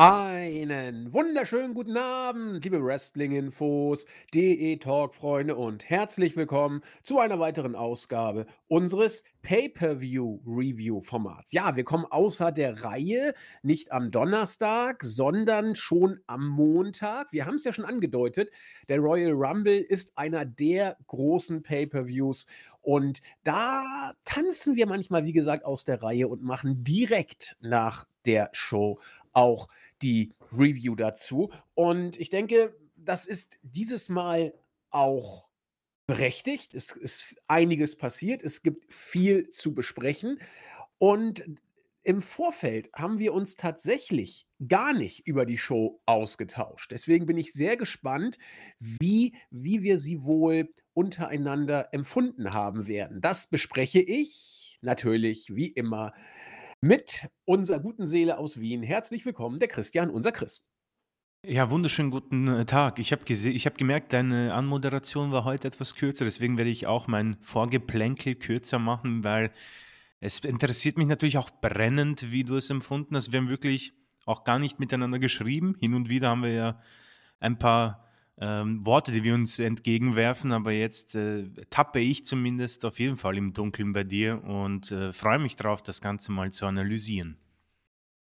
Einen wunderschönen guten Abend, liebe Wrestling-Infos, DE-Talk-Freunde und herzlich willkommen zu einer weiteren Ausgabe unseres Pay-Per-View-Review-Formats. Ja, wir kommen außer der Reihe, nicht am Donnerstag, sondern schon am Montag. Wir haben es ja schon angedeutet, der Royal Rumble ist einer der großen Pay-Per-Views und da tanzen wir manchmal, wie gesagt, aus der Reihe und machen direkt nach der Show auch die Review dazu. Und ich denke, das ist dieses Mal auch berechtigt. Es ist einiges passiert. Es gibt viel zu besprechen. Und im Vorfeld haben wir uns tatsächlich gar nicht über die Show ausgetauscht. Deswegen bin ich sehr gespannt, wie, wie wir sie wohl untereinander empfunden haben werden. Das bespreche ich natürlich wie immer mit unserer guten Seele aus Wien. Herzlich willkommen, der Christian, unser Chris. Ja, wunderschönen guten äh, Tag. Ich habe hab gemerkt, deine Anmoderation war heute etwas kürzer, deswegen werde ich auch mein Vorgeplänkel kürzer machen, weil es interessiert mich natürlich auch brennend, wie du es empfunden hast. Wir haben wirklich auch gar nicht miteinander geschrieben. Hin und wieder haben wir ja ein paar ähm, Worte, die wir uns entgegenwerfen, aber jetzt äh, tappe ich zumindest auf jeden Fall im Dunkeln bei dir und äh, freue mich darauf, das Ganze mal zu analysieren.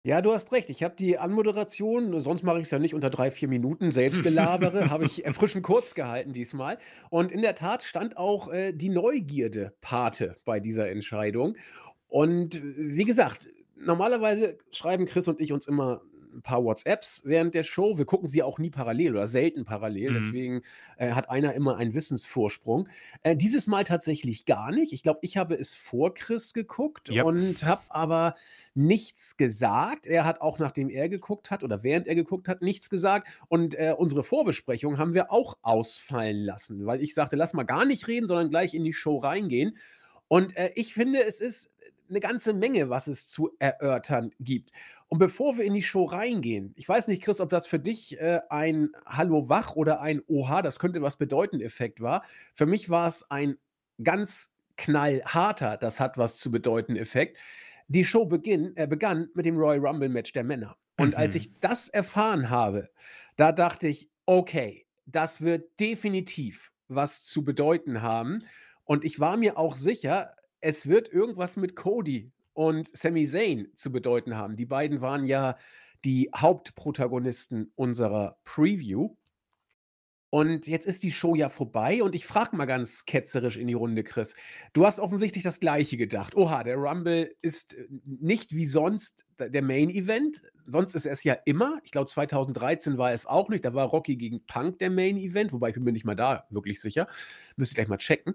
Ja, du hast recht. Ich habe die Anmoderation, sonst mache ich es ja nicht unter drei, vier Minuten, Selbstgelabere, habe ich erfrischend kurz gehalten diesmal. Und in der Tat stand auch äh, die Neugierde Pate bei dieser Entscheidung. Und wie gesagt, normalerweise schreiben Chris und ich uns immer ein paar WhatsApps während der Show. Wir gucken sie auch nie parallel oder selten parallel. Mhm. Deswegen äh, hat einer immer einen Wissensvorsprung. Äh, dieses Mal tatsächlich gar nicht. Ich glaube, ich habe es vor Chris geguckt yep. und habe aber nichts gesagt. Er hat auch, nachdem er geguckt hat oder während er geguckt hat, nichts gesagt. Und äh, unsere Vorbesprechung haben wir auch ausfallen lassen, weil ich sagte, lass mal gar nicht reden, sondern gleich in die Show reingehen. Und äh, ich finde, es ist eine ganze Menge, was es zu erörtern gibt. Und bevor wir in die Show reingehen, ich weiß nicht, Chris, ob das für dich äh, ein Hallo wach oder ein Oha, das könnte was bedeuten Effekt war. Für mich war es ein ganz knallharter, das hat was zu bedeuten Effekt. Die Show beginn, äh, begann mit dem Royal Rumble Match der Männer. Und mhm. als ich das erfahren habe, da dachte ich, okay, das wird definitiv was zu bedeuten haben. Und ich war mir auch sicher, es wird irgendwas mit Cody und Sami Zayn zu bedeuten haben. Die beiden waren ja die Hauptprotagonisten unserer Preview. Und jetzt ist die Show ja vorbei und ich frage mal ganz ketzerisch in die Runde, Chris. Du hast offensichtlich das Gleiche gedacht. Oha, der Rumble ist äh, nicht wie sonst der Main Event. Sonst ist es ja immer. Ich glaube, 2013 war es auch nicht. Da war Rocky gegen Punk der Main Event, wobei ich bin mir nicht mal da wirklich sicher. Müsste ich gleich mal checken.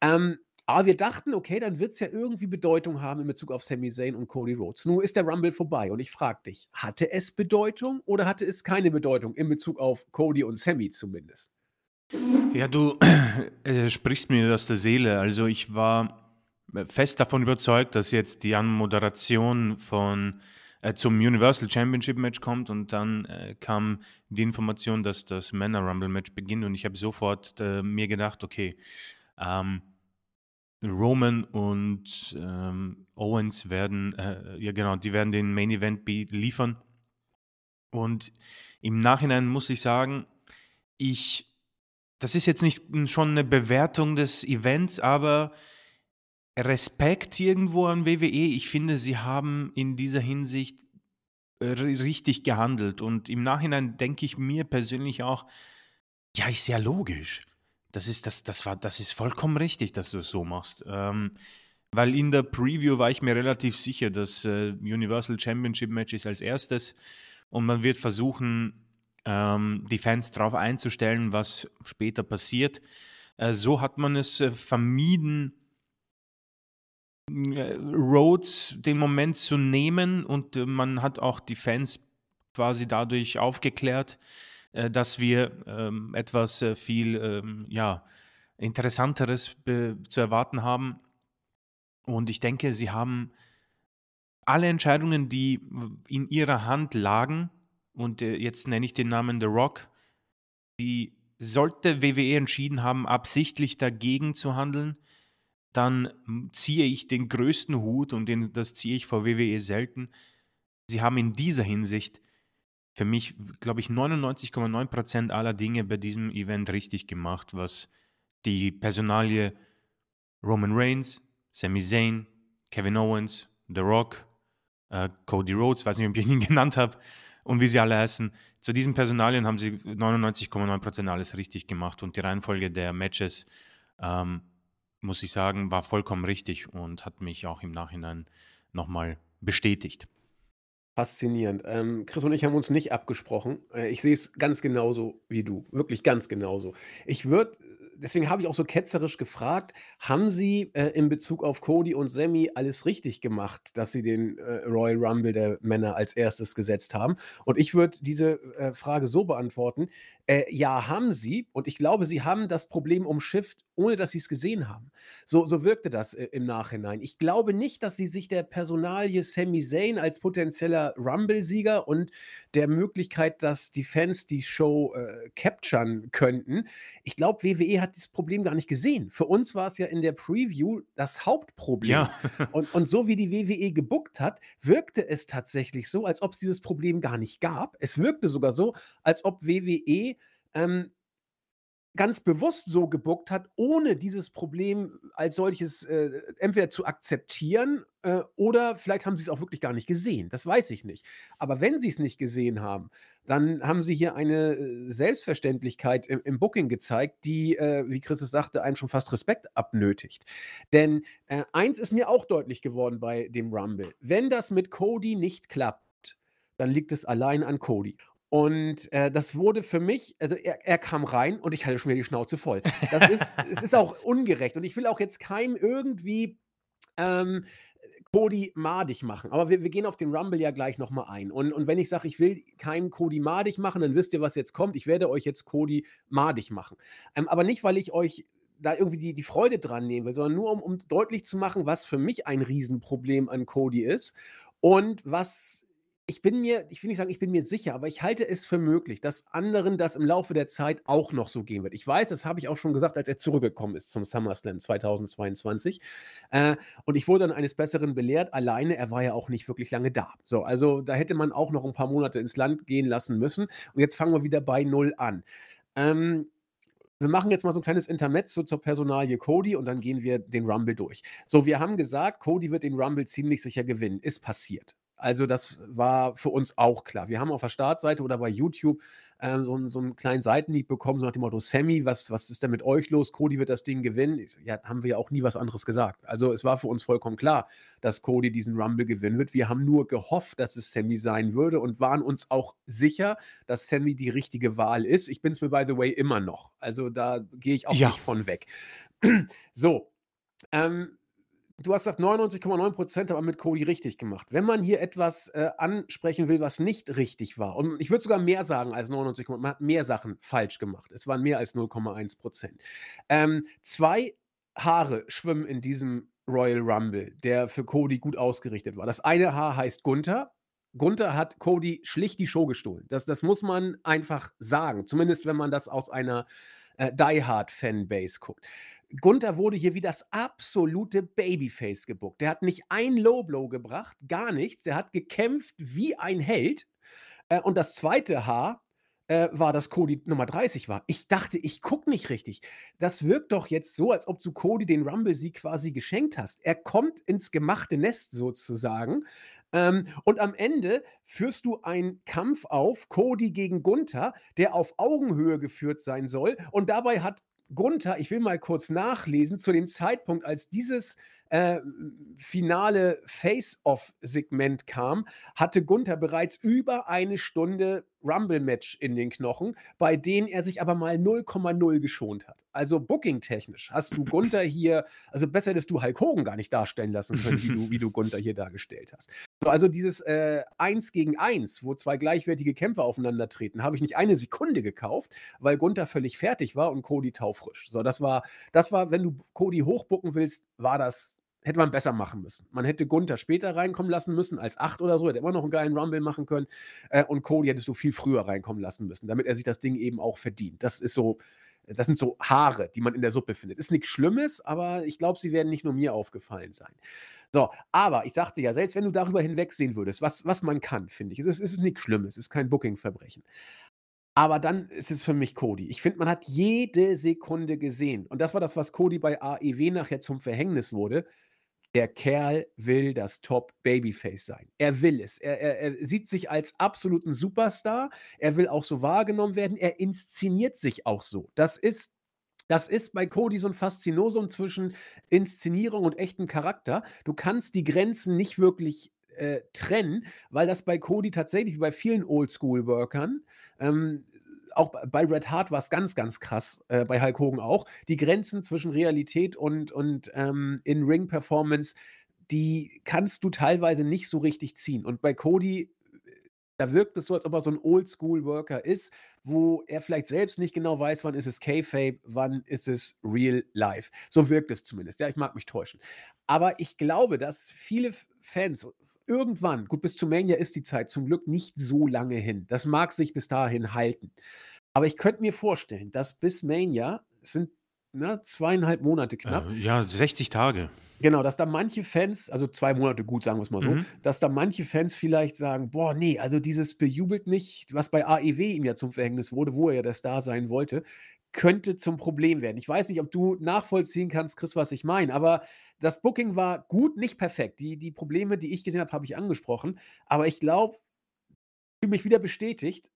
Ähm, aber wir dachten, okay, dann wird es ja irgendwie Bedeutung haben in Bezug auf Sami Zayn und Cody Rhodes. Nun ist der Rumble vorbei und ich frage dich, hatte es Bedeutung oder hatte es keine Bedeutung in Bezug auf Cody und Sami zumindest? Ja, du äh, sprichst mir aus der Seele. Also ich war fest davon überzeugt, dass jetzt die Anmoderation von äh, zum Universal Championship Match kommt und dann äh, kam die Information, dass das Männer Rumble Match beginnt und ich habe sofort äh, mir gedacht, okay, ähm, Roman und ähm, Owens werden, äh, ja genau, die werden den Main Event liefern. Und im Nachhinein muss ich sagen, ich, das ist jetzt nicht schon eine Bewertung des Events, aber Respekt irgendwo an WWE. Ich finde, sie haben in dieser Hinsicht äh, richtig gehandelt. Und im Nachhinein denke ich mir persönlich auch, ja, ist ja logisch. Das ist, das, das war, das ist vollkommen richtig, dass du es so machst. Ähm, weil in der Preview war ich mir relativ sicher, dass äh, Universal Championship Match ist als erstes und man wird versuchen, ähm, die Fans darauf einzustellen, was später passiert. Äh, so hat man es äh, vermieden, äh, Rhodes den Moment zu nehmen und äh, man hat auch die Fans quasi dadurch aufgeklärt, dass wir ähm, etwas äh, viel ähm, ja, Interessanteres zu erwarten haben. Und ich denke, sie haben alle Entscheidungen, die in ihrer Hand lagen, und äh, jetzt nenne ich den Namen The Rock, die sollte WWE entschieden haben, absichtlich dagegen zu handeln, dann ziehe ich den größten Hut und den, das ziehe ich vor WWE selten. Sie haben in dieser Hinsicht für mich, glaube ich, 99,9% aller Dinge bei diesem Event richtig gemacht, was die Personalie Roman Reigns, Sami Zayn, Kevin Owens, The Rock, äh, Cody Rhodes, weiß nicht, ob ich ihn genannt habe, und wie sie alle heißen. Zu diesen Personalien haben sie 99,9% alles richtig gemacht und die Reihenfolge der Matches, ähm, muss ich sagen, war vollkommen richtig und hat mich auch im Nachhinein nochmal bestätigt. Faszinierend. Ähm, Chris und ich haben uns nicht abgesprochen. Äh, ich sehe es ganz genauso wie du. Wirklich ganz genauso. Ich würde deswegen habe ich auch so ketzerisch gefragt, haben Sie, äh, in Bezug auf Cody und Sammy alles richtig gemacht, dass Sie den, äh, Royal Rumble der Männer als erstes gesetzt haben? Und ich würde diese, äh, Frage so beantworten: Äh, ja, haben sie. Und ich glaube, sie haben das Problem umschifft, ohne dass sie es gesehen haben. So, so wirkte das äh, im Nachhinein. Ich glaube nicht, dass sie sich der Personalie Sami Zayn als potenzieller Rumble-Sieger und der Möglichkeit, dass die Fans die Show äh, capturen könnten. Ich glaube, WWE hat dieses Problem gar nicht gesehen. Für uns war es ja in der Preview das Hauptproblem. Ja. und, und so wie die WWE gebuckt hat, wirkte es tatsächlich so, als ob es dieses Problem gar nicht gab. Es wirkte sogar so, als ob WWE ähm, ganz bewusst so gebuckt hat, ohne dieses Problem als solches äh, entweder zu akzeptieren äh, oder vielleicht haben sie es auch wirklich gar nicht gesehen. Das weiß ich nicht. Aber wenn sie es nicht gesehen haben, dann haben sie hier eine äh, Selbstverständlichkeit im, im Booking gezeigt, die, äh, wie Chris es sagte, einem schon fast Respekt abnötigt. Denn äh, eins ist mir auch deutlich geworden bei dem Rumble. Wenn das mit Cody nicht klappt, dann liegt es allein an Cody. Und, äh, das wurde für mich also, er er kam rein und ich hatte schon wieder die Schnauze voll. Das ist es ist auch ungerecht und ich will auch jetzt keinem irgendwie, ähm, Cody madig machen. Aber wir wir gehen auf den Rumble ja gleich noch mal ein. Und und wenn ich sage, ich will keinen Cody madig machen, dann wisst ihr, was jetzt kommt. Ich werde euch jetzt Cody madig machen. Ähm, aber nicht, weil ich euch da irgendwie die die Freude dran nehmen will, sondern nur um um deutlich zu machen, was für mich ein Riesenproblem an Cody ist und was ich bin mir ich will nicht sagen, ich bin mir sicher, aber ich halte es für möglich, dass anderen das im Laufe der Zeit auch noch so gehen wird. Ich weiß, das habe ich auch schon gesagt, als er zurückgekommen ist zum SummerSlam 2022. Äh, und ich wurde dann eines Besseren belehrt. Alleine, er war ja auch nicht wirklich lange da. So, also da hätte man auch noch ein paar Monate ins Land gehen lassen müssen. Und jetzt fangen wir wieder bei Null an. Ähm, wir machen jetzt mal so ein kleines Intermezzo zur Personalie Cody und dann gehen wir den Rumble durch. So, wir haben gesagt, Cody wird den Rumble ziemlich sicher gewinnen. Ist passiert. Also, das war für uns auch klar. Wir haben auf der Startseite oder bei YouTube, ähm, so so 'n kleinen Seitenhieb bekommen, so nach dem Motto: „Sammy, was was ist denn mit euch los? Cody wird das Ding gewinnen.“ Ich so: „Ja, haben wir ja auch nie was anderes gesagt.“ Also, es war für uns vollkommen klar, dass Cody diesen Rumble gewinnen wird. Wir haben nur gehofft, dass es Sammy sein würde und waren uns auch sicher, dass Sammy die richtige Wahl ist. Ich bin es mir, by the way, immer noch. Also, da gehe ich auch Ja. nicht von weg. So, ähm Du hast gesagt, 99,9% haben mit Cody richtig gemacht. Wenn man hier etwas, äh, ansprechen will, was nicht richtig war und ich würde sogar mehr sagen als 99, man hat mehr Sachen falsch gemacht. Es waren mehr als 0,1% Ähm, 2 Haare schwimmen in diesem Royal Rumble, der für Cody gut ausgerichtet war. Das eine Haar heißt Gunther. Gunther hat Cody schlicht die Show gestohlen. Das das muss man einfach sagen, zumindest wenn man das aus einer, äh, Die-Hard-Fanbase guckt. Gunther wurde hier wie das absolute Babyface gebuckt. Der hat nicht ein Low Blow gebracht, gar nichts. Der hat gekämpft wie ein Held. Äh, und das zweite Haar äh, war, dass Cody Nummer 30 war. Ich dachte, ich gucke nicht richtig. Das wirkt doch jetzt so, als ob du Cody den Rumble-Sieg quasi geschenkt hast. Er kommt ins gemachte Nest sozusagen. Ähm, und am Ende führst du einen Kampf auf, Cody gegen Gunther, der auf Augenhöhe geführt sein soll. Und dabei hat Gunther, ich will mal kurz nachlesen, zu dem Zeitpunkt, als dieses äh, finale Face-Off-Segment kam, hatte Gunther bereits über eine Stunde Rumble-Match in den Knochen, bei denen er sich aber mal 0,0 geschont hat. Also booking-technisch hast du Gunther hier, also besser hättest du Hulk Hogan gar nicht darstellen lassen können, wie du, wie du Gunther hier dargestellt hast. So, also dieses äh, Eins gegen Eins, wo zwei gleichwertige Kämpfer aufeinandertreten, habe ich nicht eine Sekunde gekauft, weil Gunther völlig fertig war und Cody taufrisch. So, das war, das war, wenn du Cody hochbucken willst, war das hätte man besser machen müssen. Man hätte Gunther später reinkommen lassen müssen, als 8 oder so, hätte immer noch einen geilen Rumble machen können. Äh, und Cody hättest du viel früher reinkommen lassen müssen, damit er sich das Ding eben auch verdient. Das ist so Das sind so Haare, die man in der Suppe findet. Ist nichts Schlimmes, aber ich glaube, sie werden nicht nur mir aufgefallen sein. So, aber ich sagte ja, selbst wenn du darüber hinwegsehen würdest, was, was man kann, finde ich, es ist, es ist nichts Schlimmes, es ist kein Booking-Verbrechen. Aber dann ist es für mich Cody. Ich finde, man hat jede Sekunde gesehen. Und das war das, was Cody bei AEW nachher zum Verhängnis wurde. Der Kerl will das Top-Babyface sein. Er will es. Er, er, er sieht sich als absoluten Superstar. Er will auch so wahrgenommen werden. Er inszeniert sich auch so. Das ist das ist bei Cody so ein Faszinosum zwischen Inszenierung und echtem Charakter. Du kannst die Grenzen nicht wirklich äh, trennen, weil das bei Cody tatsächlich wie bei vielen Oldschool-Workern, ähm, auch bei Red Hart war es ganz, ganz krass, äh, bei Hulk Hogan auch, die Grenzen zwischen Realität und, und ähm, In-Ring-Performance, die kannst du teilweise nicht so richtig ziehen. Und bei Cody da wirkt es so, als ob er so ein Oldschool-Worker ist, wo er vielleicht selbst nicht genau weiß, wann ist es K-Fape, wann ist es Real Life. So wirkt es zumindest. Ja, ich mag mich täuschen. Aber ich glaube, dass viele Fans irgendwann, gut, bis zu Mania ist die Zeit zum Glück nicht so lange hin. Das mag sich bis dahin halten. Aber ich könnte mir vorstellen, dass bis Mania, es sind na, ne, zweieinhalb Monate knapp. Äh, ja, 60 Tage. Genau, dass da manche Fans, also zwei Monate gut, sagen wir es mal so, mhm. dass da manche Fans vielleicht sagen, boah, nee, also dieses bejubelt mich, was bei AEW ihm ja zum Verhängnis wurde, wo er ja der Star sein wollte, könnte zum Problem werden. Ich weiß nicht, ob du nachvollziehen kannst, Chris, was ich meine, aber das Booking war gut, nicht perfekt. Die, die Probleme, die ich gesehen habe, habe ich angesprochen. Aber ich glaube, ich fühle mich wieder bestätigt,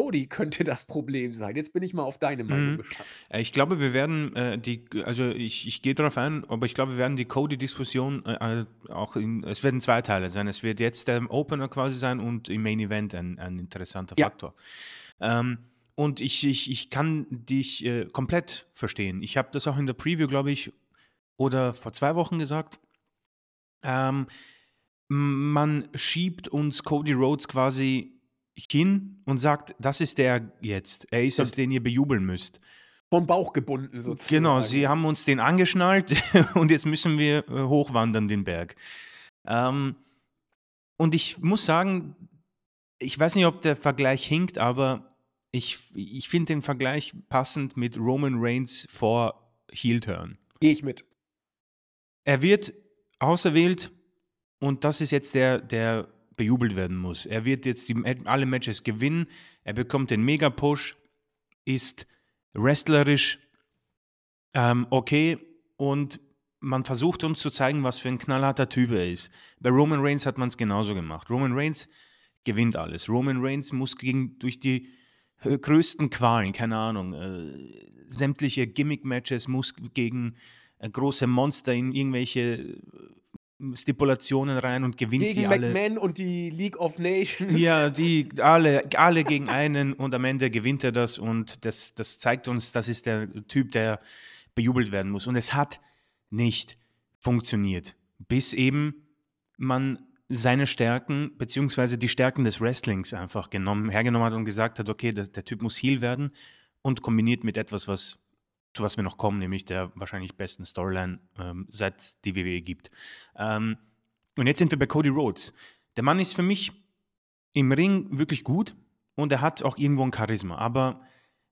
Cody könnte das Problem sein. Jetzt bin ich mal auf deine Meinung mhm. gespannt. Äh, ich glaube, wir werden äh, die, also ich, ich gehe darauf ein, aber ich glaube, wir werden die Cody-Diskussion äh, äh, auch in, es werden zwei Teile sein. Es wird jetzt der Opener quasi sein und im Main Event ein, ein interessanter ja. Faktor. Ähm, und ich, ich, ich kann dich äh, komplett verstehen. Ich habe das auch in der Preview, glaube ich, oder vor zwei Wochen gesagt. Ähm, man schiebt uns Cody Rhodes quasi hin und sagt, das ist der jetzt. Er ist es, den ihr bejubeln müsst. Vom Bauch gebunden sozusagen. Genau, sie haben uns den angeschnallt und jetzt müssen wir äh, hochwandern den Berg. Ähm, und ich muss sagen, ich weiß nicht, ob der Vergleich hinkt, aber ich, ich finde den Vergleich passend mit Roman Reigns vor Heel Turn. Gehe ich mit. Er wird auserwählt und das ist jetzt der, der bejubelt werden muss. Er wird jetzt die, alle Matches gewinnen, er bekommt den Mega-Push, ist wrestlerisch ähm, okay und man versucht uns zu zeigen, was für ein knallharter Typ er ist. Bei Roman Reigns hat man es genauso gemacht. Roman Reigns gewinnt alles. Roman Reigns muss gegen, durch die größten Qualen, keine Ahnung, äh, sämtliche Gimmick-Matches, muss gegen äh, große Monster in irgendwelche Stipulationen rein und gewinnt gegen die alle. Gegen McMahon und die League of Nations. Ja, die alle, alle gegen einen und am Ende gewinnt er das und das, das zeigt uns, das ist der Typ, der bejubelt werden muss. Und es hat nicht funktioniert, bis eben man seine Stärken beziehungsweise die Stärken des Wrestlings einfach genommen, hergenommen hat und gesagt hat, okay, der, der Typ muss Heal werden und kombiniert mit etwas, was zu was wir noch kommen, nämlich der wahrscheinlich besten Storyline, ähm, seit es die WWE gibt. Ähm, und jetzt sind wir bei Cody Rhodes. Der Mann ist für mich im Ring wirklich gut und er hat auch irgendwo ein Charisma, aber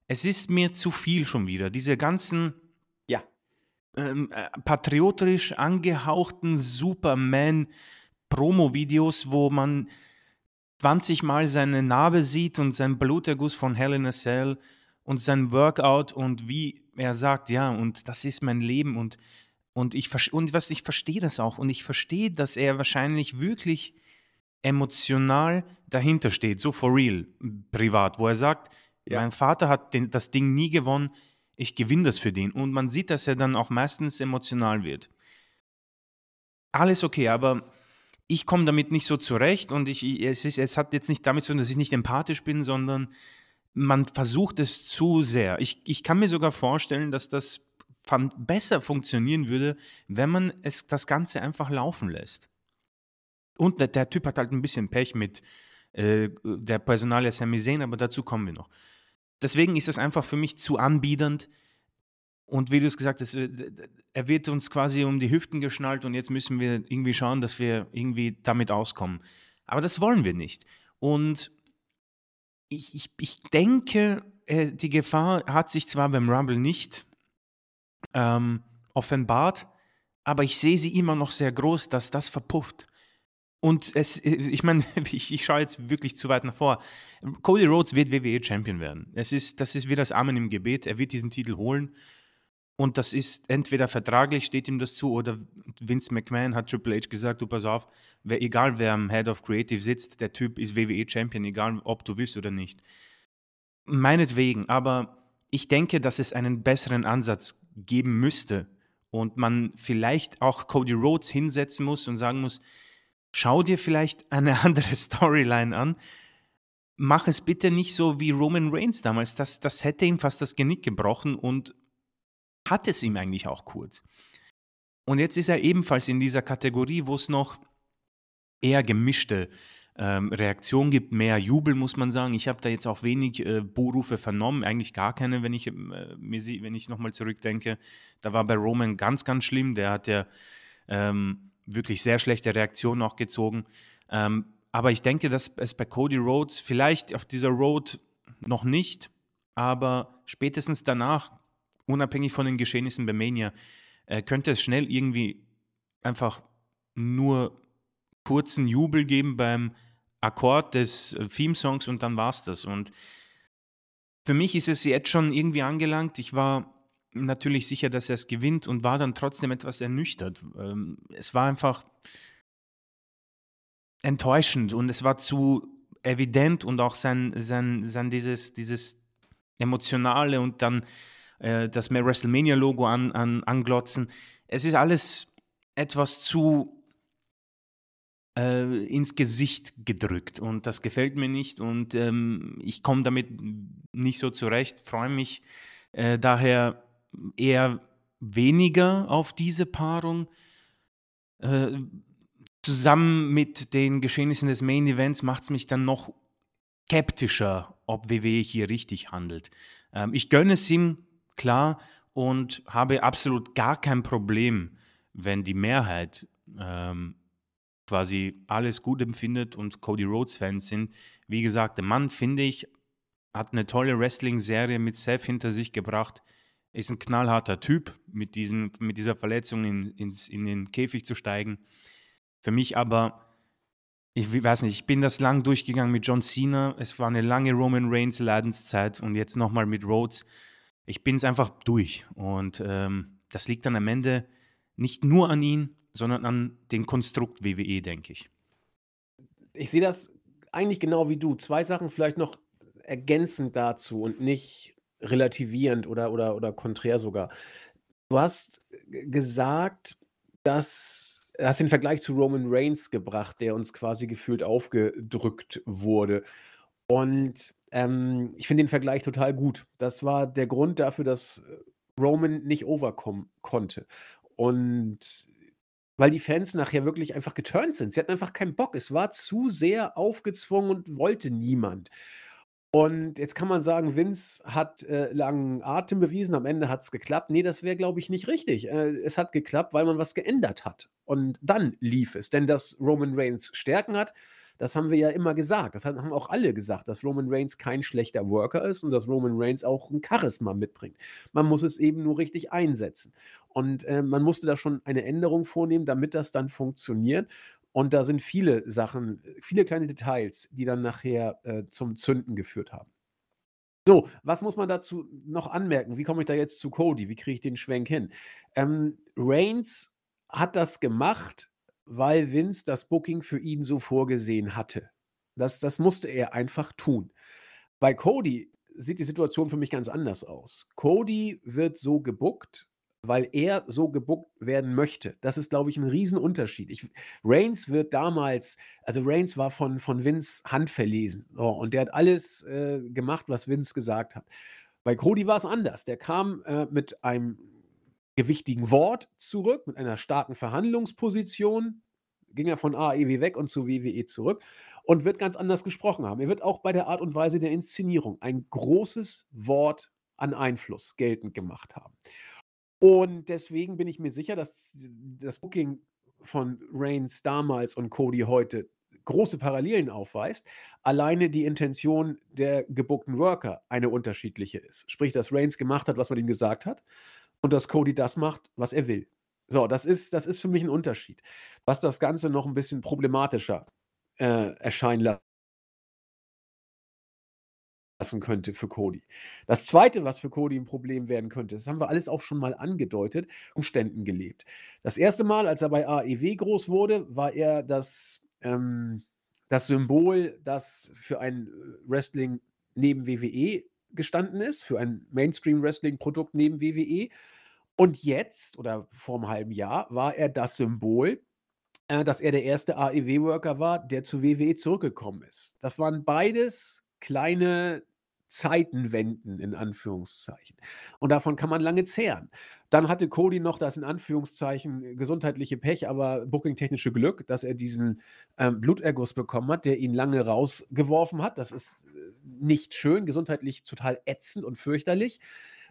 es ist mir zu viel schon wieder. Diese ganzen ja. ähm, äh, patriotisch angehauchten Superman-Promo-Videos, wo man 20 Mal seine Narbe sieht und seinen Bluterguss von Hell in a Cell und sein Workout und wie er sagt, ja, und das ist mein Leben und, und ich, und was, ich verstehe das auch und ich verstehe, dass er wahrscheinlich wirklich emotional dahinter steht, so for real, privat, wo er sagt, ja. mein Vater hat den, das Ding nie gewonnen, ich gewinne das für den. Und man sieht, dass er dann auch meistens emotional wird. Alles okay, aber ich komme damit nicht so zurecht und ich, es, ist, es hat jetzt nicht damit zu tun, dass ich nicht empathisch bin, sondern man versucht es zu sehr. Ich, ich kann mir sogar vorstellen, dass das besser funktionieren würde, wenn man es das Ganze einfach laufen lässt. Und der, der Typ hat halt ein bisschen Pech mit äh, der Personalie Sami Zayn, aber dazu kommen wir noch. Deswegen ist es einfach für mich zu anbiedernd. Und wie du es gesagt hast, äh, er wird uns quasi um die Hüften geschnallt und jetzt müssen wir irgendwie schauen, dass wir irgendwie damit auskommen. Aber das wollen wir nicht. Und ich, ich, ich denke, äh, die Gefahr hat sich zwar beim Rumble nicht ähm, offenbart, aber ich sehe sie immer noch sehr groß, dass das verpufft. Und es, äh, ich meine, ich, ich schaue jetzt wirklich zu weit nach vor. Cody Rhodes wird WWE Champion werden. Es ist, das ist wie das Amen im Gebet. Er wird diesen Titel holen. Und das ist entweder vertraglich, steht ihm das zu, oder Vince McMahon hat Triple H gesagt, du pass auf, wer, egal wer am Head of Creative sitzt, der Typ ist WWE Champion, egal ob du willst oder nicht. Meinetwegen, aber ich denke, dass es einen besseren Ansatz geben müsste und man vielleicht auch Cody Rhodes hinsetzen muss und sagen muss, schau dir vielleicht eine andere Storyline an, mach es bitte nicht so wie Roman Reigns damals. Das, das hätte ihm fast das Genick gebrochen und hat es ihm eigentlich auch kurz. Und jetzt ist er ebenfalls in dieser Kategorie, wo es noch eher gemischte ähm, Reaktionen gibt, mehr Jubel, muss man sagen. Ich habe da jetzt auch wenig äh, Buhrufe vernommen, eigentlich gar keine, wenn ich, äh, ich nochmal zurückdenke. Da war bei Roman ganz, ganz schlimm. Der hat ja ähm, wirklich sehr schlechte Reaktionen auch gezogen. Ähm, aber ich denke, dass es bei Cody Rhodes vielleicht auf dieser Road noch nicht, aber spätestens danach unabhängig von den Geschehnissen bei Mania, äh, könnte es schnell irgendwie einfach nur kurzen Jubel geben beim Akkord des äh, Theme-Songs und dann war es das. Und für mich ist es jetzt schon irgendwie angelangt. Ich war natürlich sicher, dass er es gewinnt und war dann trotzdem etwas ernüchtert. Ähm, es war einfach enttäuschend und es war zu evident und auch sein, sein, sein dieses, dieses Emotionale und dann äh, das WrestleMania-Logo an, an, anglotzen. Es ist alles etwas zu äh, ins Gesicht gedrückt und das gefällt mir nicht und ähm, ich komme damit nicht so zurecht, freue mich äh, daher eher weniger auf diese Paarung. Äh, zusammen mit den Geschehnissen des Main Events macht es mich dann noch skeptischer, ob WWE hier richtig handelt. Ähm, ich gönne es ihm klar und habe absolut gar kein Problem, wenn die Mehrheit ähm, quasi alles gut empfindet und Cody Rhodes-Fans sind. Wie gesagt, der Mann, finde ich, hat eine tolle Wrestling-Serie mit Seth hinter sich gebracht. Ist ein knallharter Typ, mit, diesen, mit dieser Verletzung in, ins, in den Käfig zu steigen. Für mich aber, ich weiß nicht, ich bin das lang durchgegangen mit John Cena. Es war eine lange Roman Reigns Leidenszeit und jetzt nochmal mit Rhodes ich bin es einfach durch. Und ähm, das liegt dann am Ende nicht nur an ihn, sondern an den Konstrukt WWE, denke ich. Ich sehe das eigentlich genau wie du. Zwei Sachen vielleicht noch ergänzend dazu und nicht relativierend oder, oder, oder konträr sogar. Du hast gesagt, dass hast den Vergleich zu Roman Reigns gebracht, der uns quasi gefühlt aufgedrückt wurde. Und ähm, ich finde den Vergleich total gut. Das war der Grund dafür, dass äh, Roman nicht overkommen konnte. Und weil die Fans nachher wirklich einfach geturnt sind. Sie hatten einfach keinen Bock. Es war zu sehr aufgezwungen und wollte niemand. Und jetzt kann man sagen, Vince hat äh, langen Atem bewiesen, am Ende hat es geklappt. Nee, das wäre, glaube ich, nicht richtig. Äh, es hat geklappt, weil man was geändert hat. Und dann lief es. Denn dass Roman Reigns Stärken hat, das haben wir ja immer gesagt. Das haben auch alle gesagt, dass Roman Reigns kein schlechter Worker ist und dass Roman Reigns auch ein Charisma mitbringt. Man muss es eben nur richtig einsetzen. Und äh, man musste da schon eine Änderung vornehmen, damit das dann funktioniert. Und da sind viele Sachen, viele kleine Details, die dann nachher äh, zum Zünden geführt haben. So, was muss man dazu noch anmerken? Wie komme ich da jetzt zu Cody? Wie kriege ich den Schwenk hin? Ähm, Reigns hat das gemacht, weil Vince das Booking für ihn so vorgesehen hatte. Das, das musste er einfach tun. Bei Cody sieht die Situation für mich ganz anders aus. Cody wird so gebuckt, weil er so gebuckt werden möchte. Das ist, glaube ich, ein Riesenunterschied. Ich, Reigns wird damals, also Reigns war von, von Vince handverlesen. Oh, und der hat alles äh, gemacht, was Vince gesagt hat. Bei Cody war es anders. Der kam äh, mit einem gewichtigen Wort zurück, mit einer starken Verhandlungsposition, ging er von AEW weg und zu WWE zurück und wird ganz anders gesprochen haben. Er wird auch bei der Art und Weise der Inszenierung ein großes Wort an Einfluss geltend gemacht haben. Und deswegen bin ich mir sicher, dass das Booking von Reigns damals und Cody heute große Parallelen aufweist, alleine die Intention der gebuckten Worker eine unterschiedliche ist. Sprich, dass Reigns gemacht hat, was man ihm gesagt hat und dass Cody das macht, was er will. So, das ist das ist für mich ein Unterschied, was das Ganze noch ein bisschen problematischer, äh, erscheinen la lassen könnte für Cody. Das Zweite, was für Cody ein Problem werden könnte, das haben wir alles auch schon mal angedeutet, Umständen gelebt. Das erste Mal, als er bei AEW groß wurde, war er das, ähm, das Symbol, das für ein äh, Wrestling neben WWE gestanden ist, für ein Mainstream-Wrestling-Produkt neben WWE. Und jetzt oder vor einem halben Jahr war er das Symbol, äh, dass er der erste AEW-Worker war, der zu WWE zurückgekommen ist. Das waren beides kleine Zeitenwenden in Anführungszeichen. Und davon kann man lange zehren. Dann hatte Cody noch das in Anführungszeichen gesundheitliche Pech, aber bookingtechnische Glück, dass er diesen ähm, Bluterguss bekommen hat, der ihn lange rausgeworfen hat. Das ist äh, nicht schön, gesundheitlich total ätzend und fürchterlich.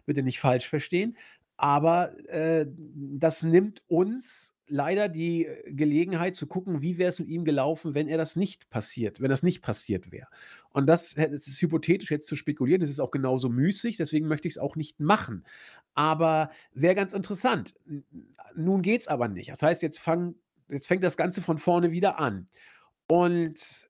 Bitte nicht falsch verstehen. Aber äh, das nimmt uns leider die äh, Gelegenheit zu gucken, wie wäre es mit ihm gelaufen, wenn er das nicht passiert, wenn das nicht passiert wäre. Und das, das ist hypothetisch jetzt zu spekulieren, das ist auch genauso müßig, deswegen möchte ich es auch nicht machen. Aber wäre ganz interessant. Nun geht es aber nicht. Das heißt, jetzt, fang, jetzt fängt das Ganze von vorne wieder an. Und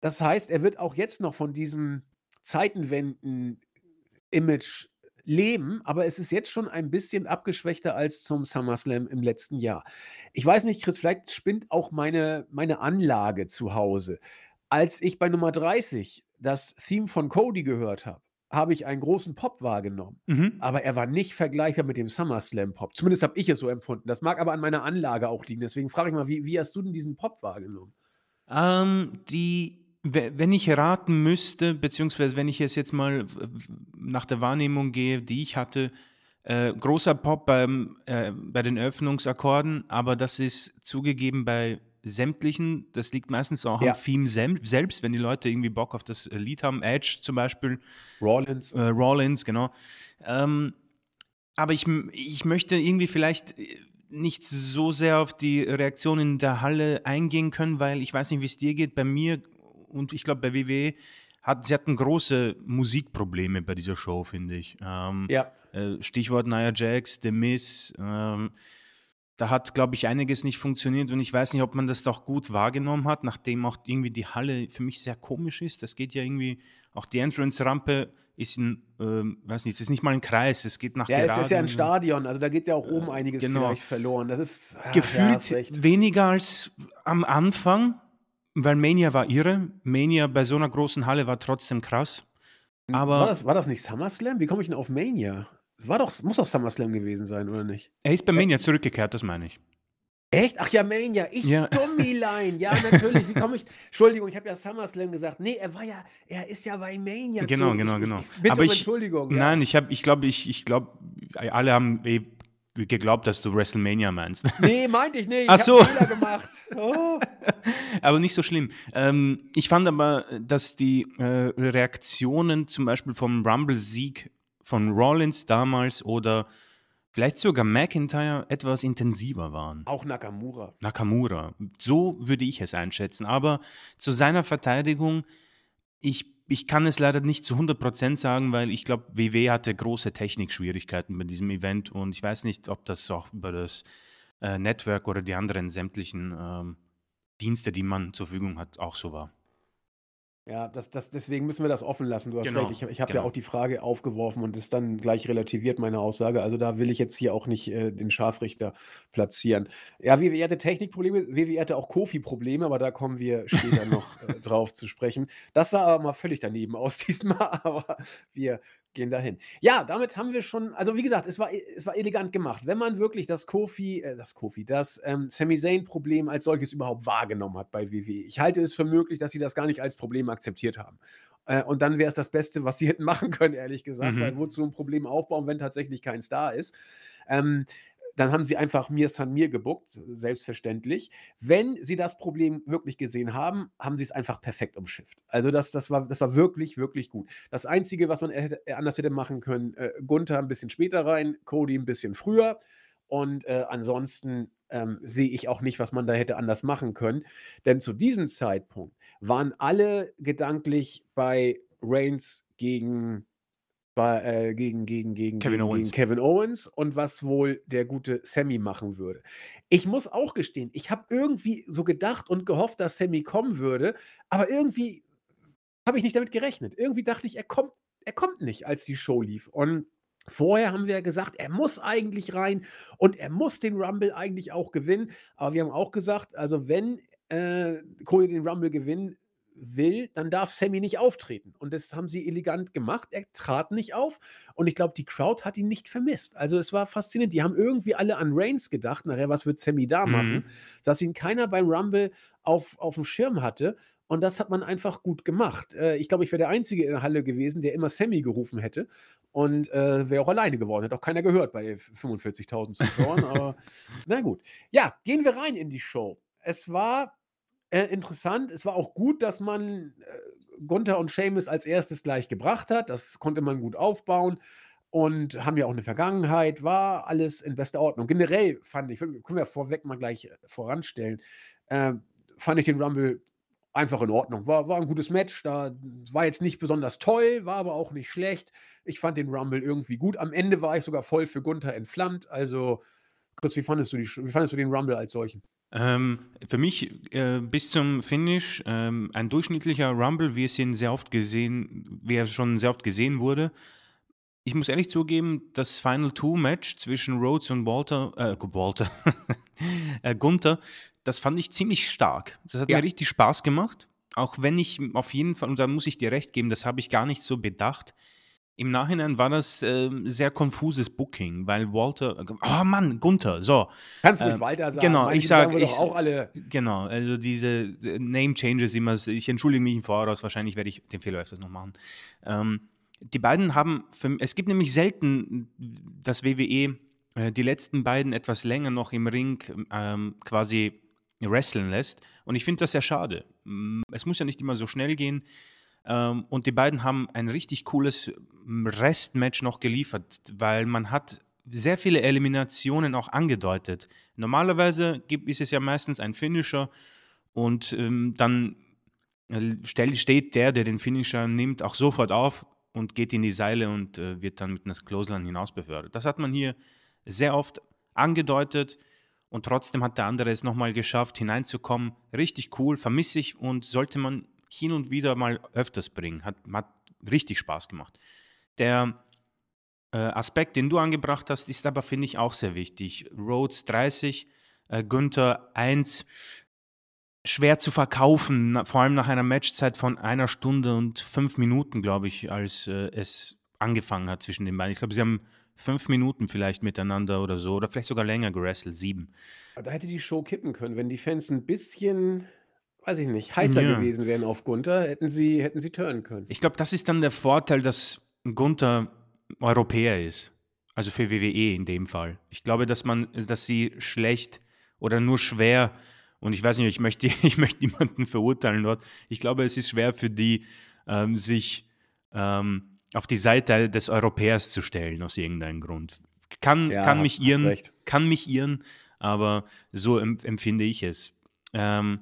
das heißt, er wird auch jetzt noch von diesem Zeitenwenden-Image leben, aber es ist jetzt schon ein bisschen abgeschwächter als zum SummerSlam im letzten Jahr. Ich weiß nicht, Chris, vielleicht spinnt auch meine, meine Anlage zu Hause. Als ich bei Nummer 30 das Theme von Cody gehört habe, habe ich einen großen Pop wahrgenommen. Mhm. Aber er war nicht vergleichbar mit dem SummerSlam-Pop. Zumindest habe ich es so empfunden. Das mag aber an meiner Anlage auch liegen. Deswegen frage ich mal, wie, wie hast du denn diesen Pop wahrgenommen? Ähm, die wenn ich raten müsste, beziehungsweise wenn ich es jetzt mal nach der Wahrnehmung gehe, die ich hatte, äh, großer Pop beim, äh, bei den Öffnungsakkorden, aber das ist zugegeben bei sämtlichen, das liegt meistens auch Ja. am Theme selbst, wenn die Leute irgendwie Bock auf das Lied haben. Edge zum Beispiel, Rollins. äh, Rollins, genau. Ähm, aber ich, ich möchte irgendwie vielleicht äh, nicht so sehr auf die Reaktion in der Halle eingehen können, weil ich weiß nicht, wie es dir geht. Bei mir und ich glaube, bei WWE hat, sie hatten große Musikprobleme bei dieser Show, finde ich. Ähm, Ja. äh, Stichwort Nia Jax, The Miz. Ähm, da hat, glaube ich, einiges nicht funktioniert und ich weiß nicht, ob man das doch gut wahrgenommen hat, nachdem auch irgendwie die Halle für mich sehr komisch ist. Das geht ja irgendwie, auch die Entrance-Rampe ist ein, ähm, weiß nicht, es ist nicht mal ein Kreis, es geht nach Ja, es ist ja ein Stadion, also da geht ja auch oben einiges genau. vielleicht verloren. Das ist ach, ja, gefühlt recht. weniger als am Anfang, weil Mania war irre. Mania bei so einer großen Halle war trotzdem krass. Aber war, das, war das nicht SummerSlam? Wie komme ich denn auf Mania? War doch, muss doch SummerSlam gewesen sein, oder nicht? er ist bei Mania zurückgekehrt, das meine ich. Echt? Ach ja, Mania. Ich, Ja. Dummilein. Ja, natürlich. Wie komme ich. Entschuldigung, ich habe ja SummerSlam gesagt. Nee, er war ja, er ist ja bei Mania. Genau, zurück. genau, genau. Ich bitte Aber um ich- Entschuldigung. Ja. Nein, ich habe, ich glaube, ich, ich glaube, alle haben eh geglaubt, dass du WrestleMania meinst. Nee, meinte ich nicht. Ich Ach so. Fehler gemacht. Oh. aber nicht so schlimm. Ähm, ich fand aber, dass die äh, Reaktionen zum Beispiel vom Rumble-Sieg von Rollins damals oder vielleicht sogar McIntyre etwas intensiver waren. Auch Nakamura. Nakamura. So würde ich es einschätzen. Aber zu seiner Verteidigung, ich, ich kann es leider nicht zu 100% sagen, weil ich glaube, WW hatte große Technikschwierigkeiten bei diesem Event und ich weiß nicht, ob das auch über das äh, Network oder die anderen sämtlichen ähm, Dienste, die man zur Verfügung hat, auch so war. Ja, das, das, deswegen müssen wir das offen lassen. Du hast Genau, recht. Ich, ich habe genau. ja auch die Frage aufgeworfen und ist dann gleich relativiert, meine Aussage. Also da will ich jetzt hier auch nicht äh, den Scharfrichter platzieren. Ja, WWE hatte Technikprobleme, WWE hatte auch Kofi-Probleme, aber da kommen wir später noch äh, drauf zu sprechen. Das sah aber mal völlig daneben aus diesmal, aber wir gehen dahin. Ja, damit haben wir schon, also wie gesagt, es war, es war elegant gemacht. Wenn man wirklich das Kofi, äh, das Kofi, das ähm, Sami Zayn-Problem als solches überhaupt wahrgenommen hat bei WWE. Ich halte es für möglich, dass sie das gar nicht als Problem akzeptiert haben. Äh, und dann wäre es das Beste, was sie hätten machen können, ehrlich gesagt, Mhm. weil wozu ein Problem aufbauen, wenn tatsächlich kein Star ist. Ähm, dann haben sie einfach Mir San Mir gebuckt, selbstverständlich. Wenn sie das Problem wirklich gesehen haben, haben sie es einfach perfekt umschifft. Also das, das, war, das war wirklich, wirklich gut. Das Einzige, was man hätte, äh, anders hätte machen können, äh, Gunther ein bisschen später rein, Cody ein bisschen früher. Und äh, ansonsten ähm, sehe ich auch nicht, was man da hätte anders machen können. Denn zu diesem Zeitpunkt waren alle gedanklich bei Reigns gegen bei, äh, gegen, gegen, gegen, Kevin gegen, Owens. gegen Kevin Owens und was wohl der gute Sammy machen würde. Ich muss auch gestehen, ich habe irgendwie so gedacht und gehofft, dass Sammy kommen würde, aber irgendwie habe ich nicht damit gerechnet. Irgendwie dachte ich, er kommt, er kommt nicht, als die Show lief. Und vorher haben wir ja gesagt, er muss eigentlich rein und er muss den Rumble eigentlich auch gewinnen. Aber wir haben auch gesagt, also wenn äh, Cody den Rumble gewinnen will, dann darf Sammy nicht auftreten. Und das haben sie elegant gemacht. Er trat nicht auf. Und ich glaube, die Crowd hat ihn nicht vermisst. Also es war faszinierend. Die haben irgendwie alle an Reigns gedacht. Nachher, was wird Sammy da machen? Mhm. Dass ihn keiner beim Rumble auf, auf dem Schirm hatte. Und das hat man einfach gut gemacht. Äh, ich glaube, ich wäre der Einzige in der Halle gewesen, der immer Sammy gerufen hätte. Und äh, wäre auch alleine geworden. Hätte auch keiner gehört bei 45.000 Zuschauern. aber na gut. Ja, gehen wir rein in die Show. Es war äh, interessant. Es war auch gut, dass man äh, Gunther und Seamus als erstes gleich gebracht hat. Das konnte man gut aufbauen und haben ja auch eine Vergangenheit. War alles in bester Ordnung. Generell fand ich, können wir vorweg mal gleich äh, voranstellen, äh, fand ich den Rumble einfach in Ordnung. War, war ein gutes Match. Da war jetzt nicht besonders toll, war aber auch nicht schlecht. Ich fand den Rumble irgendwie gut. Am Ende war ich sogar voll für Gunther entflammt. Also, Chris, wie fandest du, die, wie fandest du den Rumble als solchen? Ähm, für mich äh, bis zum Finish ähm, ein durchschnittlicher Rumble, wie es ihn sehr oft gesehen, wie er schon sehr oft gesehen wurde. Ich muss ehrlich zugeben, das Final Two Match zwischen Rhodes und Walter, äh, Walter, äh, Gunther, das fand ich ziemlich stark. Das hat Ja. mir richtig Spaß gemacht. Auch wenn ich auf jeden Fall, und da muss ich dir recht geben, das habe ich gar nicht so bedacht. Im Nachhinein war das ähm, sehr konfuses Booking, weil Walter, oh Mann, Gunther, so, Kannst ruhig Ähm, weiter sagen. genau, Manche ich sag- sagen wir ich- auch alle. Genau, also diese äh, Name Changes immer, ich entschuldige mich im Voraus, wahrscheinlich werde ich den Fehler öfters noch machen. Ähm, die beiden haben, für, es gibt nämlich selten, dass WWE äh, die letzten beiden etwas länger noch im Ring ähm, quasi wrestlen lässt. Und ich finde das sehr schade. Es muss ja nicht immer so schnell gehen. Ähm, und die beiden haben ein richtig cooles mm, Restmatch noch geliefert, weil man hat sehr viele Eliminationen auch angedeutet. Normalerweise gibt, ist es ja meistens ein Finisher und ähm, dann äh, steht der, der den Finisher nimmt, auch sofort auf und geht in die Seile und äh, wird dann mit einer Clothesline hinaus befördert. Das hat man hier sehr oft angedeutet und trotzdem hat der andere es nochmal geschafft, hineinzukommen. Richtig cool, vermisse ich und sollte man hin und wieder mal öfters bringen. Hat, hat richtig Spaß gemacht. Der äh, Aspekt, den du angebracht hast, ist aber, finde ich, auch sehr wichtig. Rhodes 30, äh, Günther 1, schwer zu verkaufen, na- vor allem nach einer Matchzeit von einer Stunde und fünf Minuten, glaube ich, als äh, es angefangen hat zwischen den beiden. Ich glaube, sie haben fünf Minuten vielleicht miteinander oder so, oder vielleicht sogar länger gerestelt, sieben. Da hätte die Show kippen können, wenn die Fans ein bisschen, weiß ich nicht, heißer Ja. gewesen wären auf Gunther, hätten sie, hätten sie turnen können. Ich glaube, das ist dann der Vorteil, dass Gunther Europäer ist. Also für WWE in dem Fall. Ich glaube, dass man, dass sie schlecht oder nur schwer, und ich weiß nicht, ich möchte, ich möchte niemanden verurteilen dort. Ich glaube, es ist schwer für die, ähm, sich ähm, auf die Seite des Europäers zu stellen, aus irgendeinem Grund. Kann, Ja, kann mich irren, recht. kann mich irren, aber so em empfinde ich es. Ähm,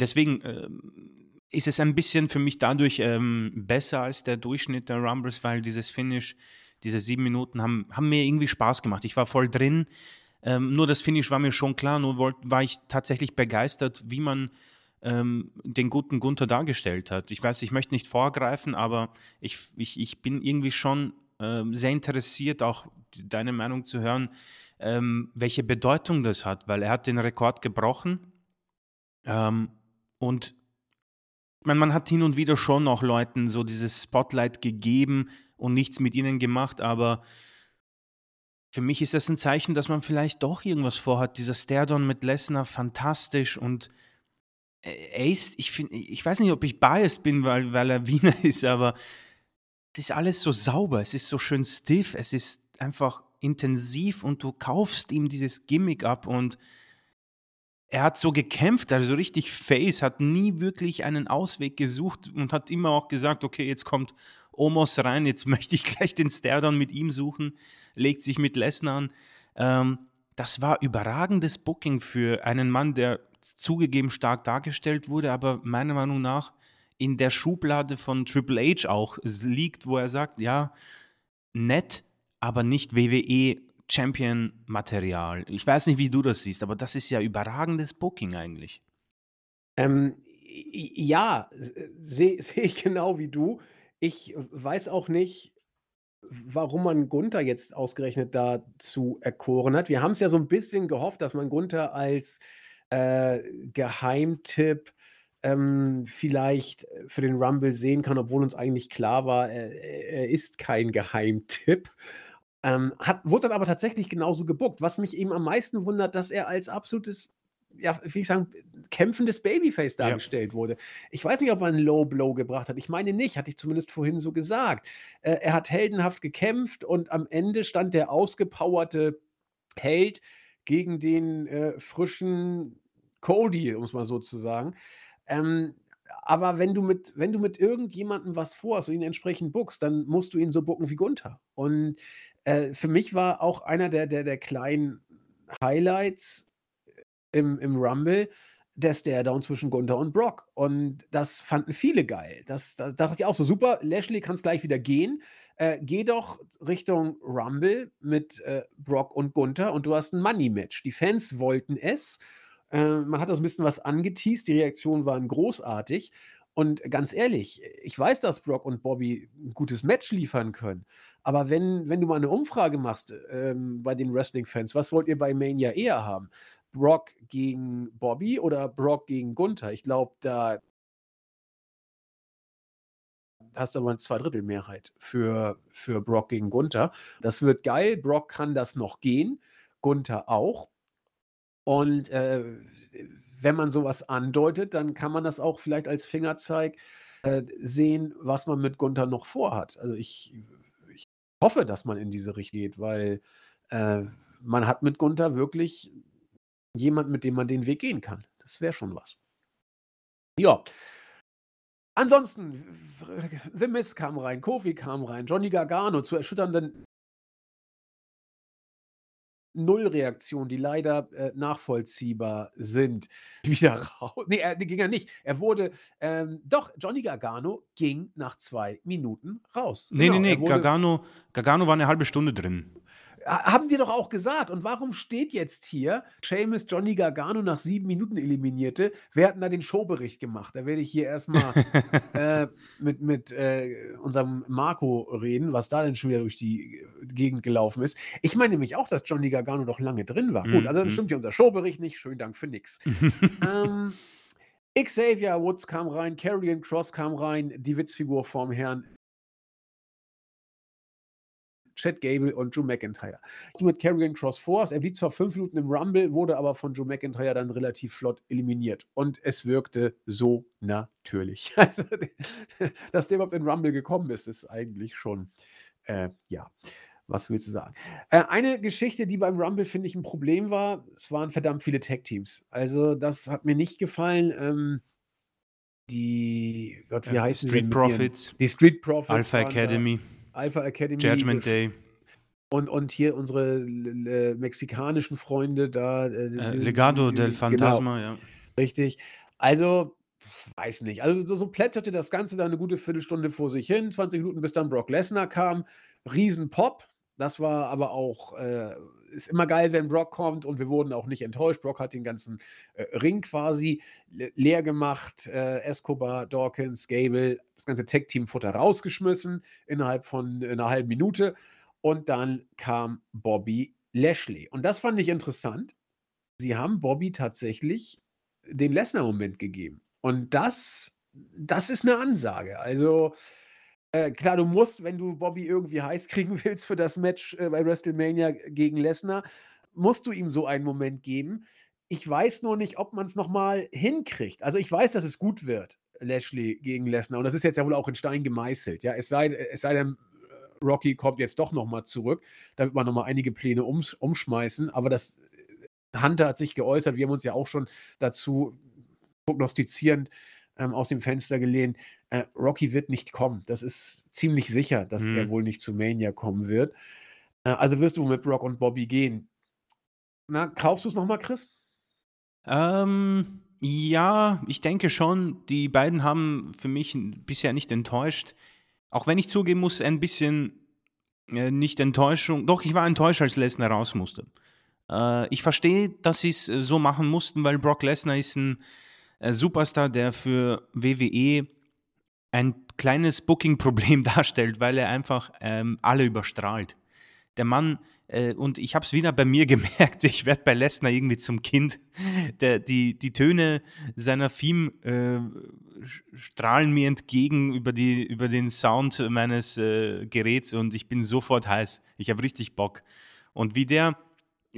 deswegen ähm, ist es ein bisschen für mich dadurch ähm, besser als der Durchschnitt der Rumbles, weil dieses Finish, diese sieben Minuten haben, haben mir irgendwie Spaß gemacht. Ich war voll drin. Ähm, nur das Finish war mir schon klar, nur wollt, war ich tatsächlich begeistert, wie man ähm, den guten Gunther dargestellt hat. Ich weiß, ich möchte nicht vorgreifen, aber ich, ich, ich bin irgendwie schon ähm, sehr interessiert, auch deine Meinung zu hören, ähm, welche Bedeutung das hat, weil er hat den Rekord gebrochen ähm, und meine, man hat hin und wieder schon auch Leuten so dieses Spotlight gegeben und nichts mit ihnen gemacht, aber für mich ist das ein Zeichen, dass man vielleicht doch irgendwas vorhat. Dieser Stairdown mit Lesnar, fantastisch und äh, er ist, ich finde, ich weiß nicht, ob ich biased bin, weil, weil er Wiener ist, aber es ist alles so sauber, es ist so schön stiff, es ist einfach intensiv und du kaufst ihm dieses Gimmick ab und er hat so gekämpft, also richtig face, hat nie wirklich einen Ausweg gesucht und hat immer auch gesagt, okay, jetzt kommt Omos rein, jetzt möchte ich gleich den Stairdown mit ihm suchen, legt sich mit Lesnar an. Ähm, das war überragendes Booking für einen Mann, der zugegeben stark dargestellt wurde, aber meiner Meinung nach in der Schublade von Triple H auch liegt, wo er sagt, ja, nett, aber nicht WWE Champion Material. Ich weiß nicht, wie du das siehst, aber das ist ja überragendes Booking eigentlich. Ähm, ja, sehe seh ich genau wie du. Ich weiß auch nicht, warum man Gunther jetzt ausgerechnet dazu erkoren hat. Wir haben es ja so ein bisschen gehofft, dass man Gunther als, äh, Geheimtipp, ähm, vielleicht für den Rumble sehen kann, obwohl uns eigentlich klar war, er er ist kein Geheimtipp. Ähm, hat wurde dann aber tatsächlich genauso gebuckt. Was mich eben am meisten wundert, dass er als absolutes ja, wie ich sagen, kämpfendes Babyface Ja. dargestellt wurde. Ich weiß nicht, ob er einen Low Blow gebracht hat. Ich meine nicht, hatte ich zumindest vorhin so gesagt. Äh, er hat heldenhaft gekämpft und am Ende stand der ausgepowerte Held gegen den äh, frischen Cody, um es mal so zu sagen. Ähm, aber wenn du mit, wenn du mit irgendjemandem was vorhast und ihn entsprechend bookst, dann musst du ihn so booken wie Gunther. Und äh, für mich war auch einer der, der, der kleinen Highlights im, im Rumble der Staredown zwischen Gunther und Brock. Und das fanden viele geil. Das, da dachte ich auch so, super, Lashley kann es gleich wieder gehen. Äh, geh doch Richtung Rumble mit äh, Brock und Gunther und du hast ein Money-Match. Die Fans wollten es. Äh, man hat das ein bisschen was angeteased. Die Reaktionen waren großartig. Und ganz ehrlich, ich weiß, dass Brock und Bobby ein gutes Match liefern können. Aber wenn, wenn du mal eine Umfrage machst ähm, bei den Wrestling-Fans, was wollt ihr bei Mania eher haben? Brock gegen Bobby oder Brock gegen Gunther? Ich glaube, da hast du aber eine Zweidrittelmehrheit für, für Brock gegen Gunther. Das wird geil. Brock kann das noch gehen. Gunther auch. Und äh, wenn man sowas andeutet, dann kann man das auch vielleicht als Fingerzeig äh, sehen, was man mit Gunther noch vorhat. Also ich, ich hoffe, dass man in diese Richtung geht, weil äh, man hat mit Gunther wirklich jemand, mit dem man den Weg gehen kann. Das wäre schon was. Ja. Ansonsten, The Miz kam rein, Kofi kam rein, Johnny Gargano zu erschütternden Nullreaktionen, die leider äh, nachvollziehbar sind, wieder raus. Nee, er nee, ging er nicht. Er wurde, ähm, doch, Johnny Gargano ging nach zwei Minuten raus. Nee, Genau, nee, er nee, wurde Gargano, Gargano war eine halbe Stunde drin. Ha- Haben wir doch auch gesagt. Und warum steht jetzt hier, Seamus Johnny Gargano nach sieben Minuten eliminierte? Wer hat denn da den Showbericht gemacht? Da werde ich hier erstmal äh, mit, mit äh, unserem Marco reden, was da denn schon wieder durch die äh, Gegend gelaufen ist. Ich meine nämlich auch, dass Johnny Gargano doch lange drin war. Gut, Mhm, also dann mhm. stimmt ja unser Showbericht nicht. Schönen Dank für nix. ähm, Xavier Woods kam rein, Karrion Cross kam rein, die Witzfigur vorm Herrn Chad Gable und Drew McIntyre. Du mit Karrion Cross vor. Er blieb zwar fünf Minuten im Rumble, wurde aber von Drew McIntyre dann relativ flott eliminiert. Und es wirkte so natürlich. Also, dass der überhaupt in Rumble gekommen ist, ist eigentlich schon, äh, ja, was willst du sagen? Äh, eine Geschichte, die beim Rumble, finde ich, ein Problem war, es waren verdammt viele Tag-Teams. Also, das hat mir nicht gefallen. Ähm, die, Gott, wie heißen sie Street Profits, Die Street Profits. Alpha waren da. Alpha Academy. Judgment Day, Und, und hier unsere l- mexikanischen Freunde da. Äh, äh, Legado del Genau, Fantasma, ja. richtig. Also, weiß nicht. Also, so, so plätscherte das Ganze da eine gute Viertelstunde vor sich hin, 20 Minuten, bis dann Brock Lesnar kam. Riesenpop. Das war aber auch, äh, ist immer geil, wenn Brock kommt und wir wurden auch nicht enttäuscht. Brock hat den ganzen äh, Ring quasi le leer gemacht. Äh, Escobar, Dawkins, Gable, das ganze Tech-Team-Futter rausgeschmissen innerhalb von einer halben Minute. Und dann kam Bobby Lashley. Und das fand ich interessant. Sie haben Bobby tatsächlich den Lesnar-Moment gegeben. Und das, das ist eine Ansage. Also, äh, klar, du musst, wenn du Bobby irgendwie heiß kriegen willst für das Match äh, bei WrestleMania gegen Lesnar, musst du ihm so einen Moment geben. Ich weiß nur nicht, ob man es nochmal hinkriegt. Also ich weiß, dass es gut wird, Lashley gegen Lesnar. Und das ist jetzt ja wohl auch in Stein gemeißelt. Ja, es sei, es sei denn, äh, Rocky kommt jetzt doch nochmal zurück. Da wird man nochmal einige Pläne ums, umschmeißen. Aber das äh, Hunter hat sich geäußert. Wir haben uns ja auch schon dazu prognostizierend ähm, aus dem Fenster gelehnt. Äh, Rocky wird nicht kommen. Das ist ziemlich sicher, dass Mhm. er wohl nicht zu Mania kommen wird. Äh, also wirst du mit Brock und Bobby gehen. Na, kaufst du's noch mal, Chris? Ähm, ja, ich denke schon, die beiden haben für mich bisher nicht enttäuscht. Auch wenn ich zugeben muss, ein bisschen, äh, nicht Enttäuschung doch, ich war enttäuscht, als Lesnar raus musste. Äh, ich verstehe, dass sie's, äh, so machen mussten, weil Brock Lesnar ist 'n, äh, Superstar, der für WWE ein kleines Booking-Problem darstellt, weil er einfach, ähm, alle überstrahlt. Der Mann äh, und ich habe es wieder bei mir gemerkt, ich werde bei Lesnar irgendwie zum Kind. Der die die Töne seiner Theme, äh, strahlen mir entgegen über die über den Sound meines, äh, Geräts und ich bin sofort heiß. Ich habe richtig Bock. Und wie der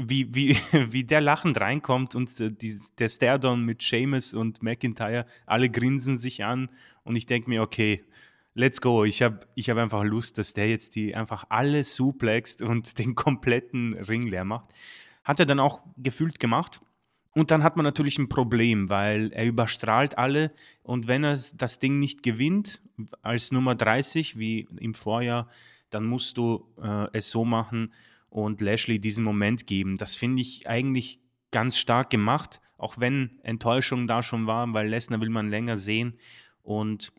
wie wie wie der lachend reinkommt und, äh, dies der Stare-Down mit Sheamus und McIntyre, alle grinsen sich an und ich denke mir: „Okay, let's go.“ Ich habe ich habe einfach Lust, dass der jetzt die einfach alle suplext und den kompletten Ring leer macht. Hat er dann auch gefühlt gemacht. Und dann hat man natürlich ein Problem, weil er überstrahlt alle und wenn er das Ding nicht gewinnt als Nummer 30 wie im Vorjahr, dann musst du, äh, es so machen und Lashley diesen Moment geben. Das finde ich eigentlich ganz stark gemacht, auch wenn Enttäuschung da schon war, weil Lesnar will man länger sehen. Und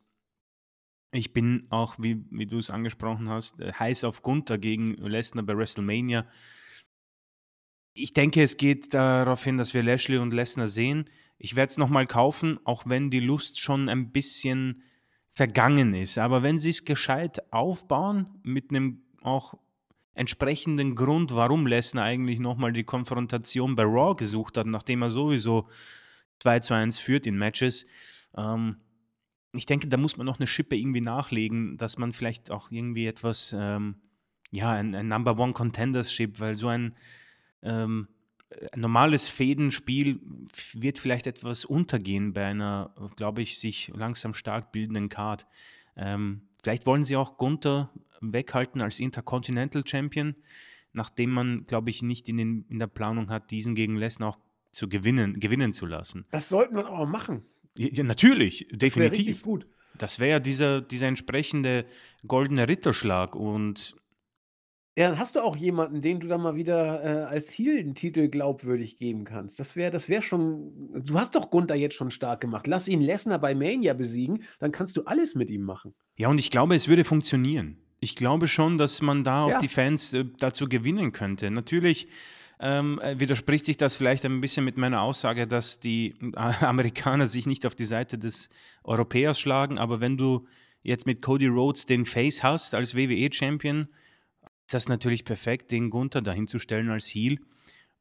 ich bin auch, wie, wie du es angesprochen hast, äh, heiß auf Gunther gegen Lesnar bei WrestleMania. Ich denke, es geht darauf hin, dass wir Lashley und Lesnar sehen. Ich werde es nochmal kaufen, auch wenn die Lust schon ein bisschen vergangen ist. Aber wenn sie es gescheit aufbauen, mit einem auch entsprechenden Grund, warum Lesnar eigentlich nochmal die Konfrontation bei Raw gesucht hat, nachdem er sowieso 2 zu 1 führt in Matches. Ähm, ich denke, da muss man noch eine Schippe irgendwie nachlegen, dass man vielleicht auch irgendwie etwas, ähm, ja, ein, ein Number One Contendership, weil so ein ähm, normales Fädenspiel wird vielleicht etwas untergehen bei einer, glaube ich, sich langsam stark bildenden Card. Ähm, vielleicht wollen sie auch Gunther weghalten als Intercontinental Champion, nachdem man, glaube ich, nicht in, den, in der Planung hat, diesen gegen Lesnar auch zu gewinnen, gewinnen zu lassen. Das sollten wir aber machen. Ja, natürlich, Das wäre definitiv. gut. Das wäre ja dieser, dieser entsprechende goldene Ritterschlag und Ja, dann hast du auch jemanden, den du dann mal wieder, äh, als Heel 'n Titel glaubwürdig geben kannst. Das wäre das wäre schon du hast doch Gunther jetzt schon stark gemacht. Lass ihn Lesnar bei Mania besiegen, dann kannst du alles mit ihm machen. ja, und ich glaube, es würde funktionieren. Ich glaube schon, dass man da auch Ja. die Fans äh, dazu gewinnen könnte. Natürlich ähm, äh, widerspricht sich das vielleicht ein bisschen mit meiner Aussage, dass die Amerikaner sich nicht auf die Seite des Europäers schlagen, aber wenn du jetzt mit Cody Rhodes den Face hast als WWE-Champion, ist das natürlich perfekt, den Gunther dahinzustellen als Heel.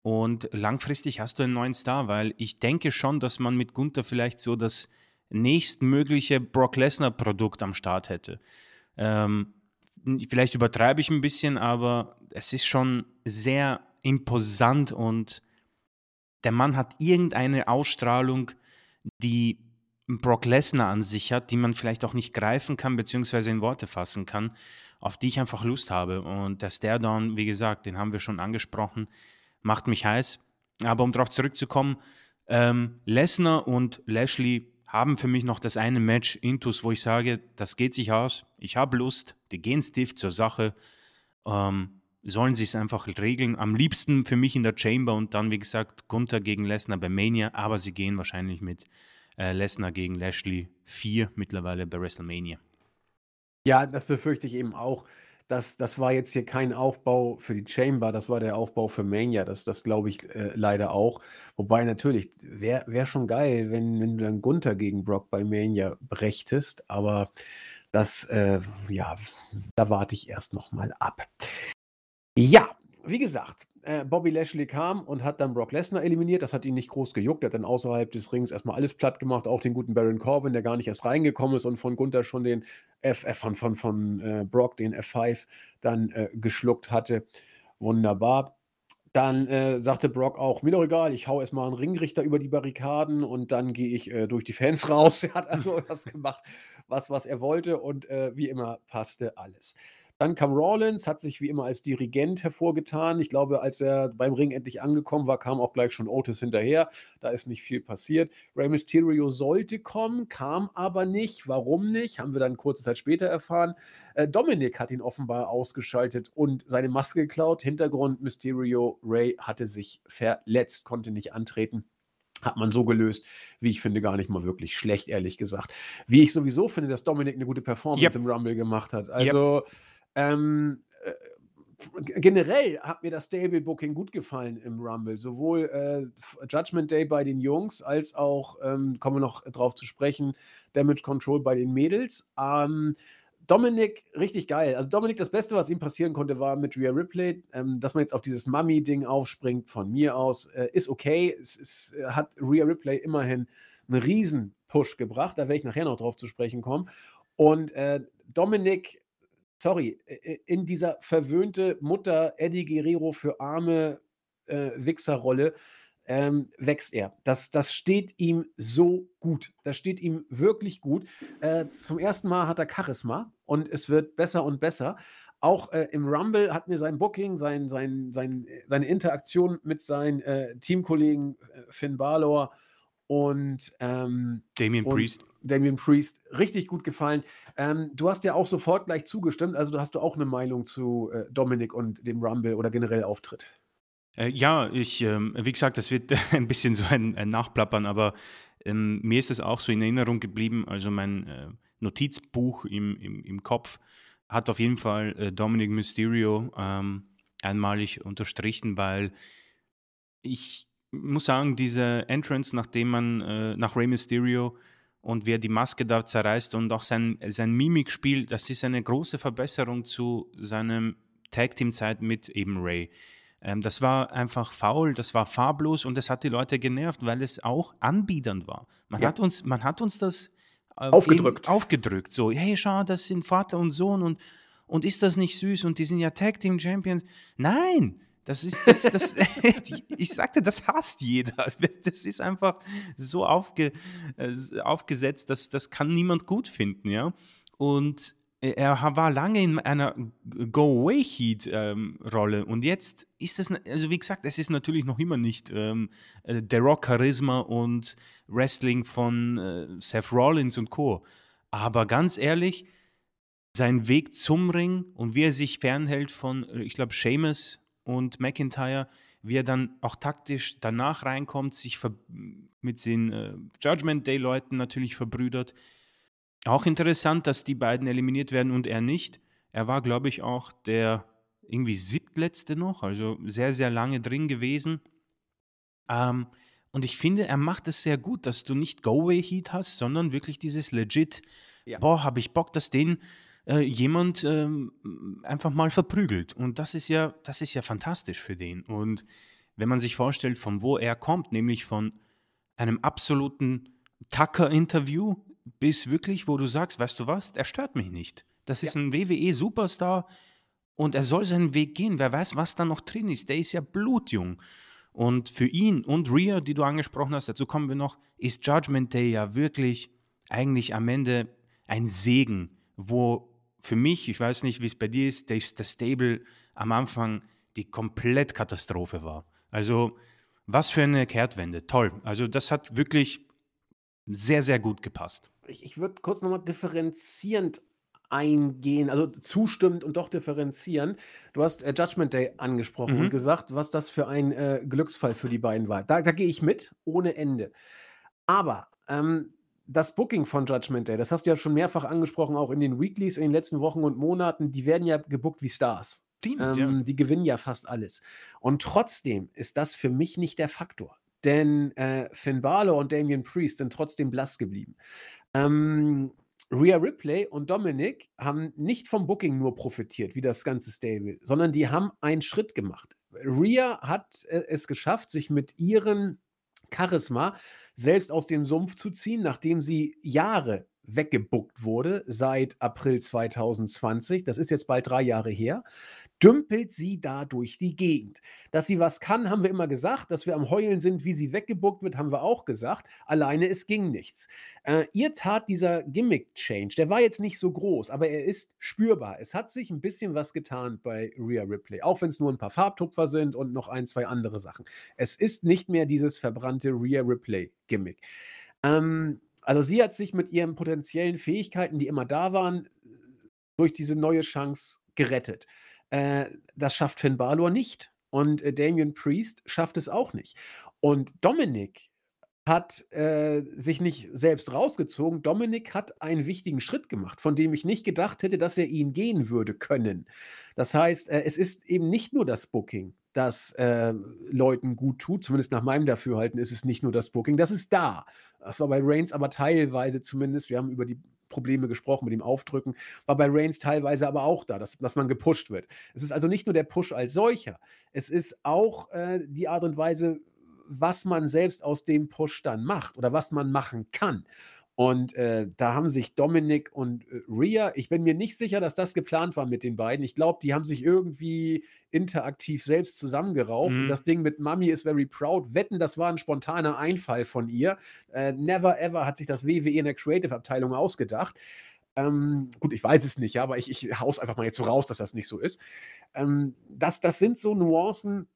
Und langfristig hast du einen neuen Star, weil ich denke schon, dass man mit Gunther vielleicht so das nächstmögliche Brock Lesnar-Produkt am Start hätte. Ähm, vielleicht übertreibe ich ein bisschen, aber es ist schon sehr imposant und der Mann hat irgendeine Ausstrahlung, die Brock Lesnar an sich hat, die man vielleicht auch nicht greifen kann, beziehungsweise in Worte fassen kann, auf die ich einfach Lust habe. Und der Stare-Down, wie gesagt, den haben wir schon angesprochen, macht mich heiß. Aber um darauf zurückzukommen, ähm, Lesnar und Lashley haben für mich noch das eine Match Intus, wo ich sage, das geht sich aus, ich habe Lust, die gehen stiff zur Sache, ähm, sollen sie es einfach regeln. Am liebsten für mich in der Chamber und dann, wie gesagt, Gunther gegen Lesnar bei Mania, aber sie gehen wahrscheinlich mit äh, Lesnar gegen Lashley 4 mittlerweile bei WrestleMania. Ja, das befürchte ich eben auch. Das das war jetzt hier kein Aufbau für die Chamber, das war der Aufbau für Mania. Das das glaube ich, äh, leider auch. Wobei natürlich, wäre wäre schon geil, wenn wenn du dann Gunther gegen Brock bei Mania brächtest, aber das, äh, ja, da warte ich erst noch mal ab. Ja, wie gesagt, äh, Bobby Lashley kam und hat dann Brock Lesnar eliminiert. Das hat ihn nicht groß gejuckt. Er hat dann außerhalb des Rings erst mal alles platt gemacht, auch den guten Baron Corbin, der gar nicht erst reingekommen ist und von Gunther schon den F äh, von von von, äh, Brock den F5 dann, äh, geschluckt hatte. Wunderbar. Dann, äh, sagte Brock auch: „Mir doch egal, ich haue erst mal 'n Ringrichter über die Barrikaden und dann gehe ich, äh, durch die Fans raus.“ Er hat also das gemacht, was was er wollte und, äh, wie immer passte alles. Dann kam Rollins, hat sich wie immer als Dirigent hervorgetan. Ich glaube, als er beim Ring endlich angekommen war, kam auch gleich schon Otis hinterher. Da ist nicht viel passiert. Rey Mysterio sollte kommen, kam aber nicht. Warum nicht? Haben wir dann kurze Zeit später erfahren. Äh, Dominik hat ihn offenbar ausgeschaltet und seine Maske geklaut. Hintergrund: Mysterio Ray hatte sich verletzt, konnte nicht antreten hat man so gelöst, wie ich finde, gar nicht mal wirklich schlecht, ehrlich gesagt. Wie ich sowieso finde, dass Dominik eine gute Performance Yep. im Rumble gemacht hat. Yep. Ähm, äh, generell hat mir das Stable-Booking gut gefallen im Rumble. Sowohl äh, Judgment Day bei den Jungs, als auch, ähm, kommen wir noch drauf zu sprechen, Damage Control bei den Mädels. Ähm, Dominik, richtig geil. Also Dominik, das Beste, was ihm passieren konnte, war mit Rhea Ripley, ähm, dass man jetzt auf dieses Mummy-Ding aufspringt, von mir aus, äh, ist okay. Es, es äh, hat Rhea Ripley immerhin einen riesen Push gebracht. Da werde ich nachher noch drauf zu sprechen kommen. Und äh, Dominik, sorry, in dieser verwöhnte Mutter Eddie Guerrero für arme äh, Wichserrolle ähm, wächst er. Das, das steht ihm so gut. Das steht ihm wirklich gut. Äh, zum ersten Mal hat er Charisma und es wird besser und besser. Auch äh, im Rumble hat mir sein Booking, sein, sein, sein, seine Interaktion mit seinen äh, Teamkollegen äh, Finn Balor und, ähm, Damien und Priest. Damien Priest richtig gut gefallen. Ähm, du hast ja auch sofort gleich zugestimmt, also hast du auch eine Meinung zu äh, Dominik und dem Rumble oder generell Auftritt. Äh, ja, ich, ähm, wie gesagt, das wird ein bisschen so ein, ein Nachplappern, aber ähm, mir ist es auch so in Erinnerung geblieben. Also mein äh, Notizbuch im, im, im Kopf hat auf jeden Fall äh, Dominic Mysterio ähm, einmalig unterstrichen, weil ich muss sagen, diese Entrance, nachdem man äh, nach Rey Mysterio und wer die Maske da zerreißt und auch sein, sein Mimikspiel, das ist eine große Verbesserung zu seinem Tag-Team-Zeit mit eben Ray. Ähm, das war einfach faul, das war farblos und das hat die Leute genervt, weil es auch anbiedernd war. Man, Ja. hat, uns, man hat uns das äh, Aufgedrückt. eben aufgedrückt. So, hey, schau, das sind Vater und Sohn und, und ist das nicht süß und die sind ja Tag Team Champions. Nein, das ist, das, das, ich sagte, das hasst jeder. Das ist einfach so aufge, äh, aufgesetzt, dass das kann niemand gut finden, ja. Und er war lange in einer Go-Away-Heat-Rolle und jetzt ist es, also wie gesagt, es ist natürlich noch immer nicht ähm, äh, der Rock-Charisma und Wrestling von äh, Seth Rollins und Co. Aber ganz ehrlich, sein Weg zum Ring und wie er sich fernhält von, äh, ich glaube, Seamus und McIntyre, wie er dann auch taktisch danach reinkommt, sich mit den äh, Judgment Day-Leuten natürlich verbrüdert. Auch interessant, dass die beiden eliminiert werden und er nicht. Er war, glaube ich, auch der irgendwie siebtletzte noch, also sehr, sehr lange drin gewesen. Ähm, und ich finde, er macht es sehr gut, dass du nicht Go-Away-Heat hast, sondern wirklich dieses legit, Ja. boah, habe ich Bock, dass den äh, jemand ähm, einfach mal verprügelt. Und das ist ja, das ist ja fantastisch für den. Und wenn man sich vorstellt, von wo er kommt, nämlich von einem absoluten Tucker-Interview bis wirklich, wo du sagst, weißt du was, er stört mich nicht. Das ist ein WWE-Superstar und er soll seinen Weg gehen. Wer weiß, was da noch drin ist. Der ist ja blutjung. Und für ihn und Rhea, die du angesprochen hast, dazu kommen wir noch, ist Judgment Day ja wirklich eigentlich am Ende ein Segen, wo für mich, ich weiß nicht, wie es bei dir ist, das, das Stable am Anfang die Komplettkatastrophe war. Also, was für eine Kehrtwende. Toll. Also, das hat wirklich sehr, sehr gut gepasst. Ich, ich würde kurz nochmal differenzierend eingehen, also zustimmend und doch differenzieren. Du hast äh, Judgment Day angesprochen Mhm. und gesagt, was das für ein äh, Glücksfall für die beiden war. Da, da gehe ich mit, ohne Ende. Aber ähm, das Booking von Judgment Day, das hast du ja schon mehrfach angesprochen, auch in den Weeklies in den letzten Wochen und Monaten, die werden ja gebuckt wie Stars. Stimmt, ja. Ähm, die gewinnen ja fast alles. Und trotzdem ist das für mich nicht der Faktor. Denn äh, Finn Balor und Damian Priest sind trotzdem blass geblieben. Ähm, Rhea Ripley und Dominic haben nicht vom Booking nur profitiert, wie das ganze Stable, sondern die haben einen Schritt gemacht. Rhea hat äh, es geschafft, sich mit ihrem Charisma selbst aus dem Sumpf zu ziehen, nachdem sie Jahre weggebuckt wurde seit April 2020. Das ist jetzt bald drei Jahre her. Dümpelt sie da durch die Gegend. Dass sie was kann, haben wir immer gesagt. Dass wir am Heulen sind, wie sie weggebuckt wird, haben wir auch gesagt. Alleine, es ging nichts. Äh, ihr tat dieser Gimmick-Change, der war jetzt nicht so groß, aber er ist spürbar. Es hat sich ein bisschen was getan bei Rhea Ripley, auch wenn es nur ein paar Farbtupfer sind und noch ein, zwei andere Sachen. Es ist nicht mehr dieses verbrannte Rhea Ripley-Gimmick. Ähm, also sie hat sich mit ihren potenziellen Fähigkeiten, die immer da waren, durch diese neue Chance gerettet. Äh, das schafft Finn Balor nicht. Und äh, Damian Priest schafft es auch nicht. Und Dominik hat äh, sich nicht selbst rausgezogen. Dominik hat einen wichtigen Schritt gemacht, von dem ich nicht gedacht hätte, dass er ihn gehen würde können. Das heißt, äh, es ist eben nicht nur das Booking, das äh, Leuten gut tut. Zumindest nach meinem Dafürhalten ist es nicht nur das Booking. Das ist da. Das war bei Reigns aber teilweise zumindest. Wir haben über die Probleme gesprochen mit dem Aufdrücken, war bei Reigns teilweise aber auch da, dass, dass man gepusht wird. Es ist also nicht nur der Push als solcher, es ist auch äh, die Art und Weise, was man selbst aus dem Push dann macht oder was man machen kann. Und äh, da haben sich Dominik und äh, Rhea, ich bin mir nicht sicher, dass das geplant war mit den beiden. Ich glaube, die haben sich irgendwie interaktiv selbst zusammengerauft. Mhm. Und das Ding mit Mami is very proud, wetten, das war ein spontaner Einfall von ihr. Äh, never ever hat sich das WWE in der Creative-Abteilung ausgedacht. Ähm, gut, ich weiß es nicht, ja, aber ich, ich haus einfach mal jetzt so raus, dass das nicht so ist. Ähm, das, das sind so Nuancen,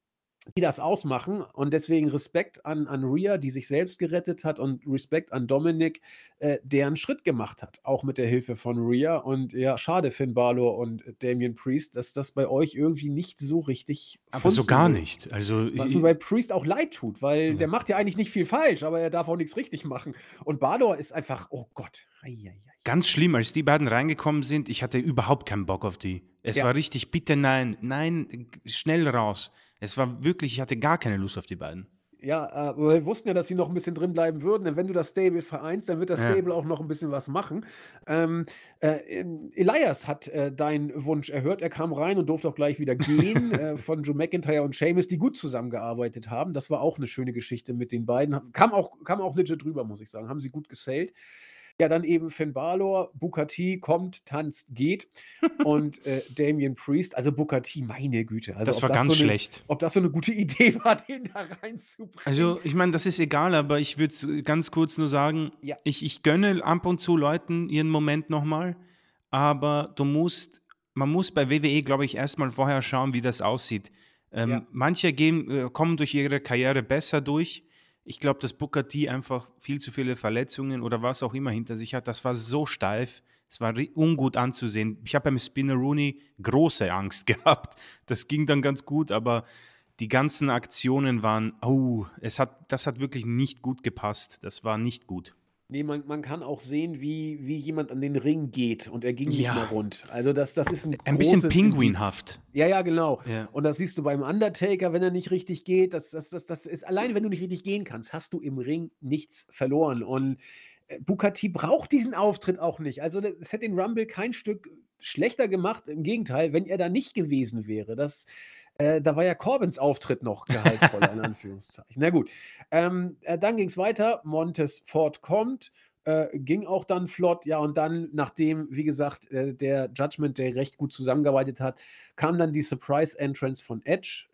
die das ausmachen. Und deswegen Respekt an, an Rhea, die sich selbst gerettet hat, und Respekt an Dominik, äh, der einen Schritt gemacht hat, auch mit der Hilfe von Rhea. Und ja, schade, Finn Balor und Damien Priest, dass das bei euch irgendwie nicht so richtig Aber so gar nicht. Also, Was mir bei Priest auch leid tut, weil ja. der macht ja eigentlich nicht viel falsch, aber er darf auch nichts richtig machen. Und Balor ist einfach, oh Gott. Eieiei. Ganz schlimm, als die beiden reingekommen sind, ich hatte überhaupt keinen Bock auf die. Es ja. war richtig, bitte nein, nein, schnell raus. Es war wirklich, ich hatte gar keine Lust auf die beiden. Ja, aber wir wussten ja, dass sie noch ein bisschen drin bleiben würden. Denn wenn du das Stable vereinst, dann wird das ja. Stable auch noch ein bisschen was machen. Ähm, äh, Elias hat äh, deinen Wunsch erhört. Er kam rein und durfte auch gleich wieder gehen äh, von Joe McIntyre und Seamus, die gut zusammengearbeitet haben. Das war auch eine schöne Geschichte mit den beiden. Kam auch, kam auch legit drüber, muss ich sagen. Haben sie gut gesellt. Ja, dann eben Finn Balor, Bukati kommt, tanzt, geht und äh, Damien Priest, also Bukati, meine Güte. Also das war das ganz so eine, schlecht. Ob das so eine gute Idee war, den da reinzubringen. Also, ich meine, das ist egal, aber ich würde ganz kurz nur sagen, ja. ich, ich gönne ab und zu Leuten ihren Moment nochmal, aber du musst, man muss bei WWE, glaube ich, erstmal vorher schauen, wie das aussieht. Ähm, ja. Manche gehen, äh, kommen durch ihre Karriere besser durch ich glaube, dass Booker T einfach viel zu viele Verletzungen oder was auch immer hinter sich hat. Das war so steif. Es war ungut anzusehen. Ich habe beim Spinner Rooney große Angst gehabt. Das ging dann ganz gut, aber die ganzen Aktionen waren, oh, es hat, das hat wirklich nicht gut gepasst. Das war nicht gut. Nee, man, man kann auch sehen, wie, wie jemand an den Ring geht und er ging nicht ja. mehr rund. Also das, das ist ein Ein bisschen pinguinhaft. Indiz. Ja, ja, genau. Ja. Und das siehst du beim Undertaker, wenn er nicht richtig geht. Das, das, das, das ist, alleine wenn du nicht richtig gehen kannst, hast du im Ring nichts verloren. Und äh, Bukati braucht diesen Auftritt auch nicht. Also es hätte den Rumble kein Stück schlechter gemacht. Im Gegenteil, wenn er da nicht gewesen wäre. Das äh, da war ja Corbins Auftritt noch gehaltvoller, in Anführungszeichen. Na gut. Ähm, äh, dann ging es weiter. Montes Ford kommt. Äh, ging auch dann flott, ja, und dann, nachdem, wie gesagt, äh, der Judgment Day recht gut zusammengearbeitet hat, kam dann die Surprise Entrance von Edge.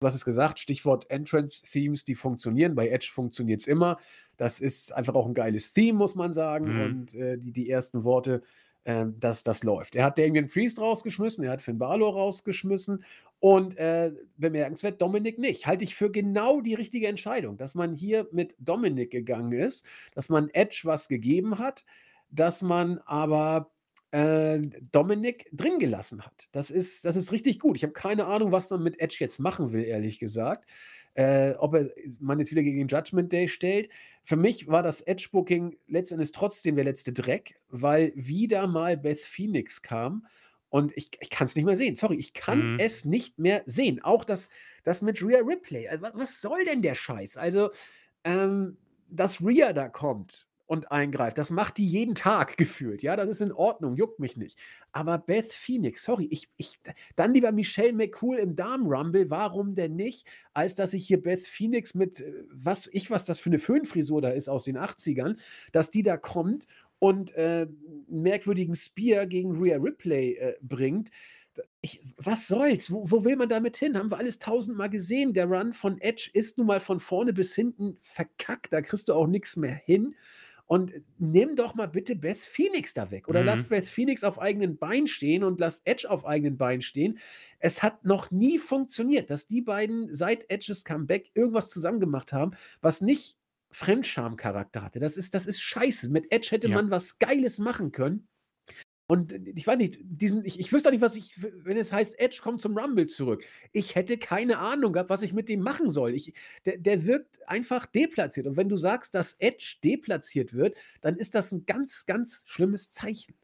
Du hast es gesagt, Stichwort Entrance Themes, die funktionieren. Bei Edge funktioniert es immer. Das ist einfach auch ein geiles Theme, muss man sagen. Mhm. Und äh, die, die ersten Worte dass das läuft. Er hat Damien Priest rausgeschmissen, er hat Finn Balor rausgeschmissen und äh, bemerkenswert, Dominik nicht. Halte ich für genau die richtige Entscheidung, dass man hier mit Dominik gegangen ist, dass man Edge was gegeben hat, dass man aber äh, Dominik drin gelassen hat. Das ist, das ist richtig gut. Ich habe keine Ahnung, was man mit Edge jetzt machen will, ehrlich gesagt äh, ob er man jetzt wieder gegen Judgment Day stellt. Für mich war das Edge-Booking letztendlich trotzdem der letzte Dreck, weil wieder mal Beth Phoenix kam und ich, ich kann es nicht mehr sehen. Sorry, ich kann mhm. es nicht mehr sehen. Auch das, das mit Rhea Ripley. Also, was, was soll denn der Scheiß? Also, ähm, dass Rhea da kommt und eingreift. Das macht die jeden Tag gefühlt. Ja, das ist in Ordnung, juckt mich nicht. Aber Beth Phoenix, sorry, ich, ich, dann lieber Michelle McCool im Damen-Rumble, warum denn nicht, als dass ich hier Beth Phoenix mit, äh, was ich, was das für eine Föhnfrisur da ist aus den 80ern, dass die da kommt und äh, einen merkwürdigen Spear gegen Rhea Ripley äh, bringt. ich was soll's? Wo wo will man damit hin? Haben wir alles tausendmal gesehen. Der Run von Edge ist nun mal von vorne bis hinten verkackt, da kriegst du auch nix mehr hin. Und nimm doch mal bitte Beth Phoenix da weg oder lass Mhm. Beth Phoenix auf eigenen Beinen stehen und lass Edge auf eigenen Beinen stehen. Es hat noch nie funktioniert, dass die beiden seit Edges Comeback irgendwas zusammen gemacht haben, was nicht Fremdscham-Charakter hatte. Das ist das ist scheiße. Mit Edge hätte Ja. man was Geiles machen können. Und ich weiß nicht, diesen ich ich wüsste auch nicht, was ich wenn es heißt, Edge kommt zum Rumble zurück. Ich hätte keine Ahnung gehabt, was ich mit dem machen soll. Ich der der wirkt einfach deplatziert. Und wenn du sagst, dass Edge deplatziert wird, dann ist das 'n ganz, ganz schlimmes Zeichen.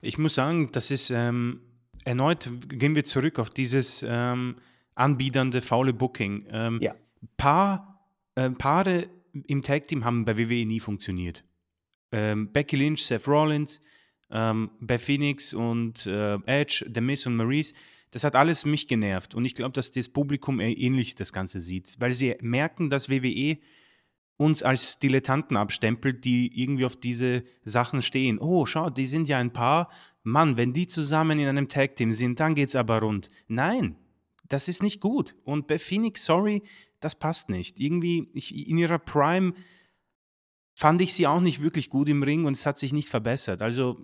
Ich muss sagen, das ist, ähm erneut gehen wir zurück auf dieses, ähm, anbiedernde, faule Booking. Ähm, Ja. Paar äh, Paare im Tag-Team haben bei WWE nie funktioniert. Ähm, Becky Lynch, Seth Rollins, ähm, Beth Phoenix und, äh, Edge, The Miz und Maryse, das hat alles mich genervt. Und ich glaube, dass das Publikum äh, ähnlich das Ganze sieht, weil sie merken, dass WWE uns als Dilettanten abstempelt, die irgendwie auf diese Sachen stehen. „Oh, schau, die sind ja ein Paar. Mann, wenn die zusammen in einem Tag-Team sind, dann geht's aber rund.“ Nein, das ist nicht gut. Und Beth Phoenix, sorry, das passt nicht. Irgendwie, ich in ihrer Prime fand ich sie auch nicht wirklich gut im Ring und es hat sich nicht verbessert. Also,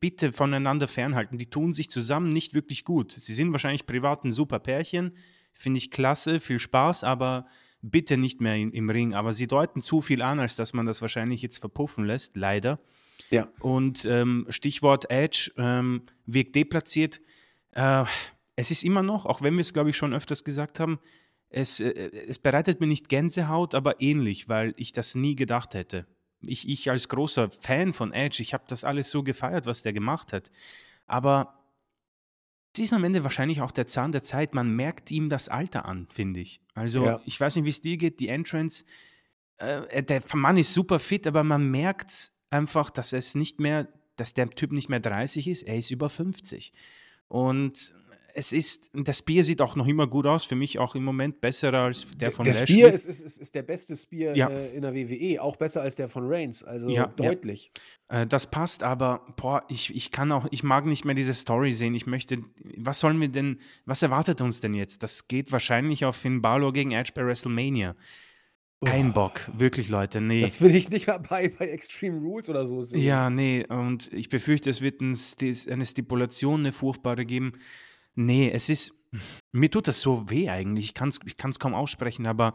bitte voneinander fernhalten. Die tun sich zusammen nicht wirklich gut. Sie sind wahrscheinlich privat 'n super Pärchen, finde ich klasse, viel Spaß, aber bitte nicht mehr in im Ring. Aber sie deuten zu viel an, als dass man das wahrscheinlich jetzt verpuffen lässt, leider. Ja. Und, ähm, Stichwort Edge, ähm, wirkt deplatziert. Äh, es ist immer noch, auch wenn wir es, glaube ich, schon öfters gesagt haben, es äh, es bereitet mir nicht Gänsehaut, aber ähnlich, weil ich das nie gedacht hätte. Ich ich als großer Fan von Edge, ich habe das alles so gefeiert, was der gemacht hat. Aber es ist am Ende wahrscheinlich auch der Zahn der Zeit. Man merkt ihm das Alter an, finde ich. Also, Ja. ich weiß nicht, wie's dir geht, die Entrance, äh, der Mann ist super fit, aber man merkt einfach, dass es nicht mehr dass der Typ nicht mehr 30 ist, er ist über 50. Und es ist der Spear sieht auch noch immer gut aus, für mich auch im Moment besser als der von der Lashley. Spear ist ist ist ist der beste Spear, Ja. äh, in der WWE, auch besser als der von Reigns, also Ja, ja. deutlich. Äh, das passt, aber boah, ich ich kann auch ich mag nicht mehr diese Story sehen. Ich möchte was sollen wir denn was erwartet uns denn jetzt? Das geht wahrscheinlich auf Finn Balor gegen Edge bei WrestleMania. Kein Bock, wirklich, Leute, ne. Das will ich nicht mal bei bei Extreme Rules oder so sehen. Ja, ne, und ich befürchte, es wird 'n Stis eine Stipulation, 'ne furchtbare geben. Ne, es ist mir tut das so weh eigentlich. Ich kann's ich kann's kaum aussprechen, aber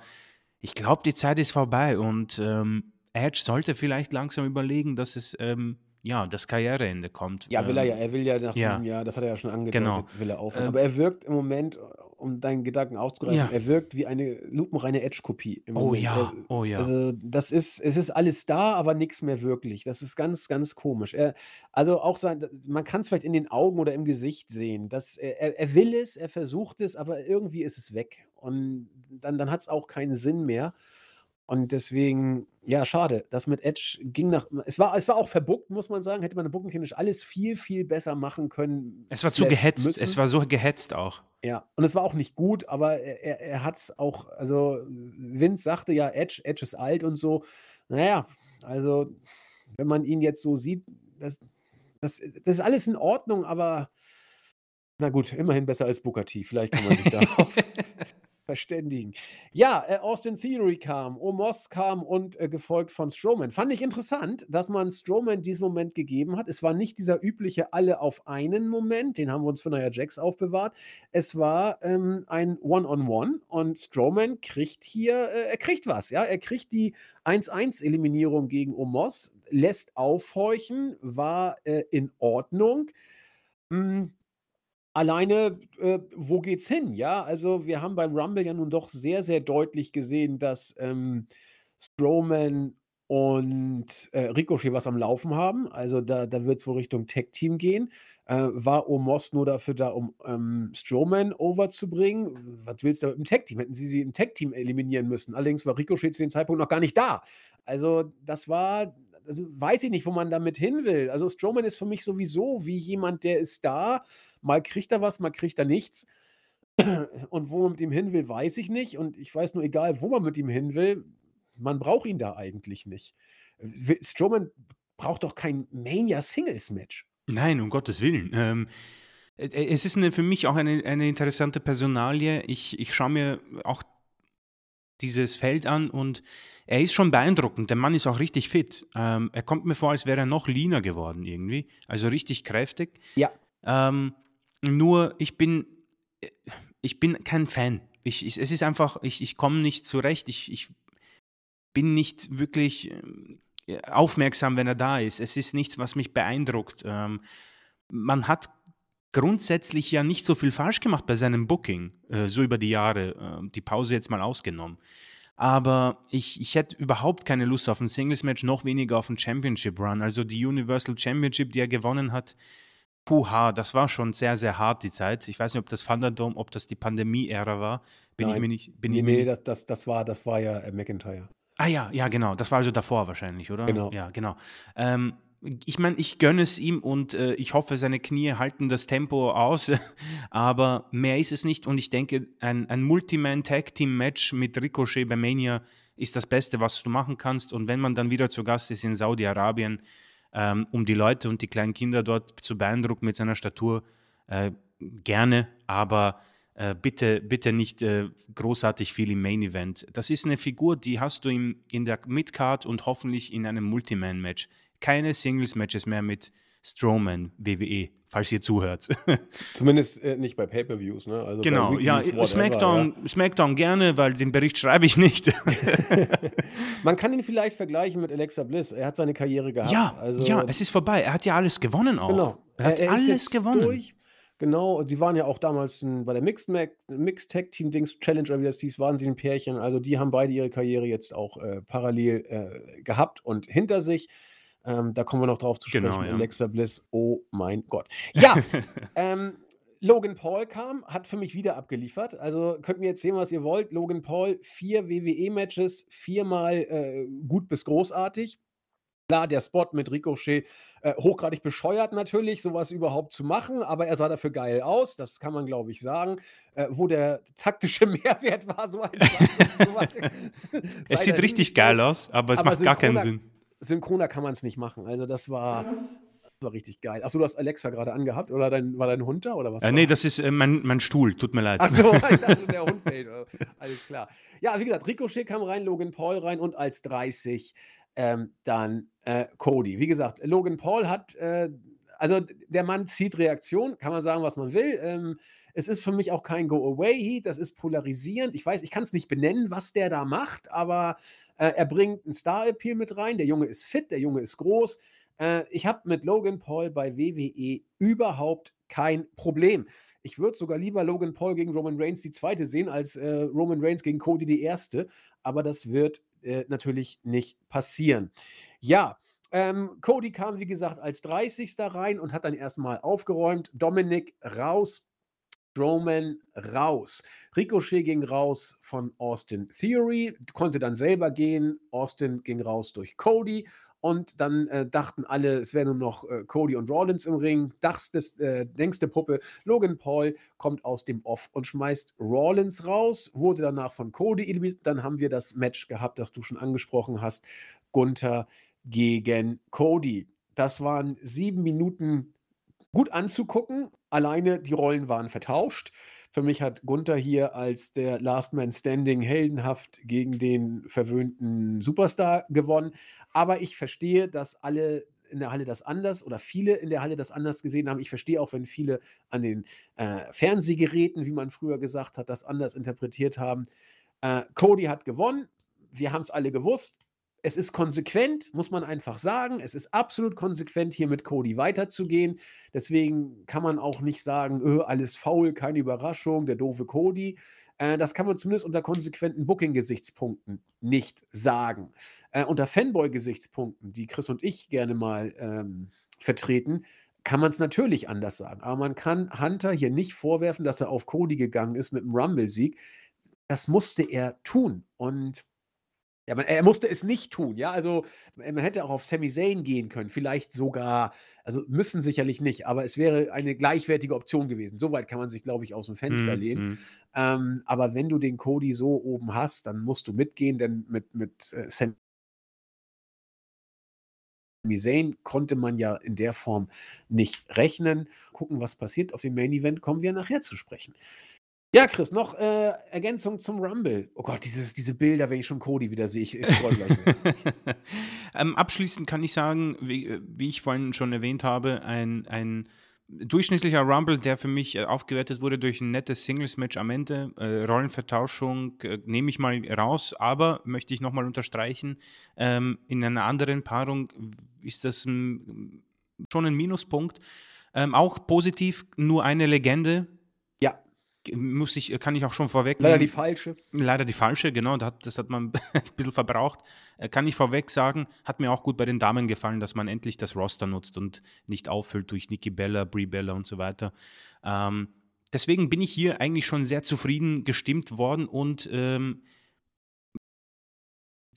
ich glaube, die Zeit ist vorbei und, ähm, Edge sollte vielleicht langsam überlegen, dass es, ähm, ja, das Karriereende kommt. Ja, will er ja. Ähm, Er will ja nach ja. diesem Jahr das hat er ja schon angedeutet, Genau. will er aufhören. Ähm Aber er wirkt im Moment, um deinen Gedanken aufzugreifen, Ja. er wirkt wie eine lupenreine Edge-Kopie Oh Moment. ja, Er oh ja. also, das ist es ist alles da, aber nix mehr wirklich. Das ist ganz, ganz komisch. Er also, auch sein man kann's vielleicht in den Augen oder im Gesicht sehen, dass er er will es, er versucht es, aber irgendwie ist es weg. Und dann dann hat's auch keinen Sinn mehr. Und deswegen, ja, schade. Das mit Edge ging nach es war es war auch verbookt, muss man sagen. Hätte man bookingtechnisch alles viel, viel besser machen können Es war zu gehetzt. müssen. Es war so gehetzt auch. Ja, und es war auch nicht gut, aber er er er hat's auch also, Vince sagte ja: „Edge Edge ist alt“ und so. Na ja, also, wenn man ihn jetzt so sieht, das das das ist alles in Ordnung, aber na gut, immerhin besser als Booker T. Vielleicht kann man sich darauf verständigen. Ja, äh, Austin Theory kam, Omos kam und, äh, gefolgt von Strowman. Fand ich interessant, dass man Strowman diesen Moment gegeben hat. Es war nicht dieser übliche alle auf einen Moment, den haben wir uns für Nia Jax aufbewahrt. Es war, ähm, ein One-on-One und Strowman kriegt hier äh, er kriegt was, ja? Er kriegt die 1-1-Eliminierung gegen Omos, lässt aufhorchen, war, äh, in Ordnung. Hm, alleine, äh, wo geht's hin, ja? Also, wir haben beim Rumble ja nun doch sehr, sehr deutlich gesehen, dass, ähm, Strowman und, äh, Ricochet was am Laufen haben. Also, da da wird's wohl Richtung Tag-Team gehen. Äh, war Omos nur dafür da, um, ähm, Strowman over zu bringen? Was willst du mit 'm Tag-Team? Hätten sie sie im Tag-Team eliminieren müssen. Allerdings war Ricochet zu dem Zeitpunkt noch gar nicht da. Also, das war also, weiß ich nicht, wo man damit hin will. Also, Strowman ist für mich sowieso wie jemand, der ist da, mal kriegt er was, mal kriegt er nichts. Und wo man mit ihm hin will, weiß ich nicht. Und ich weiß nur, egal wo man mit ihm hin will, man braucht ihn da eigentlich nicht. Strowman braucht doch kein Mania-Singles-Match. Nein, um Gottes Willen. Ähm, Äh, äh, es ist 'ne für mich auch eine eine interessante Personalie. Ich ich schaue mir auch dieses Feld an und er ist schon beeindruckend. Der Mann ist auch richtig fit. Ähm, er kommt mir vor, als wäre er noch leaner geworden irgendwie, also richtig kräftig. Ja. Ähm, nur ich bin äh, ich bin kein Fan. Ich ich es ist einfach ich ich komme nicht zurecht. Ich ich bin nicht wirklich, ähm, aufmerksam, wenn er da ist. Es ist nichts, was mich beeindruckt. Ähm, man hat grundsätzlich ja nicht so viel falsch gemacht bei seinem Booking, äh, so über die Jahre, äh, die Pause jetzt mal ausgenommen. Aber ich, ich hätte überhaupt keine Lust auf ein Singles-Match, noch weniger auf ein Championship-Run. Also die Universal Championship, die er gewonnen hat, puha, das war schon sehr, sehr hart, die Zeit. Ich weiß nicht, ob das Thunderdome, ob das die Pandemie-Ära war. Bin ich Nein. mir nicht. Bin Nee, ich mir nee, das das das war das war ja, äh, McIntyre. Ah ja, ja, genau. Das war also davor wahrscheinlich, oder? Genau. Ja, genau. Ähm, ich meine, ich gönne es ihm und äh, ich hoffe, seine Knie halten das Tempo aus, aber mehr ist es nicht und ich denke, ein, ein Multiman-Tag-Team-Match mit Ricochet bei Mania ist das Beste, was du machen kannst und wenn man dann wieder zu Gast ist in Saudi-Arabien, ähm, um die Leute und die kleinen Kinder dort zu beeindrucken mit seiner Statur, äh, gerne, aber äh, bitte, bitte nicht äh, großartig viel im Main Event. Das ist eine Figur, die hast du in, in der Midcard und hoffentlich in einem Multiman-Match. Keine Singles-Matches mehr mit Strowman, WWE, falls ihr zuhört. Zumindest, äh, nicht bei Pay-per-Views, ne? Also genau, ja, whatever, Smackdown, Smackdown gerne, weil den Bericht schreibe ich nicht. ja. Man kann ihn vielleicht vergleichen mit Alexa Bliss. Er hat seine Karriere gehabt. ja, Also ja, es ist vorbei. Er hat ja alles gewonnen auch. genau. Er hat ist alles jetzt gewonnen. durch. Genau, die waren ja auch damals bei der Mixed Mixed Tag Team Dings Challenge oder wie das hieß, waren sie 'n Pärchen. Also, die haben beide ihre Karriere jetzt auch, äh, parallel, äh, gehabt und hinter sich. Ähm, da kommen wir noch drauf zu sprechen. Genau, ja. Alexa Bliss, oh mein Gott. Ja, ähm, Logan Paul kam, hat für mich wieder abgeliefert. Also, könnt mir erzählen, was ihr wollt. Logan Paul, 4 WWE-Matches, viermal, äh, gut bis großartig. Klar, der Spot mit Ricochet, äh, hochgradig bescheuert natürlich, so was überhaupt zu machen, aber er sah dafür geil aus, das kann man, glaube ich, sagen. Äh, wo der taktische Mehrwert war, so machen, sei Es sieht richtig geil aus, aber es Aber macht gar keinen Sinn. Synchroner kann man's nicht machen. Also, das war war richtig geil. Ach so, du hast Alexa grade angehabt oder dein war dein Hund da oder was Äh, war ne, das ist, äh, mein mein Stuhl, tut mir leid. Ach so, ich dachte, der Hund bellt. Alles klar. Ja, wie gesagt, Ricochet kam rein, Logan Paul rein und als 30, ähm, dann, äh, Cody. Wie gesagt, Logan Paul hat, äh also, der Mann zieht Reaktion, kann man sagen, was man will. Ähm, es ist für mich auch kein Go-Away-Heat, das ist polarisierend. Ich weiß, ich kann's nicht benennen, was der da macht, aber, äh, er bringt 'n Star-Appeal mit rein. Der Junge ist fit, der Junge ist groß. Äh, ich habe mit Logan Paul bei WWE überhaupt kein Problem. Ich würde sogar lieber Logan Paul gegen Roman Reigns die 2. sehen als, äh, Roman Reigns gegen Cody die 1., aber das wird, äh, natürlich nicht passieren. Ja, ähm, Cody kam, wie gesagt, als 30. rein und hat dann erst mal aufgeräumt. Dominic raus, Strowman raus. Ricochet ging raus von Austin Theory, konnte dann selber gehen. Austin ging raus durch Cody und dann, äh, dachten alle, es wären nur noch, äh, Cody und Rollins im Ring. Dachs des äh, denkste Puppe, Logan Paul kommt aus dem Off und schmeißt Rollins raus, wurde danach von Cody eliminiert. Dann haben wir das Match gehabt, das du schon angesprochen hast, Gunther gegen Cody. Das waren 7 Minuten gut anzugucken. Alleine die Rollen waren vertauscht. Für mich hat Gunther hier als der Last Man Standing heldenhaft gegen den verwöhnten Superstar gewonnen. Aber ich verstehe, dass alle in der Halle das anders oder viele in der Halle das anders gesehen haben. Ich verstehe auch, wenn viele an den, äh, Fernsehgeräten, wie man früher gesagt hat, das anders interpretiert haben. Äh, Cody hat gewonnen. Wir haben's alle gewusst. Es ist konsequent, muss man einfach sagen. Es ist absolut konsequent, hier mit Cody weiterzugehen. Deswegen kann man auch nicht sagen: „Öh, alles faul, keine Überraschung, der doofe Cody.“ Äh, das kann man zumindest unter konsequenten Booking-Gesichtspunkten nicht sagen. Äh, unter Fanboy-Gesichtspunkten, die Chris und ich gerne mal, ähm, vertreten, kann man's natürlich anders sagen. Aber man kann Hunter hier nicht vorwerfen, dass er auf Cody gegangen ist mit 'm Rumble-Sieg. Das musste er tun und ja, man er musste es nicht tun, ja? Also, äh, man hätte auch auf Sami Zayn gehen können, vielleicht sogar also, müssen sicherlich nicht, aber es wäre eine gleichwertige Option gewesen. So weit kann man sich, glaube ich, aus'm Fenster Mhm, lehnen. mhm. Ähm, aber wenn du den Cody so oben hast, dann musst du mitgehen, denn mit mit, äh, Sam Sami Zayn konnte man ja in der Form nicht rechnen. Gucken, was passiert. Auf dem Main Event kommen wir nachher zu sprechen. Ja, Chris, noch äh, Ergänzung zum Rumble. Oh Gott, dieses, diese Bilder, wenn ich schon Cody wieder sehe, ich, ich freue gleich. ähm, abschließend kann ich sagen, wie, äh, wie, ich vorhin schon erwähnt habe, ein, ein durchschnittlicher Rumble, der für mich äh, aufgewertet wurde durch ein nettes Singles-Match am Ende. Äh, Rollenvertauschung äh, nehme ich mal raus, aber möchte ich nochmal unterstreichen, ähm, in einer anderen Paarung ist das ein, schon ein Minuspunkt. Ähm, auch positiv, nur eine Legende, muss ich, kann ich auch schon vorweg. Leider die falsche. Leider die falsche, genau. Das hat man ein bisschen verbraucht. Äh, kann ich vorweg sagen, hat mir auch gut bei den Damen gefallen, dass man endlich das Roster nutzt und nicht auffüllt durch Nikki Bella, Brie Bella und so weiter. Ähm, deswegen bin ich hier eigentlich schon sehr zufrieden gestimmt worden und ähm,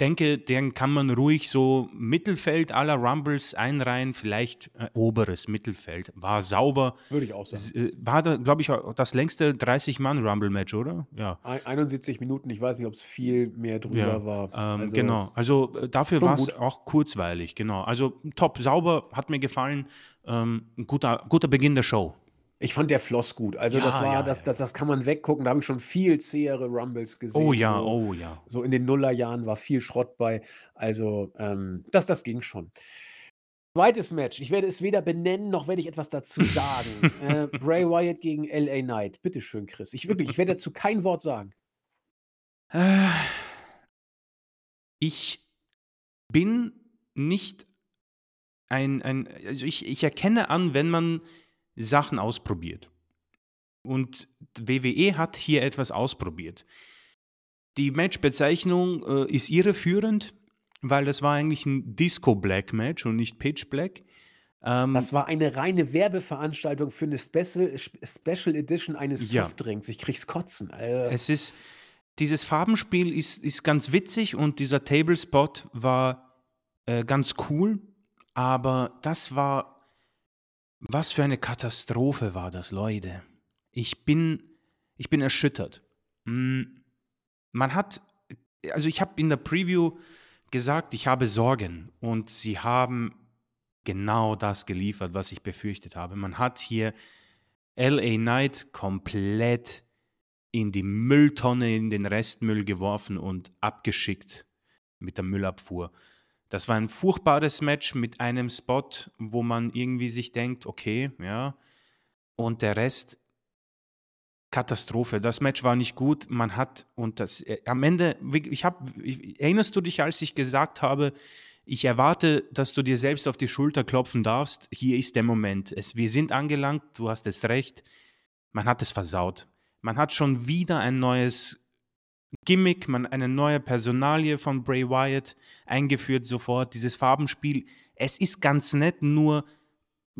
denke, den kann man ruhig so Mittelfeld aller Rumbles einreihen, vielleicht äh, oberes Mittelfeld. War sauber. Würde ich auch sagen. Äh, war da, glaube ich, das längste 30-Mann-Rumble-Match, oder? Ja. 71 Minuten, ich weiß nicht, ob es viel mehr drüber ja, war. Ähm, also, genau, also äh, dafür war es auch kurzweilig, genau. Also top, sauber, hat mir gefallen. Ähm, ein guter, guter Beginn der Show. Ich fand der Floss gut. Also, das Ja, war, ja, das, das, das kann man weggucken. Da habe ich schon viel zähere Rumbles Oh ja, oh ja. so in den Nullerjahren war viel Schrott bei. Also, ähm, das, das ging schon. Zweites Match. Ich werde es weder benennen, noch werde ich etwas dazu sagen. äh, Bray Wyatt gegen LA Knight. Bitte schön, Chris. Ich wirklich, ich werde dazu kein Wort sagen. Äh, ich bin nicht ein, ein also ich, ich erkenne an, wenn man Sachen ausprobiert. Und WWE hat hier etwas ausprobiert. Die Matchbezeichnung äh, ist irreführend, weil das war eigentlich ein Disco Black Match und nicht Pitch Black. Ähm, das war eine reine Werbeveranstaltung für eine Special, Special Edition eines ja. Softdrinks. Ich krieg's kotzen. Alter. Es ist dieses Farbenspiel ist, ist ganz witzig und dieser Table Spot war äh, ganz cool, aber das war was für eine Katastrophe war das, Leute. Ich bin, ich bin erschüttert. Hm, man hat, also ich habe in der Preview gesagt, ich habe Sorgen und sie haben genau das geliefert, was ich befürchtet habe. Man hat hier LA Knight komplett in die Mülltonne, in den Restmüll geworfen und abgeschickt mit der Müllabfuhr. Das war ein furchtbares Match mit einem Spot, wo man irgendwie sich denkt, okay, ja. Und der Rest, Katastrophe. Das Match war nicht gut. Man hat, und das äh, am Ende, ich habe, erinnerst du dich, als ich gesagt habe, ich erwarte, dass du dir selbst auf die Schulter klopfen darfst. Hier ist der Moment. Es, wir sind angelangt, du hast es recht. Man hat es versaut. Man hat schon wieder ein neues Gimmick, man eine neue Personalie von Bray Wyatt eingeführt sofort, dieses Farbenspiel. Es ist ganz nett, nur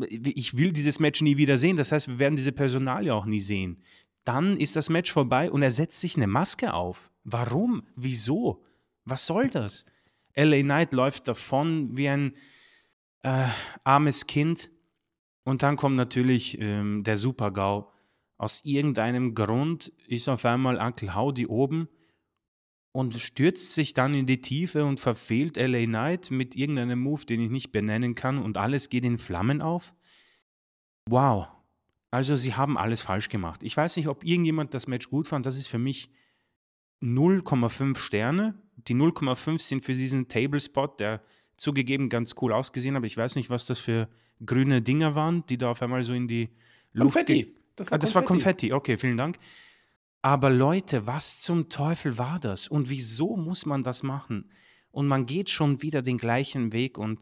ich will dieses Match nie wieder sehen. Das heißt, wir werden diese Personalie auch nie sehen. Dann ist das Match vorbei und er setzt sich eine Maske auf. Warum? Wieso? Was soll das? LA Knight läuft davon wie ein äh, armes Kind. Und dann kommt natürlich ähm, der Super-GAU. Aus irgendeinem Grund ist auf einmal Uncle Howdy oben und stürzt sich dann in die Tiefe und verfehlt LA Knight mit irgendeinem Move, den ich nicht benennen kann und alles geht in Flammen auf? Wow. Also sie haben alles falsch gemacht. Ich weiß nicht, ob irgendjemand das Match gut fand. Das ist für mich 0,5 Sterne. Die 0,5 sind für diesen Table Spot, der zugegeben ganz cool ausgesehen, aber ich weiß nicht, was das für grüne Dinger waren, die da auf einmal so in die Luft. Konfetti. Das war, ah, das Konfetti. war Konfetti. Okay, vielen Dank. Aber Leute, was zum Teufel war das? Und wieso muss man das machen? Und man geht schon wieder den gleichen Weg und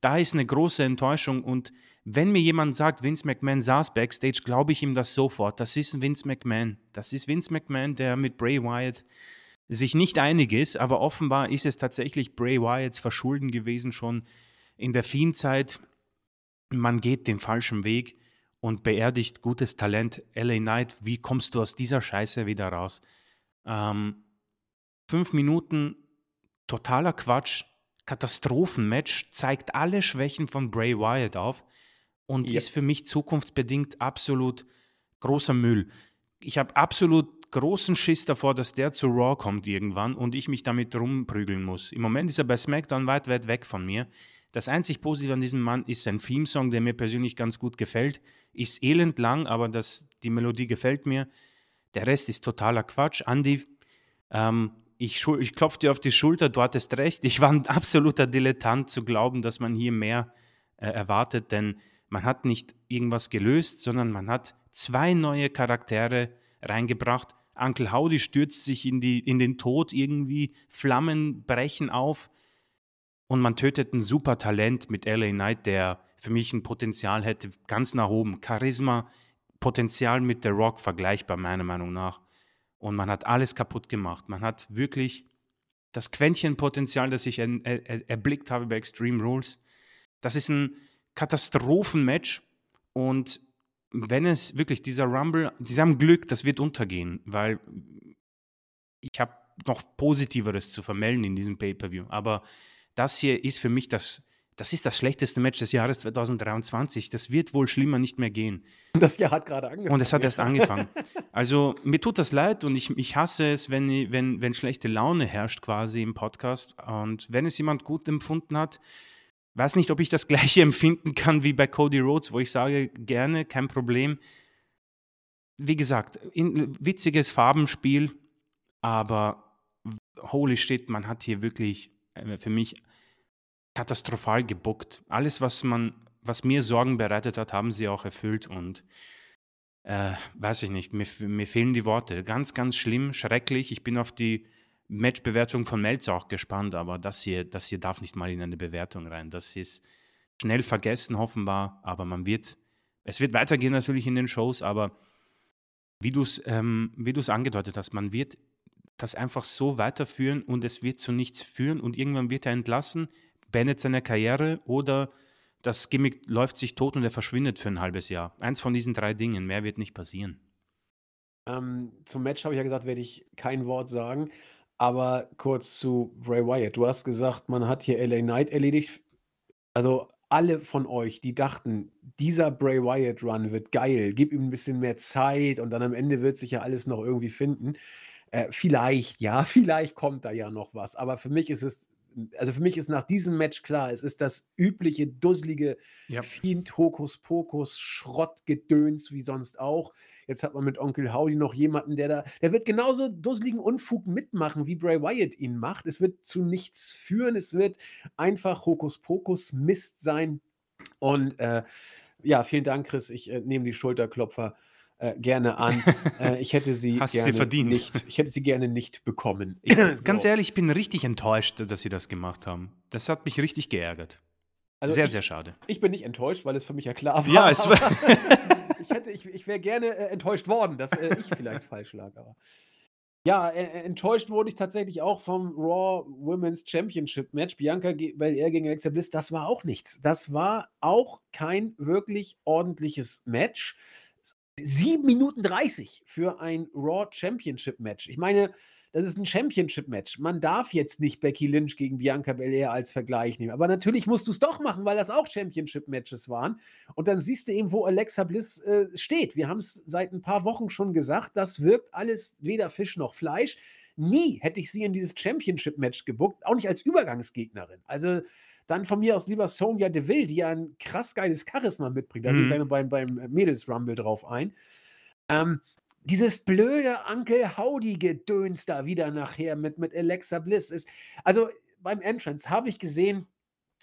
da ist eine große Enttäuschung. Und wenn mir jemand sagt, Vince McMahon saß backstage, glaube ich ihm das sofort. Das ist Vince McMahon. Das ist Vince McMahon, der mit Bray Wyatt sich nicht einig ist, aber offenbar ist es tatsächlich Bray Wyatts Verschulden gewesen schon in der Fiend-Zeit. Man geht den falschen Weg und beerdigt gutes Talent. LA Knight, wie kommst du aus dieser Scheiße wieder raus? Ähm, fünf Minuten, totaler Quatsch, Katastrophenmatch, zeigt alle Schwächen von Bray Wyatt auf und ja. ist für mich zukunftsbedingt absolut großer Müll. Ich habe absolut großen Schiss davor, dass der zu Raw kommt irgendwann und ich mich damit rumprügeln muss. Im Moment ist er bei SmackDown weit, weit weg von mir. Das einzig Positive an diesem Mann ist sein Theme-Song, der mir persönlich ganz gut gefällt. Ist elend lang, aber das, die Melodie gefällt mir. Der Rest ist totaler Quatsch. Andy, ähm, ich, ich klopfe dir auf die Schulter, du hattest recht. Ich war ein absoluter Dilettant zu glauben, dass man hier mehr äh, erwartet, denn man hat nicht irgendwas gelöst, sondern man hat zwei neue Charaktere reingebracht. Uncle Howdy stürzt sich in, die, in den Tod irgendwie, Flammen brechen auf und man tötet ein super Talent mit LA Knight, der für mich ein Potenzial hätte, ganz nach oben. Charisma, Potenzial mit The Rock vergleichbar, meiner Meinung nach. Und man hat alles kaputt gemacht. Man hat wirklich das Quäntchen Potenzial, das ich er, er, erblickt habe bei Extreme Rules. Das ist ein Katastrophenmatch. Und wenn es wirklich dieser Rumble, sie haben Glück, das wird untergehen, weil ich habe noch Positiveres zu vermelden in diesem Pay-Per-View. Aber das hier ist für mich das, das ist das schlechteste Match des Jahres 2023. Das wird wohl schlimmer nicht mehr gehen. Das Jahr hat gerade angefangen. Und es hat erst angefangen. Also mir tut das leid und ich, ich hasse es, wenn, wenn, wenn schlechte Laune herrscht quasi im Podcast. Und wenn es jemand gut empfunden hat, weiß nicht, ob ich das gleiche empfinden kann wie bei Cody Rhodes, wo ich sage, gerne, kein Problem. Wie gesagt, in, witziges Farbenspiel, aber holy shit, man hat hier wirklich äh, für mich katastrophal gebuckt. Alles, was man, was mir Sorgen bereitet hat, haben sie auch erfüllt und äh, weiß ich nicht, mir, mir fehlen die Worte. Ganz, ganz schlimm, schrecklich. Ich bin auf die Matchbewertung von Melzer auch gespannt, aber das hier, das hier darf nicht mal in eine Bewertung rein. Das ist schnell vergessen, offenbar, aber man wird, es wird weitergehen natürlich in den Shows, aber wie du es ähm, angedeutet hast, man wird das einfach so weiterführen und es wird zu nichts führen und irgendwann wird er entlassen, beendet seine Karriere oder das Gimmick läuft sich tot und er verschwindet für ein halbes Jahr. Eins von diesen drei Dingen, mehr wird nicht passieren. Ähm, zum Match habe ich ja gesagt, werde ich kein Wort sagen. Aber kurz zu Bray Wyatt. Du hast gesagt, man hat hier LA Knight erledigt. Also alle von euch, die dachten, dieser Bray Wyatt Run wird geil, gib ihm ein bisschen mehr Zeit und dann am Ende wird sich ja alles noch irgendwie finden. Äh, vielleicht, ja, vielleicht kommt da ja noch was. Aber für mich ist es, also für mich ist nach diesem Match klar, es ist das übliche, dusselige Ja. Fiend, Hokuspokus, Schrottgedöns wie sonst auch. Jetzt hat man mit Onkel Howdy noch jemanden, der da, der wird genauso dusseligen Unfug mitmachen, wie Bray Wyatt ihn macht. Es wird zu nichts führen. Es wird einfach Hokuspokus, Mist sein. Und äh, ja, vielen Dank, Chris. Ich äh, nehme die Schulterklopfer äh, gerne an. Äh, ich hätte sie Hast sie gerne verdient. nicht, ich hätte sie gerne nicht bekommen. Ich, So. Ganz ehrlich, ich bin richtig enttäuscht, dass sie das gemacht haben. Das hat mich richtig geärgert. Also sehr, ich, sehr schade. ich bin nicht enttäuscht, weil es für mich ja klar war. Ja, es war- ich hätte, ich, ich wäre gerne äh, enttäuscht worden, dass äh, ich vielleicht falsch lag. Aber ja, äh, äh, enttäuscht wurde ich tatsächlich auch vom Raw Women's Championship Match. Bianca Belair gegen Alexa Bliss, das war auch nichts. Das war auch kein wirklich ordentliches Match. 7 Minuten 30 für ein Raw Championship Match. Ich meine, das ist ein Championship Match. Man darf jetzt nicht Becky Lynch gegen Bianca Belair als Vergleich nehmen. Aber natürlich musst du es doch machen, weil das auch Championship Matches waren. Und dann siehst du eben, wo Alexa Bliss äh, steht. Wir haben es seit ein paar Wochen schon gesagt, das wirkt alles weder Fisch noch Fleisch. Nie hätte ich sie in dieses Championship Match gebuckt, auch nicht als Übergangsgegnerin. Also dann von mir aus lieber Sonja Deville, die ja ein krass geiles Charisma mitbringt. Da gehe ich Mhm. beim, beim Mädels Rumble drauf ein. Ähm, dieses blöde Uncle Howdy-Gedöns da wieder nachher mit, mit Alexa Bliss ist. Also beim Entrance habe ich gesehen,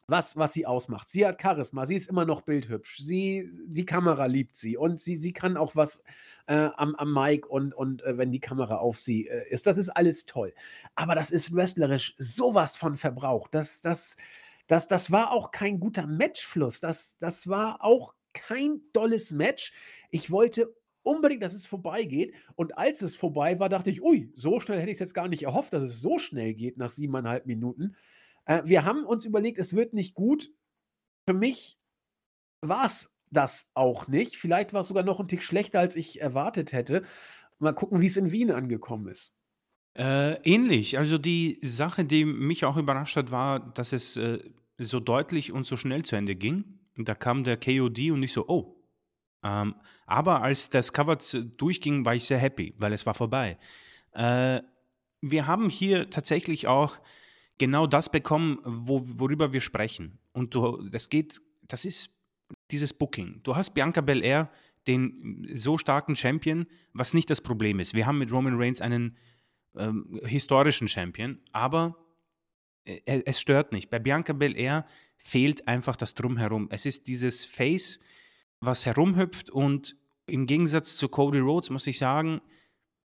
was, was sie ausmacht. Sie hat Charisma, sie ist immer noch bildhübsch, sie, die Kamera liebt sie und sie, sie kann auch was äh, am, am Mic und, und äh, wenn die Kamera auf sie äh, ist. Das ist alles toll. Aber das ist wrestlerisch sowas von verbraucht. Das, das, das, das war auch kein guter Matchfluss. Das, das war auch kein dolles Match. Ich wollte unbedingt, dass es vorbeigeht. Und als es vorbei war, dachte ich, ui, so schnell hätte ich es jetzt gar nicht erhofft, dass es so schnell geht nach siebeneinhalb Minuten. Äh, wir haben uns überlegt, es wird nicht gut. Für mich war es das auch nicht. Vielleicht war es sogar noch ein Tick schlechter, als ich erwartet hätte. Mal gucken, wie es in Wien angekommen ist. Äh, ähnlich. Also die Sache, die mich auch überrascht hat, war, dass es äh, so deutlich und so schnell zu Ende ging. Da kam der KOD und ich so, oh. Ähm, aber als das Cover durchging, war ich sehr happy, weil es war vorbei. Äh, wir haben hier tatsächlich auch genau das bekommen, wo, worüber wir sprechen. Und du, das geht, das ist dieses Booking. Du hast Bianca Belair, den so starken Champion, was nicht das Problem ist. Wir haben mit Roman Reigns einen ähm, historischen Champion, aber äh, es stört nicht. Bei Bianca Belair fehlt einfach das Drumherum. Es ist dieses Face, was herumhüpft und im Gegensatz zu Cody Rhodes muss ich sagen,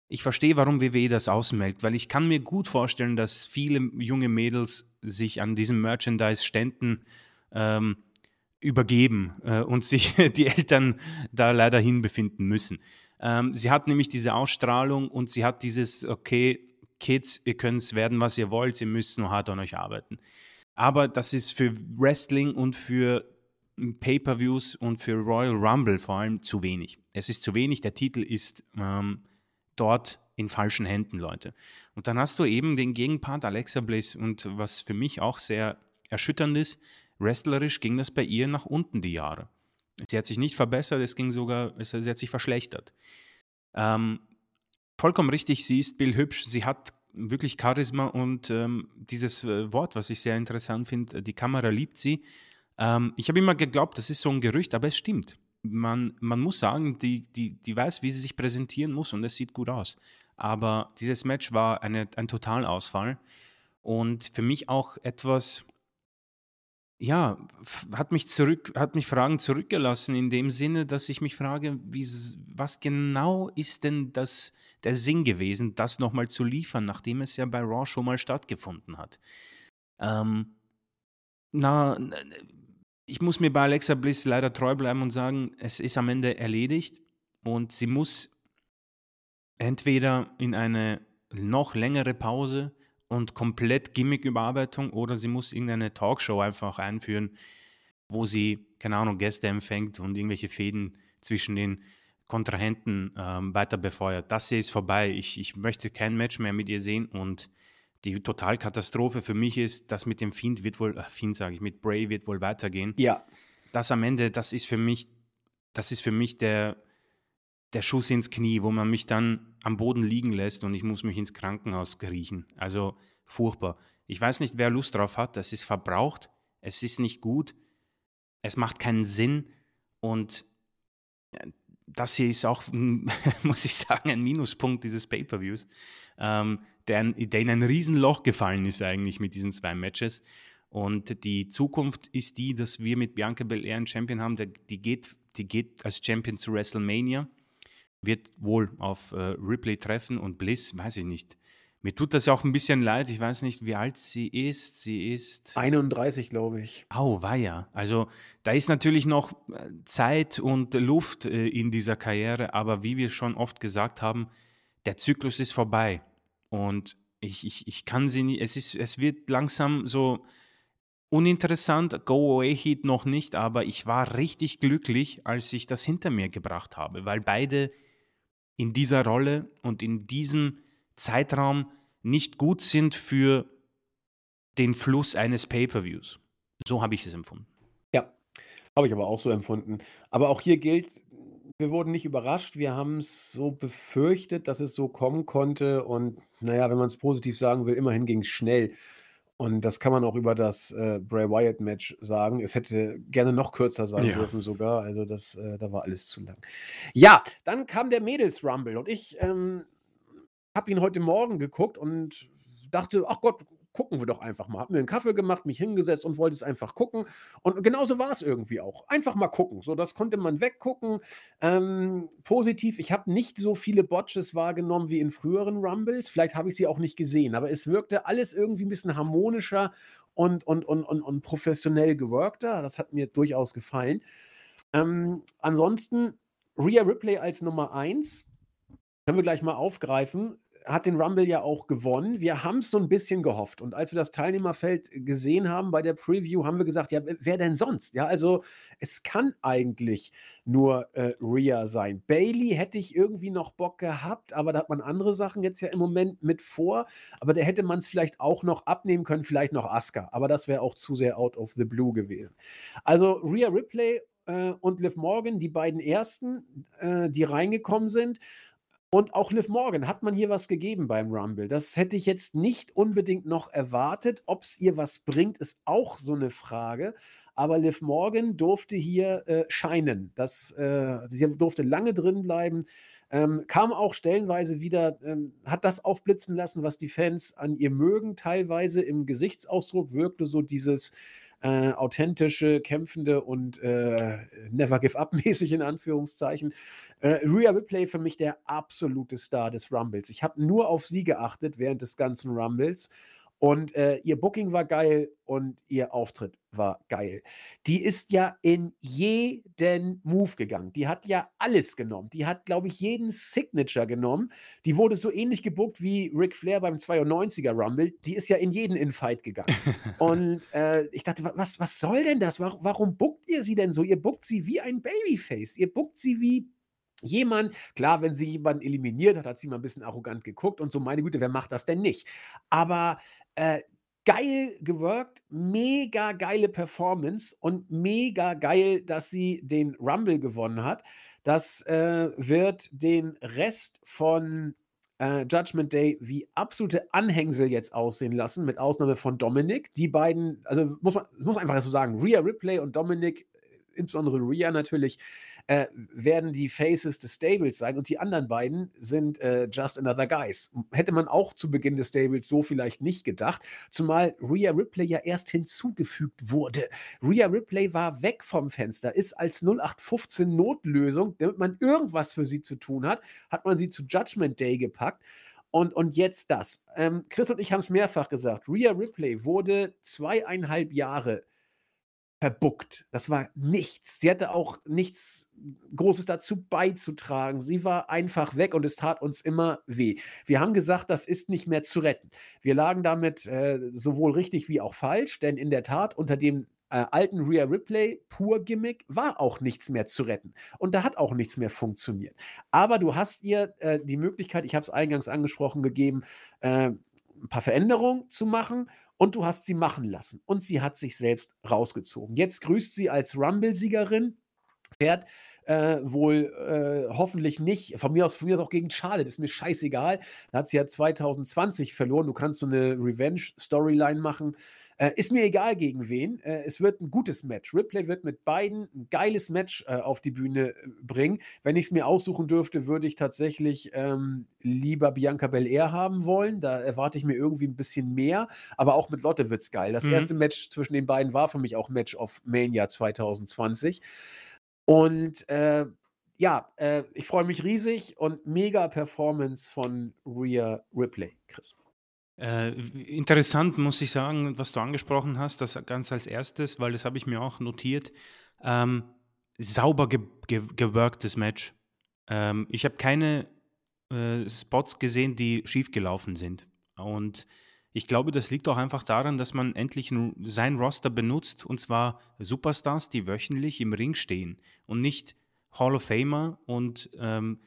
ich verstehe, warum WWE das ausmeldet, weil ich kann mir gut vorstellen, dass viele junge Mädels sich an diesen Merchandise-Ständen ähm, übergeben äh, und sich die Eltern da leider hinbefinden müssen. Ähm, sie hat nämlich diese Ausstrahlung und sie hat dieses, okay, Kids, ihr könnt es werden, was ihr wollt, ihr müsst nur hart an euch arbeiten. Aber das ist für Wrestling und für Pay-per-Views und für Royal Rumble vor allem zu wenig. Es ist zu wenig, der Titel ist ähm, dort in falschen Händen, Leute. Und dann hast du eben den Gegenpart Alexa Bliss und was für mich auch sehr erschütternd ist, wrestlerisch ging das bei ihr nach unten die Jahre. Sie hat sich nicht verbessert, es ging sogar, sie hat sich verschlechtert. Ähm, vollkommen richtig, sie ist bildhübsch, sie hat wirklich Charisma und ähm, dieses äh, Wort, was ich sehr interessant finde, die Kamera liebt sie. Ähm, ich habe immer geglaubt, das ist so ein Gerücht, aber es stimmt man, man muss sagen, die, die, die weiß, wie sie sich präsentieren muss und es sieht gut aus. Aber dieses Match war eine, ein Totalausfall und für mich auch etwas, ja, hat mich zurück, hat mich Fragen zurückgelassen in dem Sinne, dass ich mich frage, wie, was genau ist denn das, der Sinn gewesen, das nochmal zu liefern, nachdem es ja bei Raw schon mal stattgefunden hat. Ähm, na, ich muss mir bei Alexa Bliss leider treu bleiben und sagen, es ist am Ende erledigt und sie muss entweder in eine noch längere Pause und komplett Gimmick-Überarbeitung oder sie muss irgendeine Talkshow einfach einführen, wo sie, keine Ahnung, Gäste empfängt und irgendwelche Fäden zwischen den Kontrahenten ähm, weiter befeuert. Das hier ist vorbei. Ich, ich möchte kein Match mehr mit ihr sehen und die Totalkatastrophe für mich ist, das mit dem Fiend wird wohl, äh, Fiend sage ich, mit Bray wird wohl weitergehen. Ja. Das am Ende, das ist für mich, das ist für mich der, der Schuss ins Knie, wo man mich dann am Boden liegen lässt und ich muss mich ins Krankenhaus kriechen. Also furchtbar. Ich weiß nicht, wer Lust drauf hat. Das ist verbraucht. Es ist nicht gut. Es macht keinen Sinn. Und das hier ist auch, muss ich sagen, ein Minuspunkt dieses Pay-Per-Views. Ähm, der, der in ein Riesenloch gefallen ist eigentlich mit diesen zwei Matches. Und die Zukunft ist die, dass wir mit Bianca Belair einen Champion haben, der, die, geht, die geht als Champion zu WrestleMania, wird wohl auf äh, Ripley treffen und Bliss, weiß ich nicht. Mir tut das auch ein bisschen leid. Ich weiß nicht, wie alt sie ist. Sie ist 31, glaube ich. Au, war ja. Also da ist natürlich noch äh, Zeit und Luft äh, in dieser Karriere, aber wie wir schon oft gesagt haben, der Zyklus ist vorbei. Und ich, ich, ich kann sie nicht, es, ist, es wird langsam so uninteressant, Go-Away-Heat noch nicht, aber ich war richtig glücklich, als ich das hinter mir gebracht habe, weil beide in dieser Rolle und in diesem Zeitraum nicht gut sind für den Fluss eines Pay-per-Views. So habe ich es empfunden. Ja, habe ich aber auch so empfunden. Aber auch hier gilt, wir wurden nicht überrascht. Wir haben es so befürchtet, dass es so kommen konnte. Und naja, wenn man es positiv sagen will, immerhin ging es schnell. Und das kann man auch über das äh, Bray Wyatt-Match sagen. Es hätte gerne noch kürzer sein ja. dürfen sogar. Also das, äh, da war alles zu lang. Ja, dann kam der Mädels-Rumble und ich ähm, habe ihn heute Morgen geguckt und dachte, ach Gott, gucken wir doch einfach mal. Hab mir einen Kaffee gemacht, mich hingesetzt und wollte es einfach gucken. Und genauso war es irgendwie auch. Einfach mal gucken. So, das konnte man weggucken. Ähm, positiv, ich habe nicht so viele Botches wahrgenommen wie in früheren Rumbles. Vielleicht habe ich sie auch nicht gesehen, aber es wirkte alles irgendwie ein bisschen harmonischer und, und, und, und, und professionell geworkter. Das hat mir durchaus gefallen. Ähm, ansonsten, Rhea Ripley als Nummer 1 können wir gleich mal aufgreifen hat den Rumble ja auch gewonnen. Wir haben es so ein bisschen gehofft. Und als wir das Teilnehmerfeld gesehen haben bei der Preview, haben wir gesagt, ja, wer denn sonst? Ja, also es kann eigentlich nur äh, Rhea sein. Bailey hätte ich irgendwie noch Bock gehabt, aber da hat man andere Sachen jetzt ja im Moment mit vor. Aber da hätte man es vielleicht auch noch abnehmen können, vielleicht noch Asuka. Aber das wäre auch zu sehr out of the blue gewesen. Also Rhea Ripley äh, und Liv Morgan, die beiden ersten, äh, die reingekommen sind. Und auch Liv Morgan, hat man hier was gegeben beim Rumble? Das hätte ich jetzt nicht unbedingt noch erwartet. Ob es ihr was bringt, ist auch so eine Frage. Aber Liv Morgan durfte hier äh, scheinen. Das, äh, sie durfte lange drin bleiben. Ähm, kam auch stellenweise wieder, ähm, hat das aufblitzen lassen, was die Fans an ihr mögen. Teilweise im Gesichtsausdruck wirkte so dieses äh, authentische, kämpfende und äh, Never Give Up mäßig in Anführungszeichen. Äh, Rhea Ripley für mich der absolute Star des Rumbles. Ich habe nur auf sie geachtet während des ganzen Rumbles. Und äh, ihr Booking war geil und ihr Auftritt war geil. Die ist ja in jeden Move gegangen. Die hat ja alles genommen. Die hat, glaube ich, jeden Signature genommen. Die wurde so ähnlich gebuckt wie Ric Flair beim 92er Rumble. Die ist ja in jeden Infight gegangen. und äh, ich dachte, was, was soll denn das? Warum, warum buckt ihr sie denn so? Ihr buckt sie wie ein Babyface. Ihr buckt sie wie jemand, klar, wenn sie jemanden eliminiert hat, hat sie mal ein bisschen arrogant geguckt und so, meine Güte, wer macht das denn nicht? Aber äh, geil geworkt, mega geile Performance und mega geil, dass sie den Rumble gewonnen hat. Das äh, wird den Rest von äh, Judgment Day wie absolute Anhängsel jetzt aussehen lassen, mit Ausnahme von Dominic. Die beiden, also muss man, muss man einfach so sagen, Rhea Ripley und Dominic insbesondere Rhea natürlich, äh, werden die Faces des Stables sein und die anderen beiden sind äh, Just Another Guys. Hätte man auch zu Beginn des Stables so vielleicht nicht gedacht, zumal Rhea Ripley ja erst hinzugefügt wurde. Rhea Ripley war weg vom Fenster, ist als 0815 Notlösung, damit man irgendwas für sie zu tun hat, hat man sie zu Judgment Day gepackt. Und, und jetzt das. Ähm, Chris und ich haben es mehrfach gesagt. Rhea Ripley wurde zweieinhalb Jahre verbuckt. Das war nichts. Sie hatte auch nichts Großes dazu beizutragen. Sie war einfach weg und es tat uns immer weh. Wir haben gesagt, das ist nicht mehr zu retten. Wir lagen damit äh, sowohl richtig wie auch falsch, denn in der Tat unter dem äh, alten Rhea Ripley pur Gimmick war auch nichts mehr zu retten. Und da hat auch nichts mehr funktioniert. Aber du hast ihr äh, die Möglichkeit, ich habe es eingangs angesprochen, gegeben, äh, ein paar Veränderungen zu machen und du hast sie machen lassen. Und sie hat sich selbst rausgezogen. Jetzt grüßt sie als Rumble-Siegerin, fährt äh, wohl äh, hoffentlich nicht, von mir aus, von mir aus auch gegen Charlotte, ist mir scheißegal. Da hat sie ja 2020 verloren. Du kannst so eine Revenge-Storyline machen. Äh, ist mir egal gegen wen. Äh, es wird ein gutes Match. Ripley wird mit beiden ein geiles Match äh, auf die Bühne äh, bringen. Wenn ich es mir aussuchen dürfte, würde ich tatsächlich ähm, lieber Bianca Belair haben wollen. Da erwarte ich mir irgendwie ein bisschen mehr. Aber auch mit Lotte wird es geil. Das mhm. erste Match zwischen den beiden war für mich auch Match of Mania 2020. Und äh, ja, äh, ich freue mich riesig und mega Performance von Rhea Ripley, Chris. Äh, interessant muss ich sagen, was du angesprochen hast, das ganz als erstes, weil das habe ich mir auch notiert. Ähm, sauber ge ge geworktes Match. Ähm, ich habe keine äh, Spots gesehen, die schiefgelaufen sind. Und ich glaube, das liegt auch einfach daran, dass man endlich sein Roster benutzt, und zwar Superstars, die wöchentlich im Ring stehen und nicht Hall of Famer und ähm,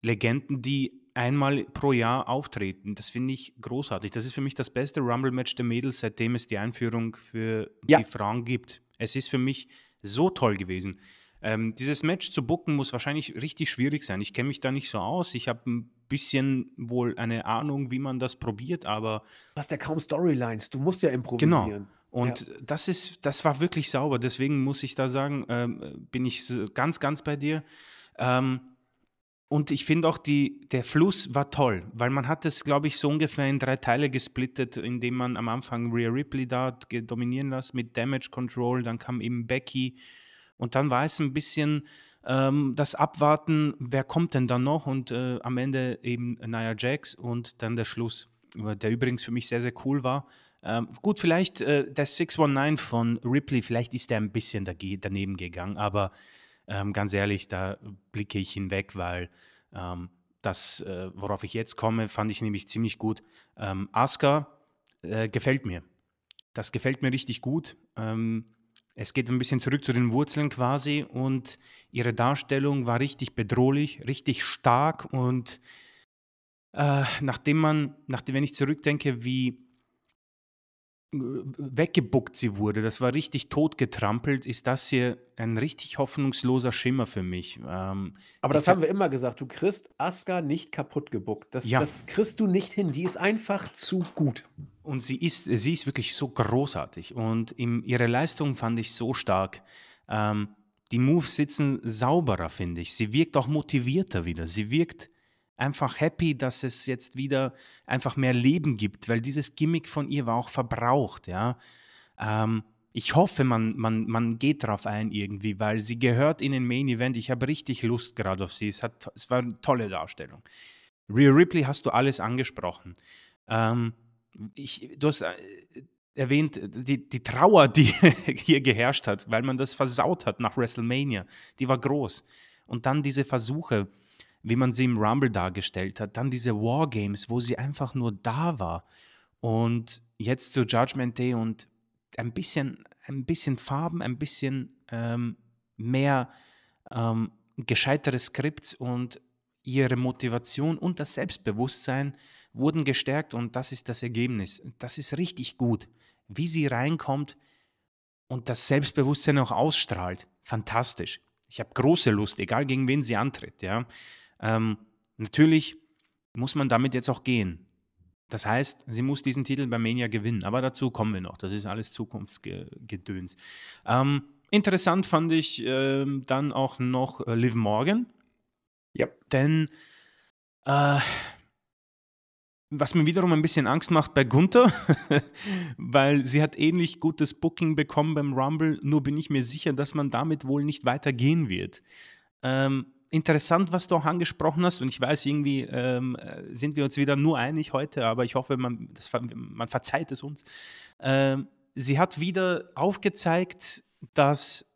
Legenden, die einmal pro Jahr auftreten. Das finde ich großartig. Das ist für mich das beste Rumble-Match der Mädels, seitdem es die Einführung für ja. die Frauen gibt. Es ist für mich so toll gewesen. Ähm, dieses Match zu bucken muss wahrscheinlich richtig schwierig sein. Ich kenne mich da nicht so aus. Ich habe ein bisschen wohl eine Ahnung, wie man das probiert, aber. Du hast ja kaum Storylines. Du musst ja improvisieren. Genau. Und ja. das ist, das war wirklich sauber. Deswegen muss ich da sagen, ähm, bin ich ganz, ganz bei dir. Ähm, und ich finde auch, die, der Fluss war toll, weil man hat es, glaube ich, so ungefähr in drei Teile gesplittet, indem man am Anfang Rhea Ripley da dominieren lässt mit Damage Control, dann kam eben Becky und dann war es ein bisschen ähm, das Abwarten, wer kommt denn dann noch und äh, am Ende eben Nia Jax und dann der Schluss, der übrigens für mich sehr, sehr cool war. Ähm, gut, vielleicht äh, der 619 von Ripley, vielleicht ist der ein bisschen daneben gegangen, aber ähm, ganz ehrlich, da blicke ich hinweg, weil ähm, das, äh, worauf ich jetzt komme, fand ich nämlich ziemlich gut. Ähm, Asuka äh, gefällt mir. Das gefällt mir richtig gut. Ähm, es geht ein bisschen zurück zu den Wurzeln quasi und ihre Darstellung war richtig bedrohlich, richtig stark und äh, nachdem man, nachdem, wenn ich zurückdenke, wie weggebuckt sie wurde, das war richtig totgetrampelt, ist das hier ein richtig hoffnungsloser Schimmer für mich. Ähm, Aber das haben wir immer gesagt, du kriegst Asuka nicht kaputt gebuckt. Das, Ja. das kriegst du nicht hin. Die ist einfach zu gut. Und sie ist, sie ist wirklich so großartig und im, ihre Leistung fand ich so stark. Ähm, die Moves sitzen sauberer, finde ich. Sie wirkt auch motivierter wieder. Sie wirkt einfach happy, dass es jetzt wieder einfach mehr Leben gibt, weil dieses Gimmick von ihr war auch verbraucht, ja. Ähm, ich hoffe, man, man, man geht drauf ein irgendwie, weil sie gehört in den Main Event. Ich habe richtig Lust gerade auf sie. Es, hat, es war eine tolle Darstellung. Rhea Ripley hast du alles angesprochen. Ähm, ich, du hast äh, erwähnt, die, die Trauer, die hier geherrscht hat, weil man das versaut hat nach WrestleMania, die war groß. Und dann diese Versuche, wie man sie im Rumble dargestellt hat, dann diese Wargames, wo sie einfach nur da war. Und jetzt zu Judgment Day und ein bisschen, ein bisschen Farben, ein bisschen ähm, mehr ähm, gescheitere Skripts und ihre Motivation und das Selbstbewusstsein wurden gestärkt und das ist das Ergebnis. Das ist richtig gut. Wie sie reinkommt und das Selbstbewusstsein auch ausstrahlt. Fantastisch. Ich habe große Lust, egal gegen wen sie antritt. Ja. Ähm, natürlich muss man damit jetzt auch gehen. Das heißt, sie muss diesen Titel bei Mania gewinnen. Aber dazu kommen wir noch. Das ist alles Zukunftsgedöns. Ähm, interessant fand ich ähm, dann auch noch äh, Liv Morgan. Ja. Denn äh, was mir wiederum ein bisschen Angst macht bei Gunther, weil sie hat ähnlich gutes Booking bekommen beim Rumble, nur bin ich mir sicher, dass man damit wohl nicht weitergehen wird. Ähm, interessant, was du auch angesprochen hast, und ich weiß, irgendwie ähm, äh, sind wir uns wieder nur einig heute, aber ich hoffe, man, das, man verzeiht es uns. Ähm, sie hat wieder aufgezeigt, dass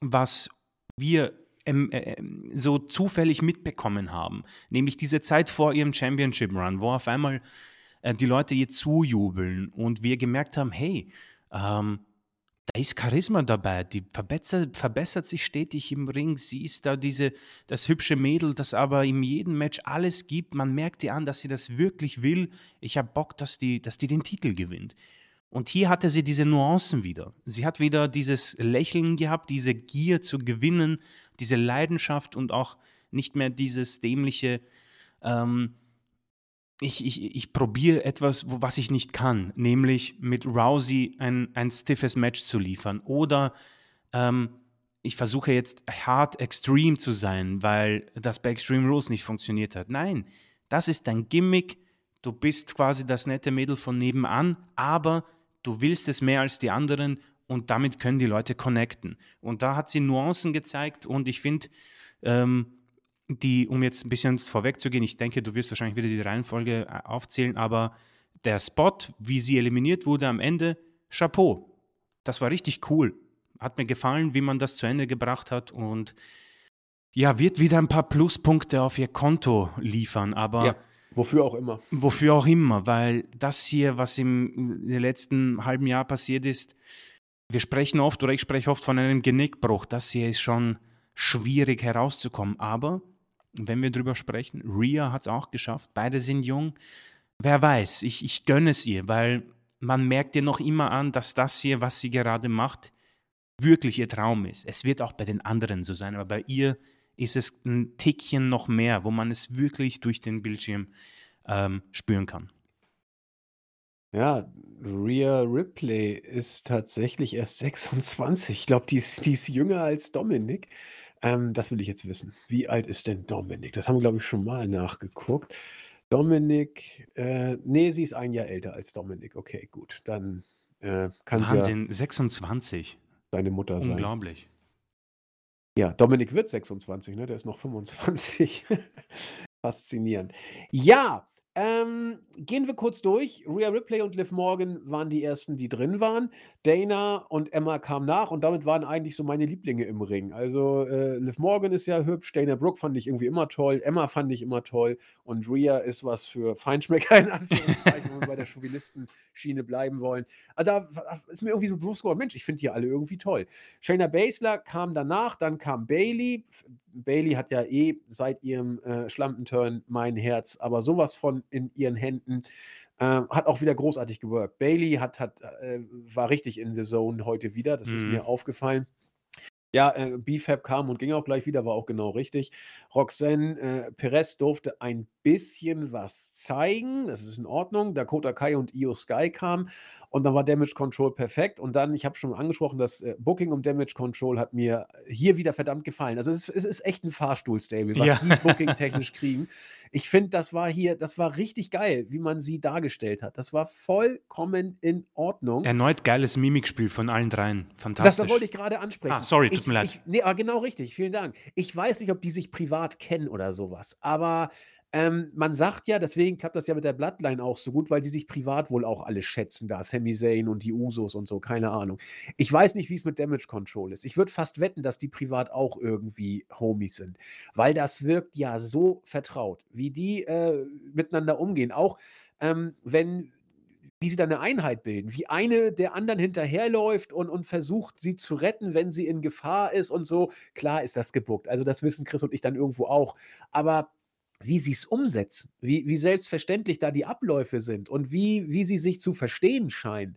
was wir ähm, äh, so zufällig mitbekommen haben, nämlich diese Zeit vor ihrem Championship Run, wo auf einmal äh, die Leute ihr zujubeln und wir gemerkt haben, hey, ähm, da ist Charisma dabei, die verbessert, verbessert sich stetig im Ring, sie ist da diese, das hübsche Mädel, das aber in jedem Match alles gibt, man merkt ihr an, dass sie das wirklich will, ich habe Bock, dass die, dass die den Titel gewinnt. Und hier hatte sie diese Nuancen wieder. Sie hat wieder dieses Lächeln gehabt, diese Gier zu gewinnen, diese Leidenschaft und auch nicht mehr dieses dämliche, ähm, ich, ich, ich probiere etwas, wo, was ich nicht kann, nämlich mit Rousey ein, ein stiffes Match zu liefern. Oder ähm, ich versuche jetzt hart extreme zu sein, weil das bei Extreme Rules nicht funktioniert hat. Nein, das ist dein Gimmick. Du bist quasi das nette Mädel von nebenan, aber du willst es mehr als die anderen und damit können die Leute connecten. Und da hat sie Nuancen gezeigt und ich finde, ähm, die, um jetzt ein bisschen vorwegzugehen, ich denke, du wirst wahrscheinlich wieder die Reihenfolge äh, aufzählen, aber der Spot, wie sie eliminiert wurde am Ende, Chapeau. Das war richtig cool. Hat mir gefallen, wie man das zu Ende gebracht hat und ja, wird wieder ein paar Pluspunkte auf ihr Konto liefern, aber Ja, wofür auch immer. wofür auch immer, weil das hier, was im, im letzten halben Jahr passiert ist, wir sprechen oft oder ich spreche oft von einem Genickbruch. Das hier ist schon schwierig herauszukommen, aber wenn wir drüber sprechen, Rhea hat es auch geschafft, beide sind jung. Wer weiß, ich, ich gönne es ihr, weil man merkt ihr noch immer an, dass das hier, was sie gerade macht, wirklich ihr Traum ist. Es wird auch bei den anderen so sein, aber bei ihr ist es ein Tickchen noch mehr, wo man es wirklich durch den Bildschirm ähm, spüren kann. Ja, Rhea Ripley ist tatsächlich erst 26. Ich glaube, die die ist jünger als Dominik. Ähm, das will ich jetzt wissen. Wie alt ist denn Dominik? Das haben wir, glaube ich, schon mal nachgeguckt. Dominik, äh, nee, sie ist ein Jahr älter als Dominik. Okay, gut. Dann äh, kann sie ja Wahnsinn, 26. seine Mutter sein. Unglaublich. Ja, Dominik wird 26, ne? Der ist noch 25. Faszinierend. Ja, ähm, gehen wir kurz durch. Rhea Ripley und Liv Morgan waren die ersten, die drin waren. Dana und Emma kamen nach und damit waren eigentlich so meine Lieblinge im Ring. Also äh, Liv Morgan ist ja hübsch, Dana Brooke fand ich irgendwie immer toll, Emma fand ich immer toll und Rhea ist was für Feinschmecker in Anführungszeichen, wenn wir bei der Chauvinistenschiene bleiben wollen. Also da ist mir irgendwie so bewusst geworden, Mensch, ich finde die alle irgendwie toll. Shayna Baszler kam danach, dann kam Bailey. Bailey hat ja eh seit ihrem äh, Schlampenturn mein Herz, aber sowas von in ihren Händen. Ähm, hat auch wieder großartig geworkt. Bailey hat, hat, äh, war richtig in the Zone heute wieder. Das ist mir Mhm. aufgefallen. Ja, äh, B-Fab kam und ging auch gleich wieder, war auch genau richtig. Roxanne äh, Perez durfte ein bisschen was zeigen, das ist in Ordnung. Dakota Kai und Io Sky kamen und dann war Damage Control perfekt. Und dann, ich habe schon angesprochen, das äh, Booking um Damage Control hat mir hier wieder verdammt gefallen. Also es ist, es ist echt ein Fahrstuhl-Stable, was Ja. die Booking-technisch kriegen. Ich finde, das war hier, das war richtig geil, wie man sie dargestellt hat. Das war vollkommen in Ordnung. Erneut geiles Mimikspiel von allen dreien. Das, Fantastisch. das wollte ich gerade ansprechen. Ah, sorry, tut Ich, mir leid. ich, nee, aber genau richtig, vielen Dank. Ich weiß nicht, ob die sich privat kennen oder sowas, aber ähm, man sagt ja, deswegen klappt das ja mit der Bloodline auch so gut, weil die sich privat wohl auch alle schätzen da, Sami Zayn und die Usos und so, keine Ahnung. Ich weiß nicht, wie es mit Damage Control ist. Ich würde fast wetten, dass die privat auch irgendwie Homies sind, weil das wirkt ja so vertraut, wie die äh, miteinander umgehen. Auch ähm, wenn wie sie dann eine Einheit bilden, wie eine der anderen hinterherläuft und, und versucht, sie zu retten, wenn sie in Gefahr ist und so. Klar ist das gebuckt. Also das wissen Chris und ich dann irgendwo auch. Aber wie sie es umsetzen, wie, wie selbstverständlich da die Abläufe sind und wie, wie sie sich zu verstehen scheinen.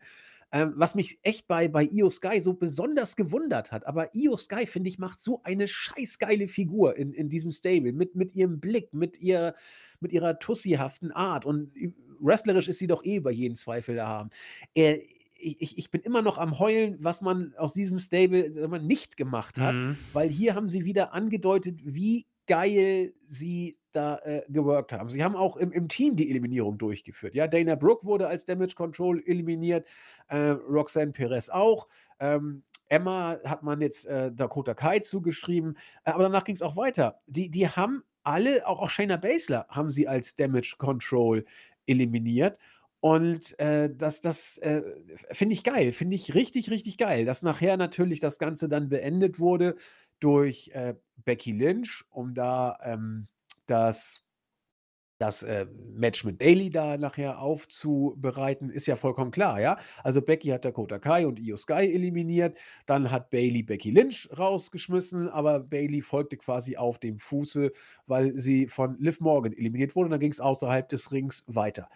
Ähm, was mich echt bei, bei Io Sky so besonders gewundert hat. Aber Io Sky, finde ich, macht so eine scheißgeile Figur in, in diesem Stable. Mit, mit ihrem Blick, mit, ihr, mit ihrer tussihaften Art. Und wrestlerisch ist sie doch eh über jeden Zweifel da haben. Äh, ich, ich bin immer noch am Heulen, was man aus diesem Stable mal, nicht gemacht hat, Mhm. weil hier haben sie wieder angedeutet, wie geil sie da äh, geworkt haben. Sie haben auch im, im Team die Eliminierung durchgeführt. Ja, Dana Brooke wurde als Damage Control eliminiert, äh, Roxanne Perez auch. Ähm, Emma hat man jetzt äh, Dakota Kai zugeschrieben, äh, aber danach ging es auch weiter. Die, die haben alle, auch, auch Shayna Baszler, haben sie als Damage Control eliminiert. Und äh, das, das äh, finde ich geil, finde ich richtig, richtig geil, dass nachher natürlich das Ganze dann beendet wurde durch äh, Becky Lynch, um da ähm, das, das äh, Match mit Bailey da nachher aufzubereiten, ist ja vollkommen klar, ja. Also Becky hat Dakota Kai und Io Sky eliminiert, dann hat Bailey Becky Lynch rausgeschmissen, aber Bailey folgte quasi auf dem Fuße, weil sie von Liv Morgan eliminiert wurde und dann ging es außerhalb des Rings weiter.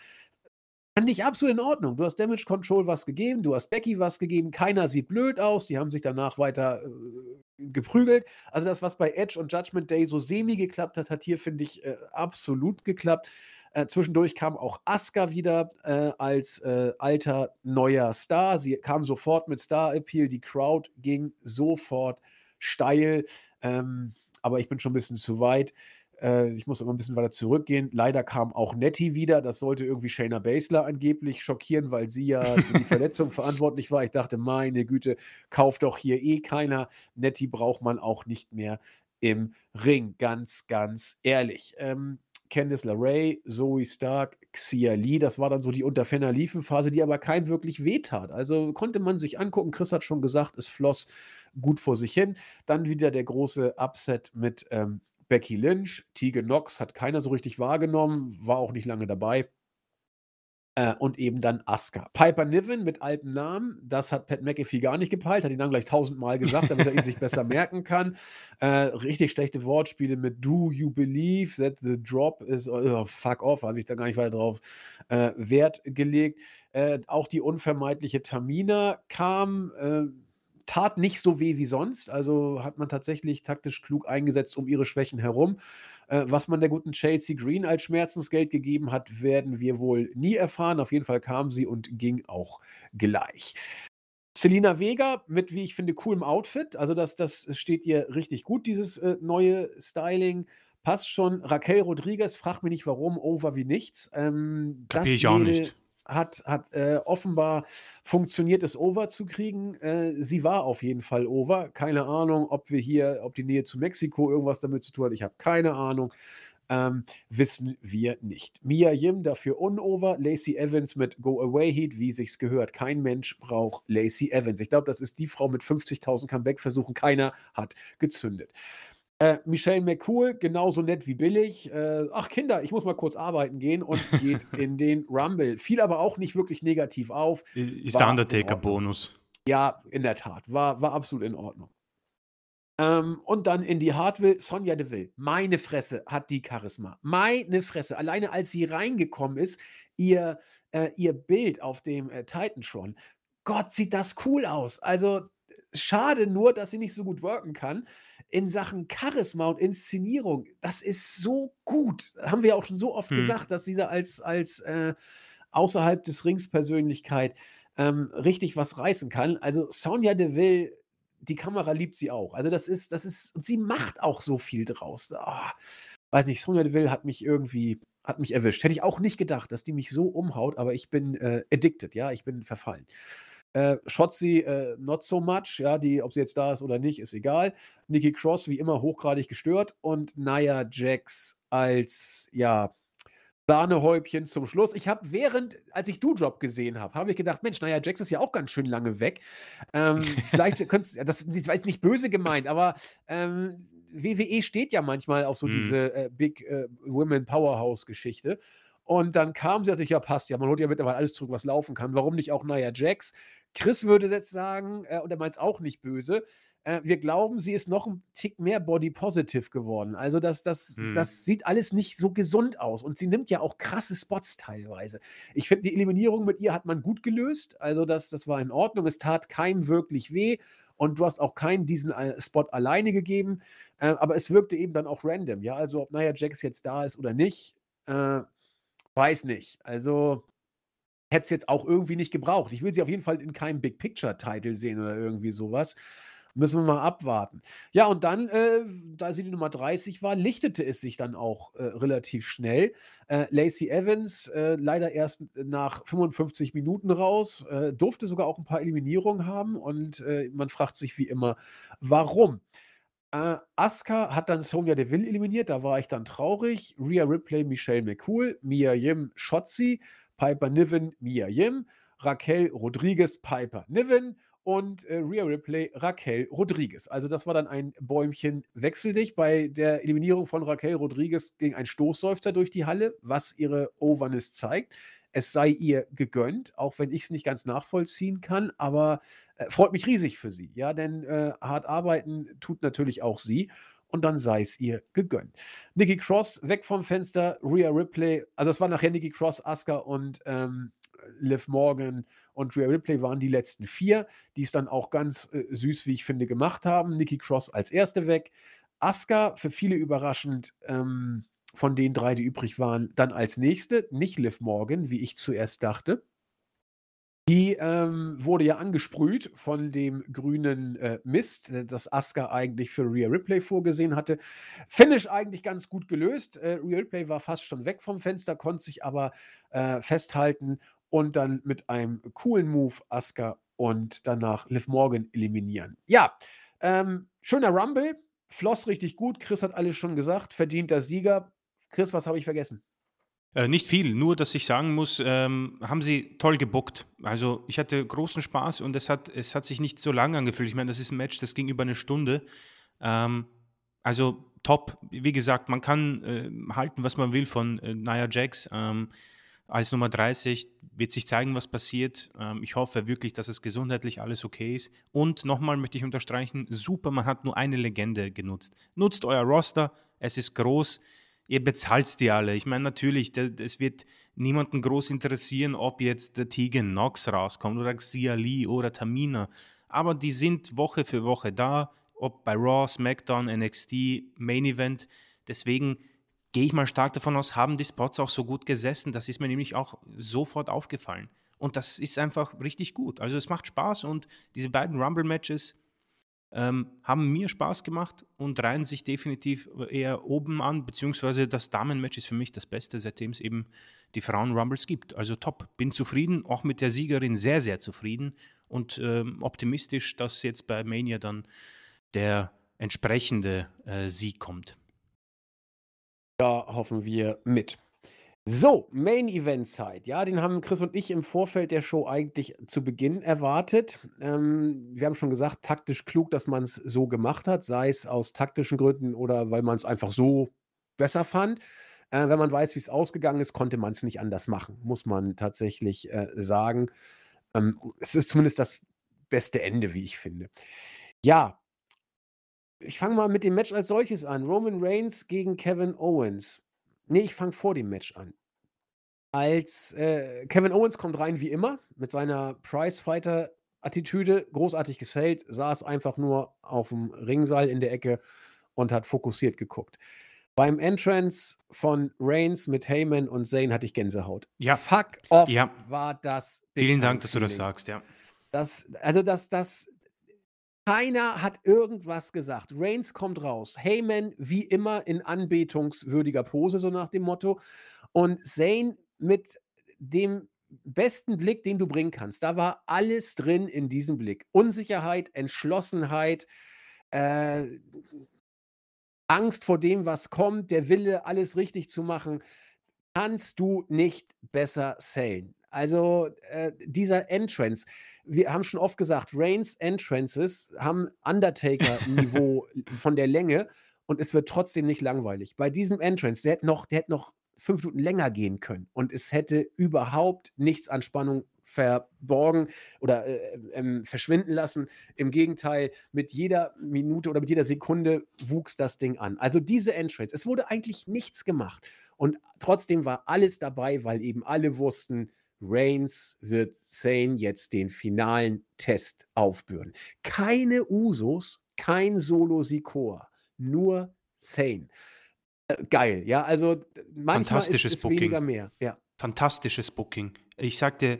Fand ich absolut in Ordnung. Du hast Damage Control was gegeben, du hast Becky was gegeben, keiner sieht blöd aus, die haben sich danach weiter äh, geprügelt. Also das, was bei Edge und Judgment Day so semi geklappt hat, hat hier, finde ich, äh, absolut geklappt. Äh, zwischendurch kam auch Asuka wieder äh, als äh, alter neuer Star. Sie kam sofort mit Star Appeal, die Crowd ging sofort steil, ähm, aber ich bin schon ein bisschen zu weit. Äh, ich muss immer ein bisschen weiter zurückgehen. Leider kam auch Nettie wieder. Das sollte irgendwie Shayna Baszler angeblich schockieren, weil sie ja für die Verletzung verantwortlich war. Ich dachte, meine Güte, kauft doch hier eh keiner. Nettie braucht man auch nicht mehr im Ring. Ganz, ganz ehrlich. Ähm, Candice LeRae, Zoe Stark, Xia Lee, das war dann so die Unterfenner-Liefen-Phase, die aber keinem wirklich wehtat. Also konnte man sich angucken. Chris hat schon gesagt, es floss gut vor sich hin. Dann wieder der große Upset mit ähm, Becky Lynch, Tegan Knox hat keiner so richtig wahrgenommen, war auch nicht lange dabei. Äh, und eben dann Asuka. Piper Niven mit altem Namen, das hat Pat McAfee gar nicht gepeilt, hat ihn dann gleich tausendmal gesagt, damit er ihn sich besser merken kann. Äh, richtig schlechte Wortspiele mit Do You Believe that the drop is, oh, fuck off, habe ich da gar nicht weiter drauf äh, Wert gelegt. Äh, auch die unvermeidliche Tamina kam, äh, tat nicht so weh wie sonst. Also hat man tatsächlich taktisch klug eingesetzt um ihre Schwächen herum. Äh, was man der guten Chelsea Green als Schmerzensgeld gegeben hat, werden wir wohl nie erfahren. Auf jeden Fall kam sie und ging auch gleich. Selina Vega mit, wie ich finde, coolem Outfit. Also das, das steht ihr richtig gut, dieses äh, neue Styling. Passt schon. Raquel Rodriguez, frag mich nicht warum, over wie nichts. Ähm, Kapier ich auch nicht. Hat, hat äh, offenbar funktioniert, es over zu kriegen. Äh, sie war auf jeden Fall over. Keine Ahnung, ob wir hier, ob die Nähe zu Mexiko irgendwas damit zu tun hat. Ich habe keine Ahnung. Ähm, wissen wir nicht. Mia Yim dafür unover. Lacey Evans mit Go Away Heat, wie sich's gehört. Kein Mensch braucht Lacey Evans. Ich glaube, das ist die Frau mit 50.000 Comeback-Versuchen. Keiner hat gezündet. Äh, Michelle McCool, genauso nett wie billig. Äh, ach, Kinder, ich muss mal kurz arbeiten gehen und geht in den Rumble. Fiel aber auch nicht wirklich negativ auf. Ist der Undertaker-Bonus. Ja, in der Tat. War, war absolut in Ordnung. Ähm, und dann in die Hartwell, Sonja Deville. Meine Fresse hat die Charisma. Meine Fresse. Alleine als sie reingekommen ist, ihr äh, ihr Bild auf dem, äh, Titantron. Gott, sieht das cool aus. Also, schade nur, dass sie nicht so gut worken kann. In Sachen Charisma und Inszenierung, das ist so gut. Haben wir ja auch schon so oft Mhm. gesagt, dass sie da als als, äh, außerhalb des Rings Persönlichkeit, ähm, richtig was reißen kann. Also, Sonya Deville, die Kamera liebt sie auch. Also, das ist das ist und sie macht auch so viel draus. Ah, weiß nicht, Sonya Deville hat mich irgendwie hat mich erwischt. Hätte ich auch nicht gedacht, dass die mich so umhaut, aber ich bin, äh, addicted, ja, ich bin verfallen. Äh, Shotzi, äh, not so much, ja, die ob sie jetzt da ist oder nicht, ist egal. Nikki Cross wie immer hochgradig gestört und Nia Jax als, ja, Sahnehäubchen zum Schluss. Ich habe während als ich Doudrop gesehen habe, habe ich gedacht: „Mensch, Nia Jax ist ja auch ganz schön lange weg. Ähm, vielleicht könnt's das das war jetzt nicht böse gemeint, aber, ähm, WWE steht ja manchmal auf so Mhm. diese, äh, Big, äh, Women Powerhouse Geschichte. Und dann kam sie, dachte ich: „Ja, passt ja, man holt ja mittlerweile alles zurück, was laufen kann. Warum nicht auch Nia Jax?“ Chris würde jetzt sagen, äh, und er meint's auch nicht böse, äh, wir glauben, sie ist noch 'n Tick mehr Body Positive geworden. Also, das das Mhm. das sieht alles nicht so gesund aus und sie nimmt ja auch krasse Spots teilweise. Ich finde, die Eliminierung mit ihr hat man gut gelöst. Also, das das war in Ordnung. Es tat keinem wirklich weh und du hast auch keinem diesen, äh, Spot alleine gegeben, äh, aber es wirkte eben dann auch random, ja? Also, ob Nia Jax jetzt da ist oder nicht, äh, weiß nicht. Also, hätte es jetzt auch irgendwie nicht gebraucht. Ich will sie auf jeden Fall in keinem Big Picture Title sehen oder irgendwie so was. Müssen wir mal abwarten. Ja, und dann, äh, da sie die Nummer 30 war, lichtete es sich dann auch, äh, relativ schnell. Äh, Lacey Evans, äh, leider erst nach 55 Minuten raus, äh, durfte sogar auch 'n paar Eliminierungen haben und, äh, man fragt sich wie immer, warum? Äh, Asuka hat dann Sonya Deville eliminiert, da war ich dann traurig. Rhea Ripley, Michelle McCool, Mia Yim, Shotzi, Piper Niven, Mia Yim, Raquel Rodriguez, Piper Niven und, äh, Rhea Ripley, Raquel Rodriguez. Also, das war dann ein Bäumchen wechsel dich. Bei der Eliminierung von Raquel Rodriguez ging ein Stoßseufzer durch die Halle, was ihre Overness zeigt. Es sei ihr gegönnt, auch wenn ich's nicht ganz nachvollziehen kann, aber, äh, freut mich riesig für sie, ja, denn, äh, hart arbeiten tut natürlich auch sie und dann sei's ihr gegönnt. Nikki Cross weg vom Fenster, Rhea Ripley also, es war nachher Nikki Cross, Asuka und, ähm, Liv Morgan und Rhea Ripley waren die letzten 4, die's dann auch ganz, äh, süß, wie ich finde, gemacht haben. Nikki Cross als 1. weg. Asuka, für viele überraschend, ähm, von den 3, die übrig waren, dann als Nächste, nicht Liv Morgan, wie ich zuerst dachte. Die, ähm, wurde ja angesprüht von dem grünen, äh, Mist, äh, das Asuka eigentlich für Rhea Ripley vorgesehen hatte. Finish eigentlich ganz gut gelöst. Äh, Rhea Ripley war fast schon weg vom Fenster, konnte sich aber, äh, festhalten und dann mit einem coolen Move Asuka und danach Liv Morgan eliminieren. Ja, ähm, schöner Rumble, floss richtig gut. Chris hat alles schon gesagt, verdienter Sieger. Chris, was habe ich vergessen? Äh, nicht viel, nur dass ich sagen muss, ähm, haben sie toll gebookt. Also, ich hatte großen Spaß und es hat es hat sich nicht so lang angefühlt. Ich meine, das ist 'n Match, das ging über 'ne Stunde. Ähm, also, top. Wie gesagt, man kann, ähm, halten, was man will von, äh, Nia Jax, ähm, als Nummer 30. Wird sich zeigen, was passiert. Ähm, ich hoffe wirklich, dass es gesundheitlich alles okay ist. Und noch mal möchte ich unterstreichen, super, man hat nur eine Legende genutzt. Nutzt euer Roster, es ist groß. Ihr bezahlt's die alle. Ich meine, natürlich, es wird niemanden groß interessieren, ob jetzt der Tegan Nox rauskommt oder Xia Li oder Tamina, aber die sind Woche für Woche da, ob bei Raw, SmackDown, NXT, Main Event. Deswegen gehe ich mal stark davon aus, haben die Spots auch so gut gesessen. Das ist mir nämlich auch sofort aufgefallen. Und das ist einfach richtig gut. Also, es macht Spaß und diese beiden Rumble-Matches, ähm, haben mir Spaß gemacht und reihen sich definitiv eher oben an, beziehungsweise das Damen-Match ist für mich das Beste, seitdem's eben die Frauen-Rumbles gibt. Also, top. Bin zufrieden, auch mit der Siegerin sehr, sehr zufrieden und, ähm, optimistisch, dass jetzt bei Mania dann der entsprechende, äh, Sieg kommt. Da hoffen wir mit. So, Main Event Zeit. Ja, den haben Chris und ich im Vorfeld der Show eigentlich zu Beginn erwartet. Ähm, wir haben schon gesagt, taktisch klug, dass man's so gemacht hat, sei es aus taktischen Gründen oder weil man's einfach so besser fand. Äh, wenn man weiß, wie's ausgegangen ist, konnte man's nicht anders machen, muss man tatsächlich, äh, sagen. Ähm, es ist zumindest das beste Ende, wie ich finde. Ja. Ich fange mal mit dem Match als solches an. Roman Reigns gegen Kevin Owens. Ne, ich fange vor dem Match an. als äh, Kevin Owens kommt rein wie immer mit seiner Prizefighter-Attitüde, großartig gesellt, saß einfach nur auf dem Ringseil in der Ecke und hat fokussiert geguckt. Beim Entrance von Reigns mit Heyman und Zayn hatte ich Gänsehaut. Ja. Fuck off Ja. war das. Vielen Dank, dass du das sagst, ja. Das, also das, das, keiner hat irgendwas gesagt. Reigns kommt raus. Heyman wie immer in anbetungswürdiger Pose, so nach dem Motto. Und Zayn mit dem besten Blick, den du bringen kannst. Da war alles drin in diesem Blick. Unsicherheit, Entschlossenheit, äh, Angst vor dem, was kommt, der Wille, alles richtig zu machen. Kannst du nicht besser sellen. Also äh, dieser Entrance, wir haben schon oft gesagt, Reigns Entrances haben Undertaker-Niveau von der Länge und es wird trotzdem nicht langweilig. Bei diesem Entrance, der hätte noch, der hätte noch fünf Minuten länger gehen können und es hätte überhaupt nichts an Spannung verborgen oder äh, ähm, verschwinden lassen. Im Gegenteil, mit jeder Minute oder mit jeder Sekunde wuchs das Ding an. Also diese Entrance, es wurde eigentlich nichts gemacht und trotzdem war alles dabei, weil eben alle wussten, Reigns wird Zayn jetzt den finalen Test aufbürden. Keine Usos, kein Solo Sikoa, nur Zayn. Äh, geil, ja, also manchmal ist, Fantastisches ist Booking. weniger mehr. Ja. Fantastisches Booking. Ich sagte,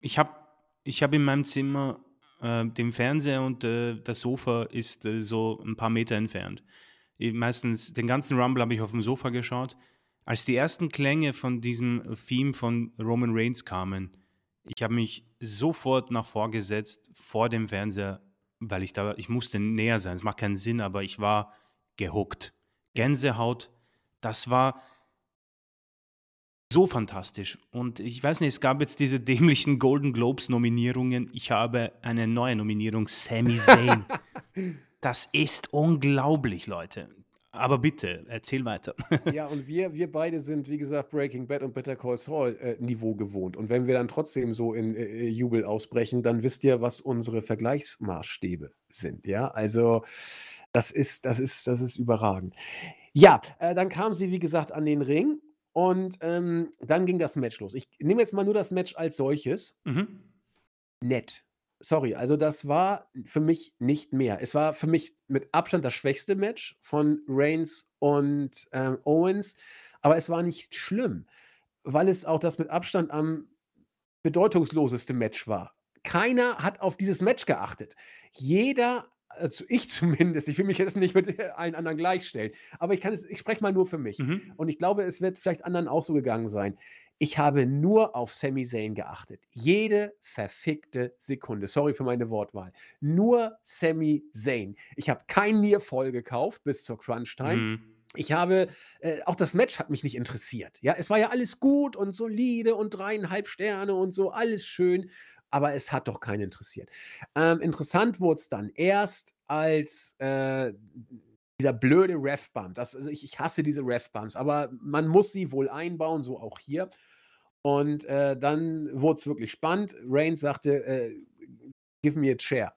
ich habe ich hab in meinem Zimmer äh, den Fernseher und äh, das Sofa ist äh, so ein paar Meter entfernt. Ich, meistens den ganzen Rumble habe ich auf dem Sofa geschaut. Als die ersten Klänge von diesem Theme von Roman Reigns kamen, ich habe mich sofort nach vorgesetzt vor dem Fernseher, weil ich da, ich musste näher sein. Es macht keinen Sinn, aber ich war gehuckt. Gänsehaut, das war so fantastisch. Und ich weiß nicht, es gab jetzt diese dämlichen Golden Globes Nominierungen. Ich habe eine neue Nominierung, Sami Zayn. das ist unglaublich, Leute. Aber bitte, erzähl weiter. Ja, und wir, wir beide sind, wie gesagt, Breaking Bad und Better Call Saul äh, Niveau gewohnt. Und wenn wir dann trotzdem so in äh, Jubel ausbrechen, dann wisst ihr, was unsere Vergleichsmaßstäbe sind. Ja, also das ist, das ist, das ist überragend. Ja, äh, dann kam sie, wie gesagt, an den Ring und ähm, dann ging das Match los. Ich nehme jetzt mal nur das Match als solches. mhm. Nett. Sorry, also das war für mich nicht mehr. Es war für mich mit Abstand das schwächste Match von Reigns und ähm, Owens, aber es war nicht schlimm, weil es auch das mit Abstand am bedeutungsloseste Match war. Keiner hat auf dieses Match geachtet. Jeder, also ich zumindest, ich will mich jetzt nicht mit allen anderen gleichstellen, aber ich kann es, ich spreche mal nur für mich. Mhm. Und ich glaube, es wird vielleicht anderen auch so gegangen sein. Ich habe nur auf Sami Zayn geachtet. Jede verfickte Sekunde. Sorry für meine Wortwahl. Nur Sami Zayn. Ich habe kein Nier voll gekauft bis zur Crunch Time. Mhm. Ich habe, äh, auch das Match hat mich nicht interessiert. Ja, es war ja alles gut und solide und dreieinhalb Sterne und so, alles schön, aber es hat doch keinen interessiert. Ähm, interessant wurde es dann erst, als äh, dieser blöde Ref-Bump, also ich, ich hasse diese Ref-Bumps, aber man muss sie wohl einbauen, so auch hier. Und äh, dann wurde es wirklich spannend. Reigns sagte, äh, give me a chair.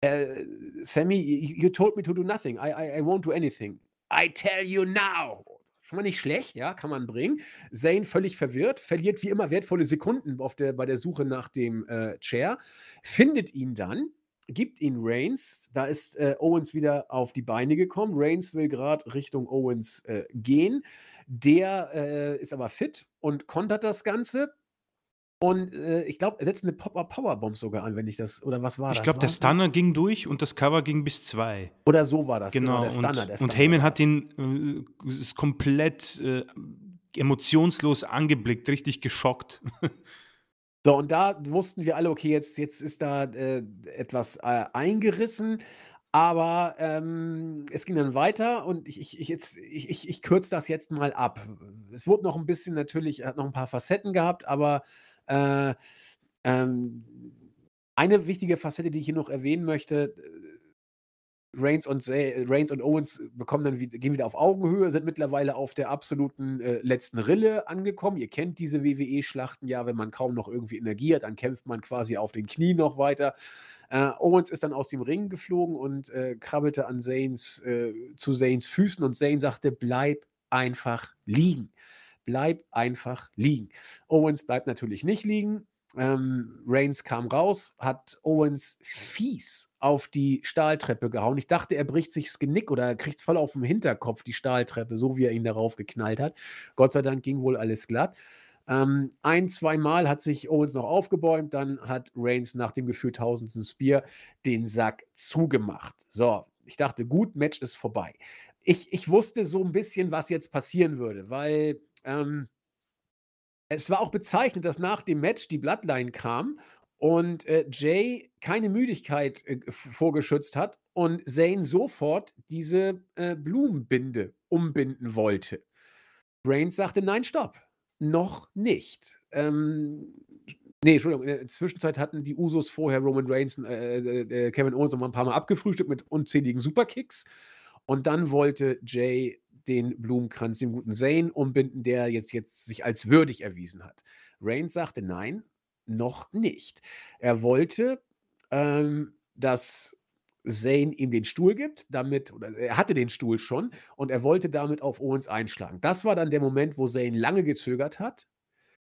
Äh, Sammy, you told me to do nothing. I, I, I won't do anything. I tell you now. Schon mal nicht schlecht, ja, kann man bringen. Zane völlig verwirrt, verliert wie immer wertvolle Sekunden auf der, bei der Suche nach dem äh, Chair, findet ihn dann, gibt ihn Reigns. Da ist äh, Owens wieder auf die Beine gekommen. Reigns will gerade Richtung Owens äh, gehen. Der äh, ist aber fit und kontert das Ganze. Und äh, ich glaube, er setzt eine Pop Powerbomb sogar an, wenn ich das. Oder was war das? Ich glaube, der Stunner ging durch und das Cover ging bis zwei. Oder so war das. Genau. der Stunner, und, der und Stunner Heyman war's. hat ihn äh, ist komplett äh, emotionslos angeblickt, richtig geschockt. So, und da wussten wir alle, okay, jetzt, jetzt ist da äh, etwas äh, eingerissen. Aber ähm, es ging dann weiter und ich, ich, ich, ich, ich, ich kürze das jetzt mal ab. Es wurde noch ein bisschen natürlich, hat noch ein paar Facetten gehabt, aber äh, ähm, eine wichtige Facette, die ich hier noch erwähnen möchte, Reigns und, Zay- Reigns und Owens bekommen dann wieder, gehen wieder auf Augenhöhe, sind mittlerweile auf der absoluten äh, letzten Rille angekommen. Ihr kennt diese WWE-Schlachten ja, wenn man kaum noch irgendwie Energie hat, dann kämpft man quasi auf den Knien noch weiter. Äh, Owens ist dann aus dem Ring geflogen und äh, krabbelte an Zanes, äh, zu Zanes Füßen und Zane sagte, bleib einfach liegen. bleib einfach liegen. Owens bleibt natürlich nicht liegen. Ähm, Reigns kam raus, hat Owens fies auf die Stahltreppe gehauen. Ich dachte, er bricht sich das Genick oder er kriegt voll auf dem Hinterkopf die Stahltreppe, so wie er ihn darauf geknallt hat. Gott sei Dank ging wohl alles glatt. Ähm, ein, zweimal hat sich Owens noch aufgebäumt, dann hat Reigns nach dem Gefühl tausendsten Spear den Sack zugemacht. So, ich dachte, gut, Match ist vorbei. Ich, ich wusste so ein bisschen, was jetzt passieren würde, weil ähm, es war auch bezeichnet, dass nach dem Match die Bloodline kam und äh, Jay keine Müdigkeit äh, vorgeschützt hat und Zane sofort diese äh, Blumenbinde umbinden wollte. Reigns sagte: Nein, stopp, noch nicht. Ähm, nee, Entschuldigung, in der Zwischenzeit hatten die Usos vorher Roman Reigns, äh, äh, äh, Kevin Owens noch mal ein paar Mal abgefrühstückt mit unzähligen Superkicks. Und dann wollte Jay den Blumenkranz dem guten Zane umbinden, der jetzt, jetzt sich als würdig erwiesen hat. Reigns sagte nein, noch nicht. Er wollte, ähm, dass Zane ihm den Stuhl gibt, damit, oder er hatte den Stuhl schon und er wollte damit auf Owens einschlagen. Das war dann der Moment, wo Zane lange gezögert hat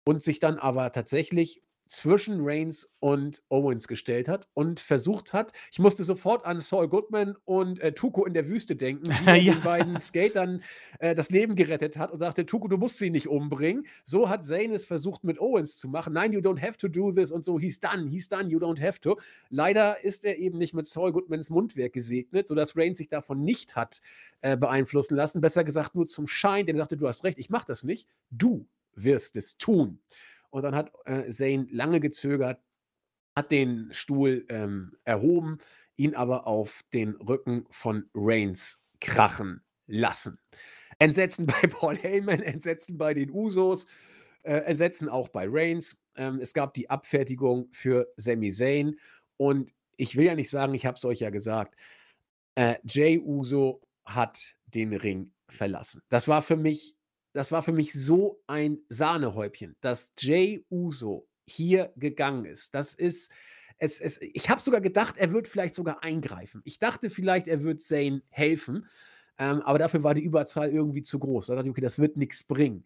und sich dann aber tatsächlich zwischen Reigns und Owens gestellt hat und versucht hat, ich musste sofort an Saul Goodman und äh, Tuko in der Wüste denken, er ja. den beiden Skatern äh, das Leben gerettet hat und sagte, Tuko, du musst sie nicht umbringen. So hat Zane es versucht mit Owens zu machen. Nein, you don't have to do this und so, he's done, he's done, you don't have to. Leider ist er eben nicht mit Saul Goodmans Mundwerk gesegnet, sodass Reigns sich davon nicht hat äh, beeinflussen lassen. Besser gesagt nur zum Schein, denn er sagte, du hast recht, ich mach das nicht, du wirst es tun. Und dann hat äh, Zane lange gezögert, hat den Stuhl ähm, erhoben, ihn aber auf den Rücken von Reigns krachen lassen. Entsetzen bei Paul Heyman, Entsetzen bei den Usos, äh, Entsetzen auch bei Reigns. Ähm, es gab die Abfertigung für Sami Zayn und ich will ja nicht sagen, ich habe es euch ja gesagt, äh, Jay Uso hat den Ring verlassen. Das war für mich das war für mich so ein Sahnehäubchen, dass Jay Uso hier gegangen ist. Das ist, es, es, ich habe sogar gedacht, er wird vielleicht sogar eingreifen. Ich dachte vielleicht, er wird Zane helfen, ähm, aber dafür war die Überzahl irgendwie zu groß. Da dachte ich, okay, das wird nichts bringen.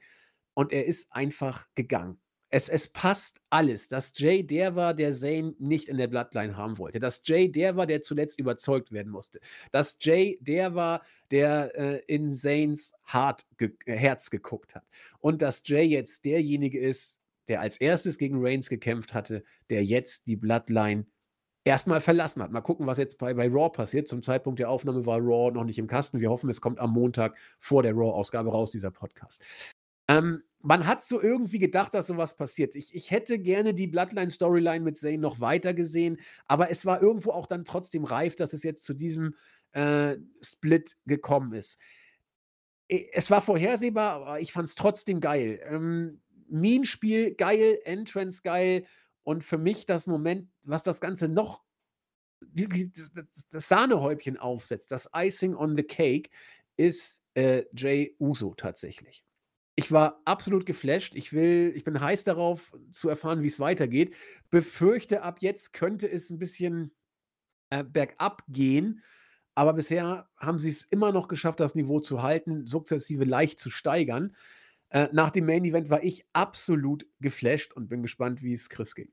Und er ist einfach gegangen. Es, es passt alles, dass Jay der war, der Zane nicht in der Bloodline haben wollte. Dass Jay der war, der zuletzt überzeugt werden musste. Dass Jay der war, der äh, in Zanes ge äh, Herz geguckt hat. Und dass Jay jetzt derjenige ist, der als erstes gegen Reigns gekämpft hatte, der jetzt die Bloodline erstmal verlassen hat. Mal gucken, was jetzt bei, bei Raw passiert. Zum Zeitpunkt der Aufnahme war Raw noch nicht im Kasten. Wir hoffen, es kommt am Montag vor der Raw-Ausgabe raus, dieser Podcast. Ähm, man hat so irgendwie gedacht, dass sowas passiert. Ich, ich hätte gerne die Bloodline-Storyline mit Zane noch weiter gesehen, aber es war irgendwo auch dann trotzdem reif, dass es jetzt zu diesem äh, Split gekommen ist. Es war vorhersehbar, aber ich fand es trotzdem geil. Ähm, Mean-Spiel geil, Entrance geil und für mich das Moment, was das Ganze noch das Sahnehäubchen aufsetzt, das Icing on the Cake, ist äh, Jay Uso tatsächlich. Ich war absolut geflasht. Ich will, ich bin heiß darauf zu erfahren, wie es weitergeht. Befürchte, ab jetzt könnte es ein bisschen äh, bergab gehen. Aber bisher haben sie es immer noch geschafft, das Niveau zu halten, sukzessive leicht zu steigern. Äh, nach dem Main Event war ich absolut geflasht und bin gespannt, wie es Chris ging.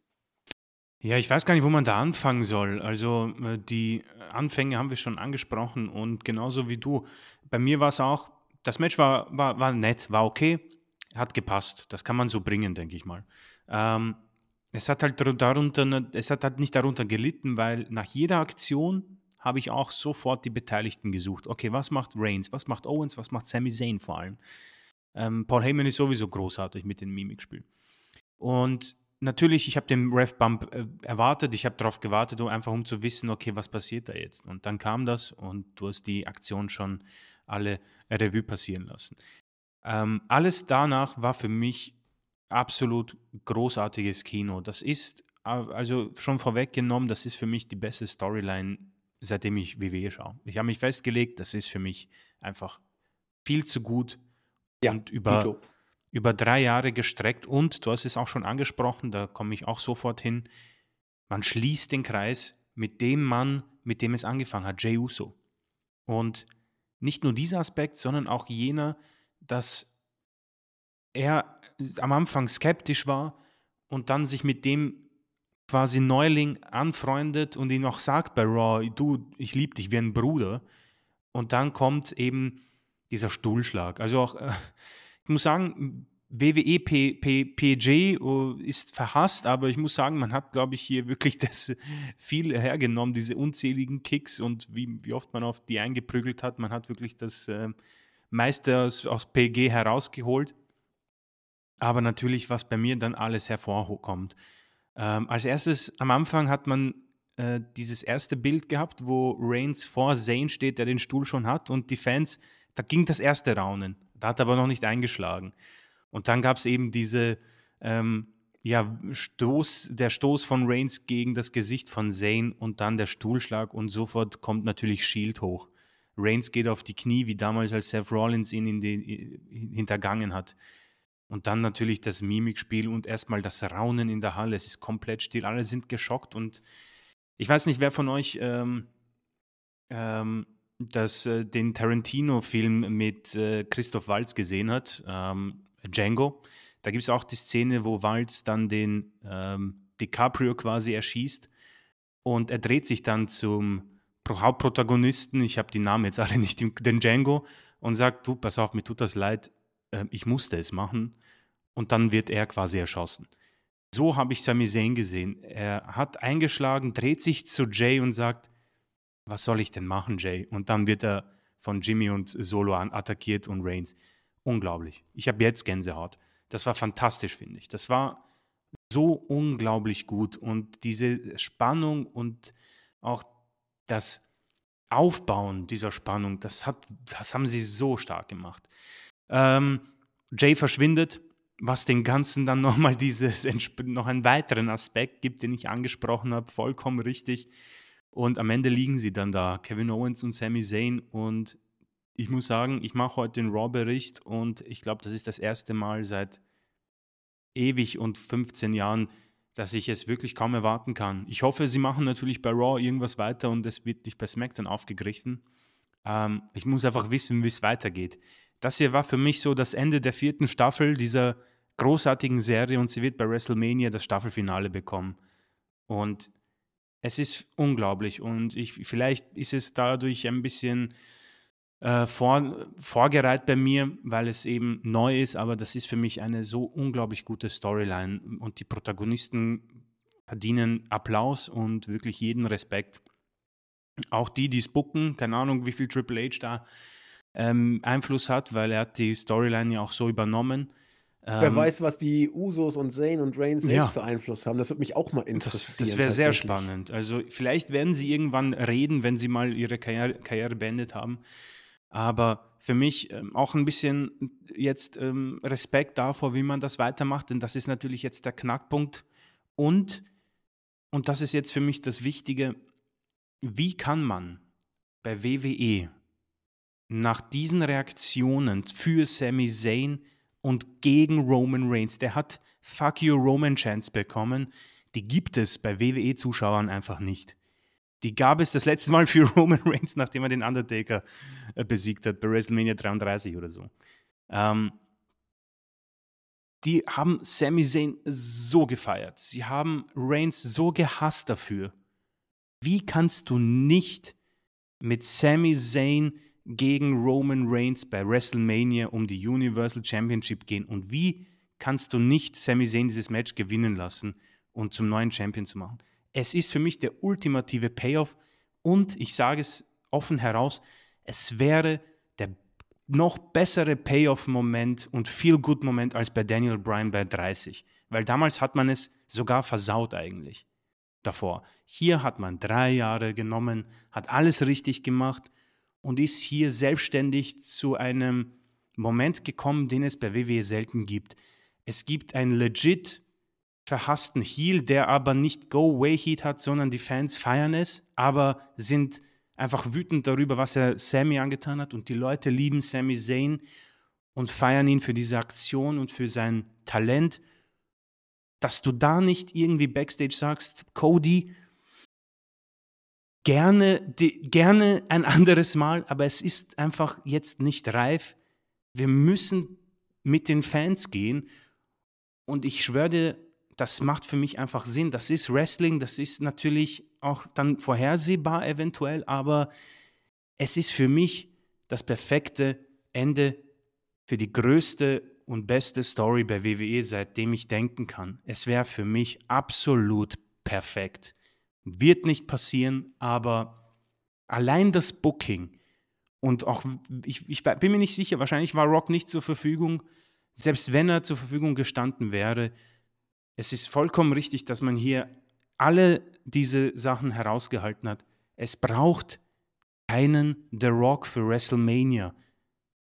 Ja, ich weiß gar nicht, wo man da anfangen soll. Also äh, die Anfänge haben wir schon angesprochen und genauso wie du. Bei mir war es auch das Match war, war, war nett, war okay, hat gepasst. Das kann man so bringen, denke ich mal. Ähm, es hat halt darunter, es hat halt nicht darunter gelitten, weil nach jeder Aktion habe ich auch sofort die Beteiligten gesucht. Okay, was macht Reigns, was macht Owens, was macht Sami Zayn vor allem? Ähm, Paul Heyman ist sowieso großartig mit dem Mimikspiel. Und natürlich, ich habe den Ref-Bump äh, erwartet, ich habe darauf gewartet, um einfach um zu wissen, okay, was passiert da jetzt? Und dann kam das und du hast die Aktion schon alle Revue passieren lassen. Ähm, alles danach war für mich absolut großartiges Kino. Das ist, also schon vorweggenommen, das ist für mich die beste Storyline, seitdem ich WWE schaue. Ich habe mich festgelegt, das ist für mich einfach viel zu gut ja, und über, über drei Jahre gestreckt. Und du hast es auch schon angesprochen, da komme ich auch sofort hin. Man schließt den Kreis mit dem Mann, mit dem es angefangen hat, Jey Uso. Und nicht nur dieser Aspekt, sondern auch jener, dass er am Anfang skeptisch war und dann sich mit dem quasi Neuling anfreundet und ihn auch sagt bei Raw, du, ich liebe dich wie ein Bruder. Und dann kommt eben dieser Stuhlschlag. Also auch, äh, ich muss sagen, WWE PG oh, ist verhasst, aber ich muss sagen, man hat, glaube ich, hier wirklich das viel hergenommen, diese unzähligen Kicks und wie, wie oft man auf die eingeprügelt hat. Man hat wirklich das äh, meiste aus, aus PG herausgeholt. Aber natürlich, was bei mir dann alles hervorkommt. Ähm, als erstes, am Anfang hat man äh, dieses erste Bild gehabt, wo Reigns vor Zane steht, der den Stuhl schon hat und die Fans, da ging das erste Raunen. Da hat aber noch nicht eingeschlagen. Und dann gab es eben diese, ähm, ja, Stoß, der Stoß von Reigns gegen das Gesicht von Zane und dann der Stuhlschlag und sofort kommt natürlich Shield hoch. Reigns geht auf die Knie, wie damals, als Seth Rollins ihn in die, hintergangen hat. Und dann natürlich das Mimikspiel und erstmal das Raunen in der Halle. Es ist komplett still, alle sind geschockt und ich weiß nicht, wer von euch ähm, ähm, das, äh, den Tarantino-Film mit äh, Christoph Waltz gesehen hat, ähm, Django. Da gibt es auch die Szene, wo Waltz dann den ähm, DiCaprio quasi erschießt und er dreht sich dann zum Hauptprotagonisten, ich habe die Namen jetzt alle nicht, den Django, und sagt, du, pass auf, mir tut das leid, äh, ich musste es machen. Und dann wird er quasi erschossen. So habe ich Sami Zayn gesehen. Er hat eingeschlagen, dreht sich zu Jay und sagt, was soll ich denn machen, Jay? Und dann wird er von Jimmy und Solo an attackiert und Reigns. Unglaublich. Ich habe jetzt Gänsehaut. Das war fantastisch, finde ich. Das war so unglaublich gut. Und diese Spannung und auch das Aufbauen dieser Spannung, das, hat, das haben sie so stark gemacht. Ähm, Jay verschwindet, was den Ganzen dann nochmal dieses, noch einen weiteren Aspekt gibt, den ich angesprochen habe, vollkommen richtig. Und am Ende liegen sie dann da, Kevin Owens und Sami Zayn. Und ich muss sagen, ich mache heute den Raw-Bericht und ich glaube, das ist das erste Mal seit ewig und 15 Jahren, dass ich es wirklich kaum erwarten kann. Ich hoffe, sie machen natürlich bei Raw irgendwas weiter und es wird nicht bei SmackDown aufgegriffen. Ähm, ich muss einfach wissen, wie es weitergeht das hier war für mich so das Ende der vierten Staffel dieser großartigen Serie und sie wird bei WrestleMania das Staffelfinale bekommen. Und es ist unglaublich und ich, vielleicht ist es dadurch ein bisschen äh, vor, vorgereiht bei mir, weil es eben neu ist, aber das ist für mich eine so unglaublich gute Storyline und die Protagonisten verdienen Applaus und wirklich jeden Respekt. Auch die, die es bucken, keine Ahnung, wie viel Triple H da ähm, Einfluss hat, weil er hat die Storyline ja auch so übernommen. Wer ähm, weiß, was die Usos und Zane und Reigns selbst ja. für Einfluss haben. Das würde mich auch mal interessieren. Das, das wäre sehr spannend. Also vielleicht werden sie irgendwann reden, wenn sie mal ihre Karriere, Karriere beendet haben. Aber für mich ähm, auch ein bisschen jetzt ähm, Respekt davor, wie man das weitermacht, denn das ist natürlich jetzt der Knackpunkt. Und, und das ist jetzt für mich das Wichtige, wie kann man bei WWE nach diesen Reaktionen für Sami Zayn und gegen Roman Reigns, der hat Fuck You Roman Chance bekommen, die gibt es bei WWE-Zuschauern einfach nicht. Die gab es das letzte Mal für Roman Reigns, nachdem er den Undertaker äh, besiegt hat, bei WrestleMania 33 oder so. Ähm, die haben Sami Zayn so gefeiert. Sie haben Reigns so gehasst dafür. Wie kannst du nicht mit Sami Zayn gegen Roman Reigns bei WrestleMania um die Universal Championship gehen. Und wie kannst du nicht Sami Zayn dieses Match gewinnen lassen und zum neuen Champion zu machen? Es ist für mich der ultimative Payoff und ich sage es offen heraus, es wäre der noch bessere Payoff-Moment und Feel-Good-Moment als bei Daniel Bryan bei 30. Weil damals hat man es sogar versaut eigentlich davor. Hier hat man drei Jahre genommen, hat alles richtig gemacht und ist hier selbstständig zu einem Moment gekommen, den es bei WWE selten gibt. Es gibt einen legit verhassten Heel, der aber nicht Go-Away-Heat hat, sondern die Fans feiern es, aber sind einfach wütend darüber, was er Sammy angetan hat. Und die Leute lieben Sammy Zayn und feiern ihn für diese Aktion und für sein Talent. Dass du da nicht irgendwie backstage sagst, Cody, gerne, die, gerne ein anderes Mal, aber es ist einfach jetzt nicht reif. Wir müssen mit den Fans gehen. Und ich schwöre dir, das macht für mich einfach Sinn. Das ist Wrestling, das ist natürlich auch dann vorhersehbar eventuell, aber es ist für mich das perfekte Ende für die größte und beste Story bei WWE, seitdem ich denken kann. Es wäre für mich absolut perfekt. Wird nicht passieren, aber allein das Booking und auch, ich, ich bin mir nicht sicher, wahrscheinlich war Rock nicht zur Verfügung. Selbst wenn er zur Verfügung gestanden wäre, es ist vollkommen richtig, dass man hier alle diese Sachen herausgehalten hat. Es braucht keinen The Rock für WrestleMania.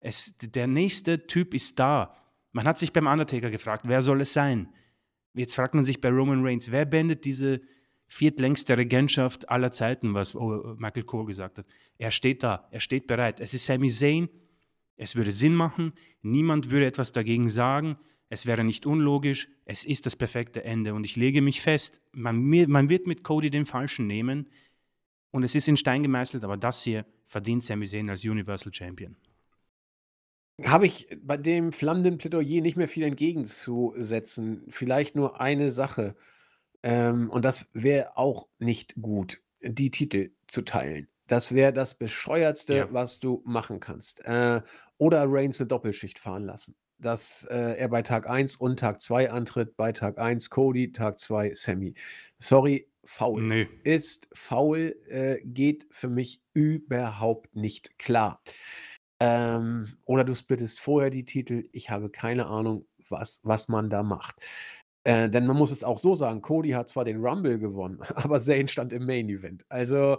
Es, der nächste Typ ist da. Man hat sich beim Undertaker gefragt, wer soll es sein? Jetzt fragt man sich bei Roman Reigns, wer beendet diese viertlängste Regentschaft aller Zeiten, was oh, Michael Cole gesagt hat. Er steht da, er steht bereit. Es ist Sami Zayn, es würde Sinn machen, niemand würde etwas dagegen sagen, es wäre nicht unlogisch, es ist das perfekte Ende und ich lege mich fest, man, man wird mit Cody den Falschen nehmen und es ist in Stein gemeißelt, aber das hier verdient Sami Zayn als Universal Champion. Habe ich bei dem flammenden Plädoyer nicht mehr viel entgegenzusetzen. Vielleicht nur eine Sache. Ähm, und das wäre auch nicht gut, die Titel zu teilen. Das wäre das Bescheuertste, Ja. was du machen kannst. Äh, oder Reigns eine Doppelschicht fahren lassen. Dass äh, er bei Tag 1 und Tag 2 antritt, bei Tag 1 Cody, Tag 2 Sammy. Sorry, faul. Nee. Ist faul, äh, geht für mich überhaupt nicht klar. Ähm, oder du splittest vorher die Titel. Ich habe keine Ahnung, was, was man da macht. Äh, denn man muss es auch so sagen, Cody hat zwar den Rumble gewonnen, aber Zayn stand im Main Event. Also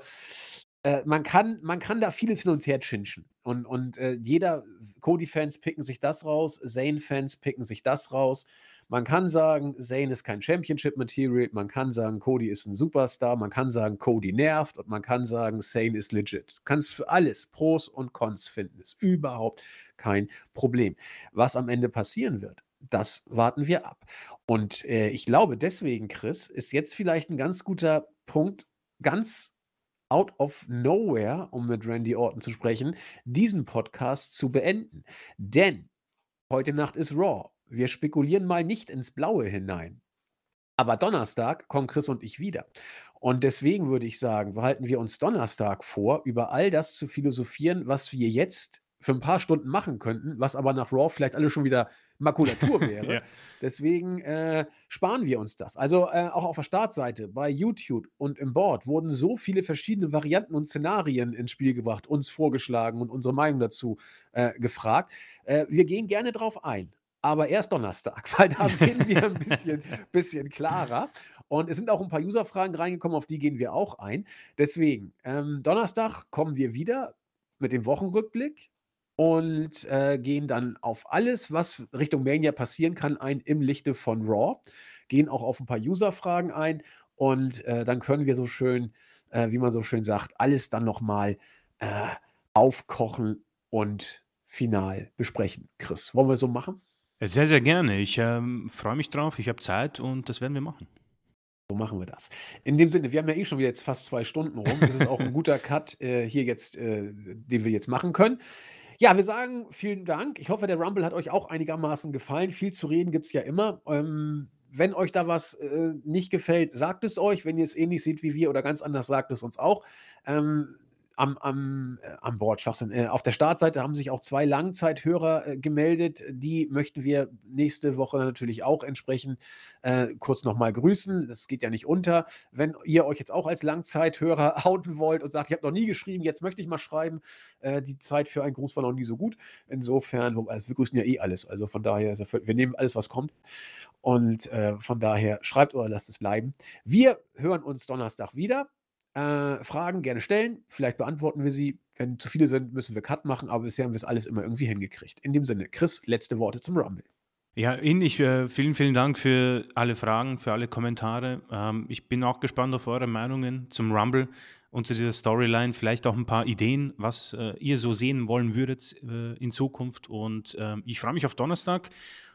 äh, man, kann, man kann da vieles hin und her chinchen. Und, und äh, jeder, Cody-Fans picken sich das raus, Zayn-Fans picken sich das raus. Man kann sagen, Zayn ist kein Championship-Material, man kann sagen, Cody ist ein Superstar, man kann sagen, Cody nervt und man kann sagen, Zayn ist legit. Du kannst für alles Pros und Cons finden, ist überhaupt kein Problem. Was am Ende passieren wird, das warten wir ab. Und äh, ich glaube, deswegen, Chris, ist jetzt vielleicht ein ganz guter Punkt, ganz out of nowhere, um mit Randy Orton zu sprechen, diesen Podcast zu beenden. Denn heute Nacht ist Raw. Wir spekulieren mal nicht ins Blaue hinein. Aber Donnerstag kommen Chris und ich wieder. Und deswegen würde ich sagen, behalten wir uns Donnerstag vor, über all das zu philosophieren, was wir jetzt für ein paar Stunden machen könnten, was aber nach Raw vielleicht alle schon wieder Makulatur wäre. ja. Deswegen äh, sparen wir uns das. Also äh, auch auf der Startseite bei YouTube und im Board wurden so viele verschiedene Varianten und Szenarien ins Spiel gebracht, uns vorgeschlagen und unsere Meinung dazu äh, gefragt. Äh, wir gehen gerne drauf ein. Aber erst Donnerstag, weil da sehen wir ein bisschen, bisschen klarer. Und es sind auch ein paar User-Fragen reingekommen, auf die gehen wir auch ein. Deswegen, ähm, Donnerstag kommen wir wieder mit dem Wochenrückblick und äh, gehen dann auf alles, was Richtung Mania passieren kann, ein im Lichte von Raw. Gehen auch auf ein paar User-Fragen ein und äh, dann können wir so schön, äh, wie man so schön sagt, alles dann nochmal äh, aufkochen und final besprechen. Chris, wollen wir so machen? Sehr, sehr gerne. Ich ähm, freue mich drauf. Ich habe Zeit und das werden wir machen. So machen wir das. In dem Sinne, wir haben ja eh schon wieder jetzt fast zwei Stunden rum. Das ist auch ein guter Cut äh, hier jetzt, äh, den wir jetzt machen können. Ja, wir sagen vielen Dank. Ich hoffe, der Rumble hat euch auch einigermaßen gefallen. Viel zu reden gibt es ja immer. Ähm, wenn euch da was äh, nicht gefällt, sagt es euch. Wenn ihr es ähnlich seht wie wir oder ganz anders, sagt es uns auch. Ähm, am, am, äh, am Board, Schwachsinn. Äh, auf der Startseite haben sich auch zwei Langzeithörer äh, gemeldet. Die möchten wir nächste Woche natürlich auch entsprechend äh, kurz nochmal grüßen. Das geht ja nicht unter. Wenn ihr euch jetzt auch als Langzeithörer outen wollt und sagt, ich habe noch nie geschrieben, jetzt möchte ich mal schreiben, äh, die Zeit für einen Gruß war noch nie so gut. Insofern, also wir grüßen ja eh alles. Also von daher, wir nehmen alles, was kommt. Und äh, von daher schreibt oder lasst es bleiben. Wir hören uns Donnerstag wieder. Äh, Fragen gerne stellen. Vielleicht beantworten wir sie. Wenn zu viele sind, müssen wir Cut machen, aber bisher haben wir es alles immer irgendwie hingekriegt. In dem Sinne, Chris, letzte Worte zum Rumble. Ja, ähnlich. Äh, vielen, vielen Dank für alle Fragen, für alle Kommentare. Ähm, ich bin auch gespannt auf eure Meinungen zum Rumble und zu dieser Storyline. Vielleicht auch ein paar Ideen, was äh, ihr so sehen wollen würdet äh, in Zukunft. Und ähm, ich freue mich auf Donnerstag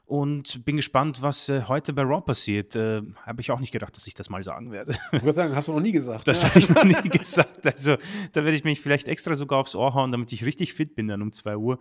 und bin gespannt, was äh, heute bei Raw passiert. Äh, habe ich auch nicht gedacht, dass ich das mal sagen werde. Ich würde sagen, hast du noch nie gesagt. Das ja. habe ich noch nie gesagt. Also da werde ich mich vielleicht extra sogar aufs Ohr hauen, damit ich richtig fit bin dann um 2 Uhr.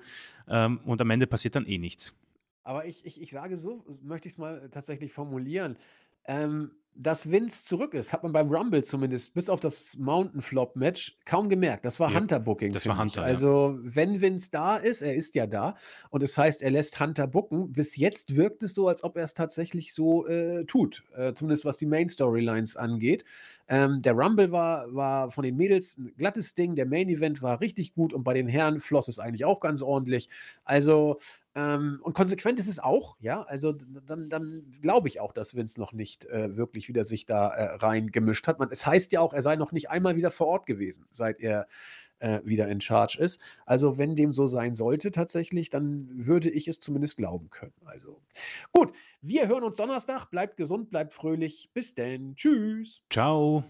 Ähm, und am Ende passiert dann eh nichts. Aber ich ich ich sage so, möchte ich's mal tatsächlich formulieren, ähm, dass Vince zurück ist, hat man beim Rumble zumindest bis auf das Mountain Flop Match kaum gemerkt. Das war Ja, Hunter Booking, das war. Hunter, ja. Also, wenn Vince da ist er ist ja da und das heißt, er lässt Hunter booken. Bis jetzt wirkt es so, als ob er's tatsächlich so, äh, tut, äh, zumindest was die Main Storylines angeht. Ähm, der Rumble war war von den Mädels 'n glattes Ding, der Main Event war richtig gut und bei den Herren floss es eigentlich auch ganz ordentlich. Also, ähm und konsequent ist es auch, ja? Also, dann dann glaube ich auch, dass Vince noch nicht, äh, wirklich wieder sich da, äh, reingemischt hat. Man es heißt ja auch, er sei noch nicht einmal wieder vor Ort gewesen, seit er, äh, wieder in Charge ist. Also, wenn dem so sein sollte tatsächlich, dann würde ich es zumindest glauben können. Also, gut, wir hören uns Donnerstag. Bleibt gesund, bleibt fröhlich. Bis denn. Tschüss. Tschau.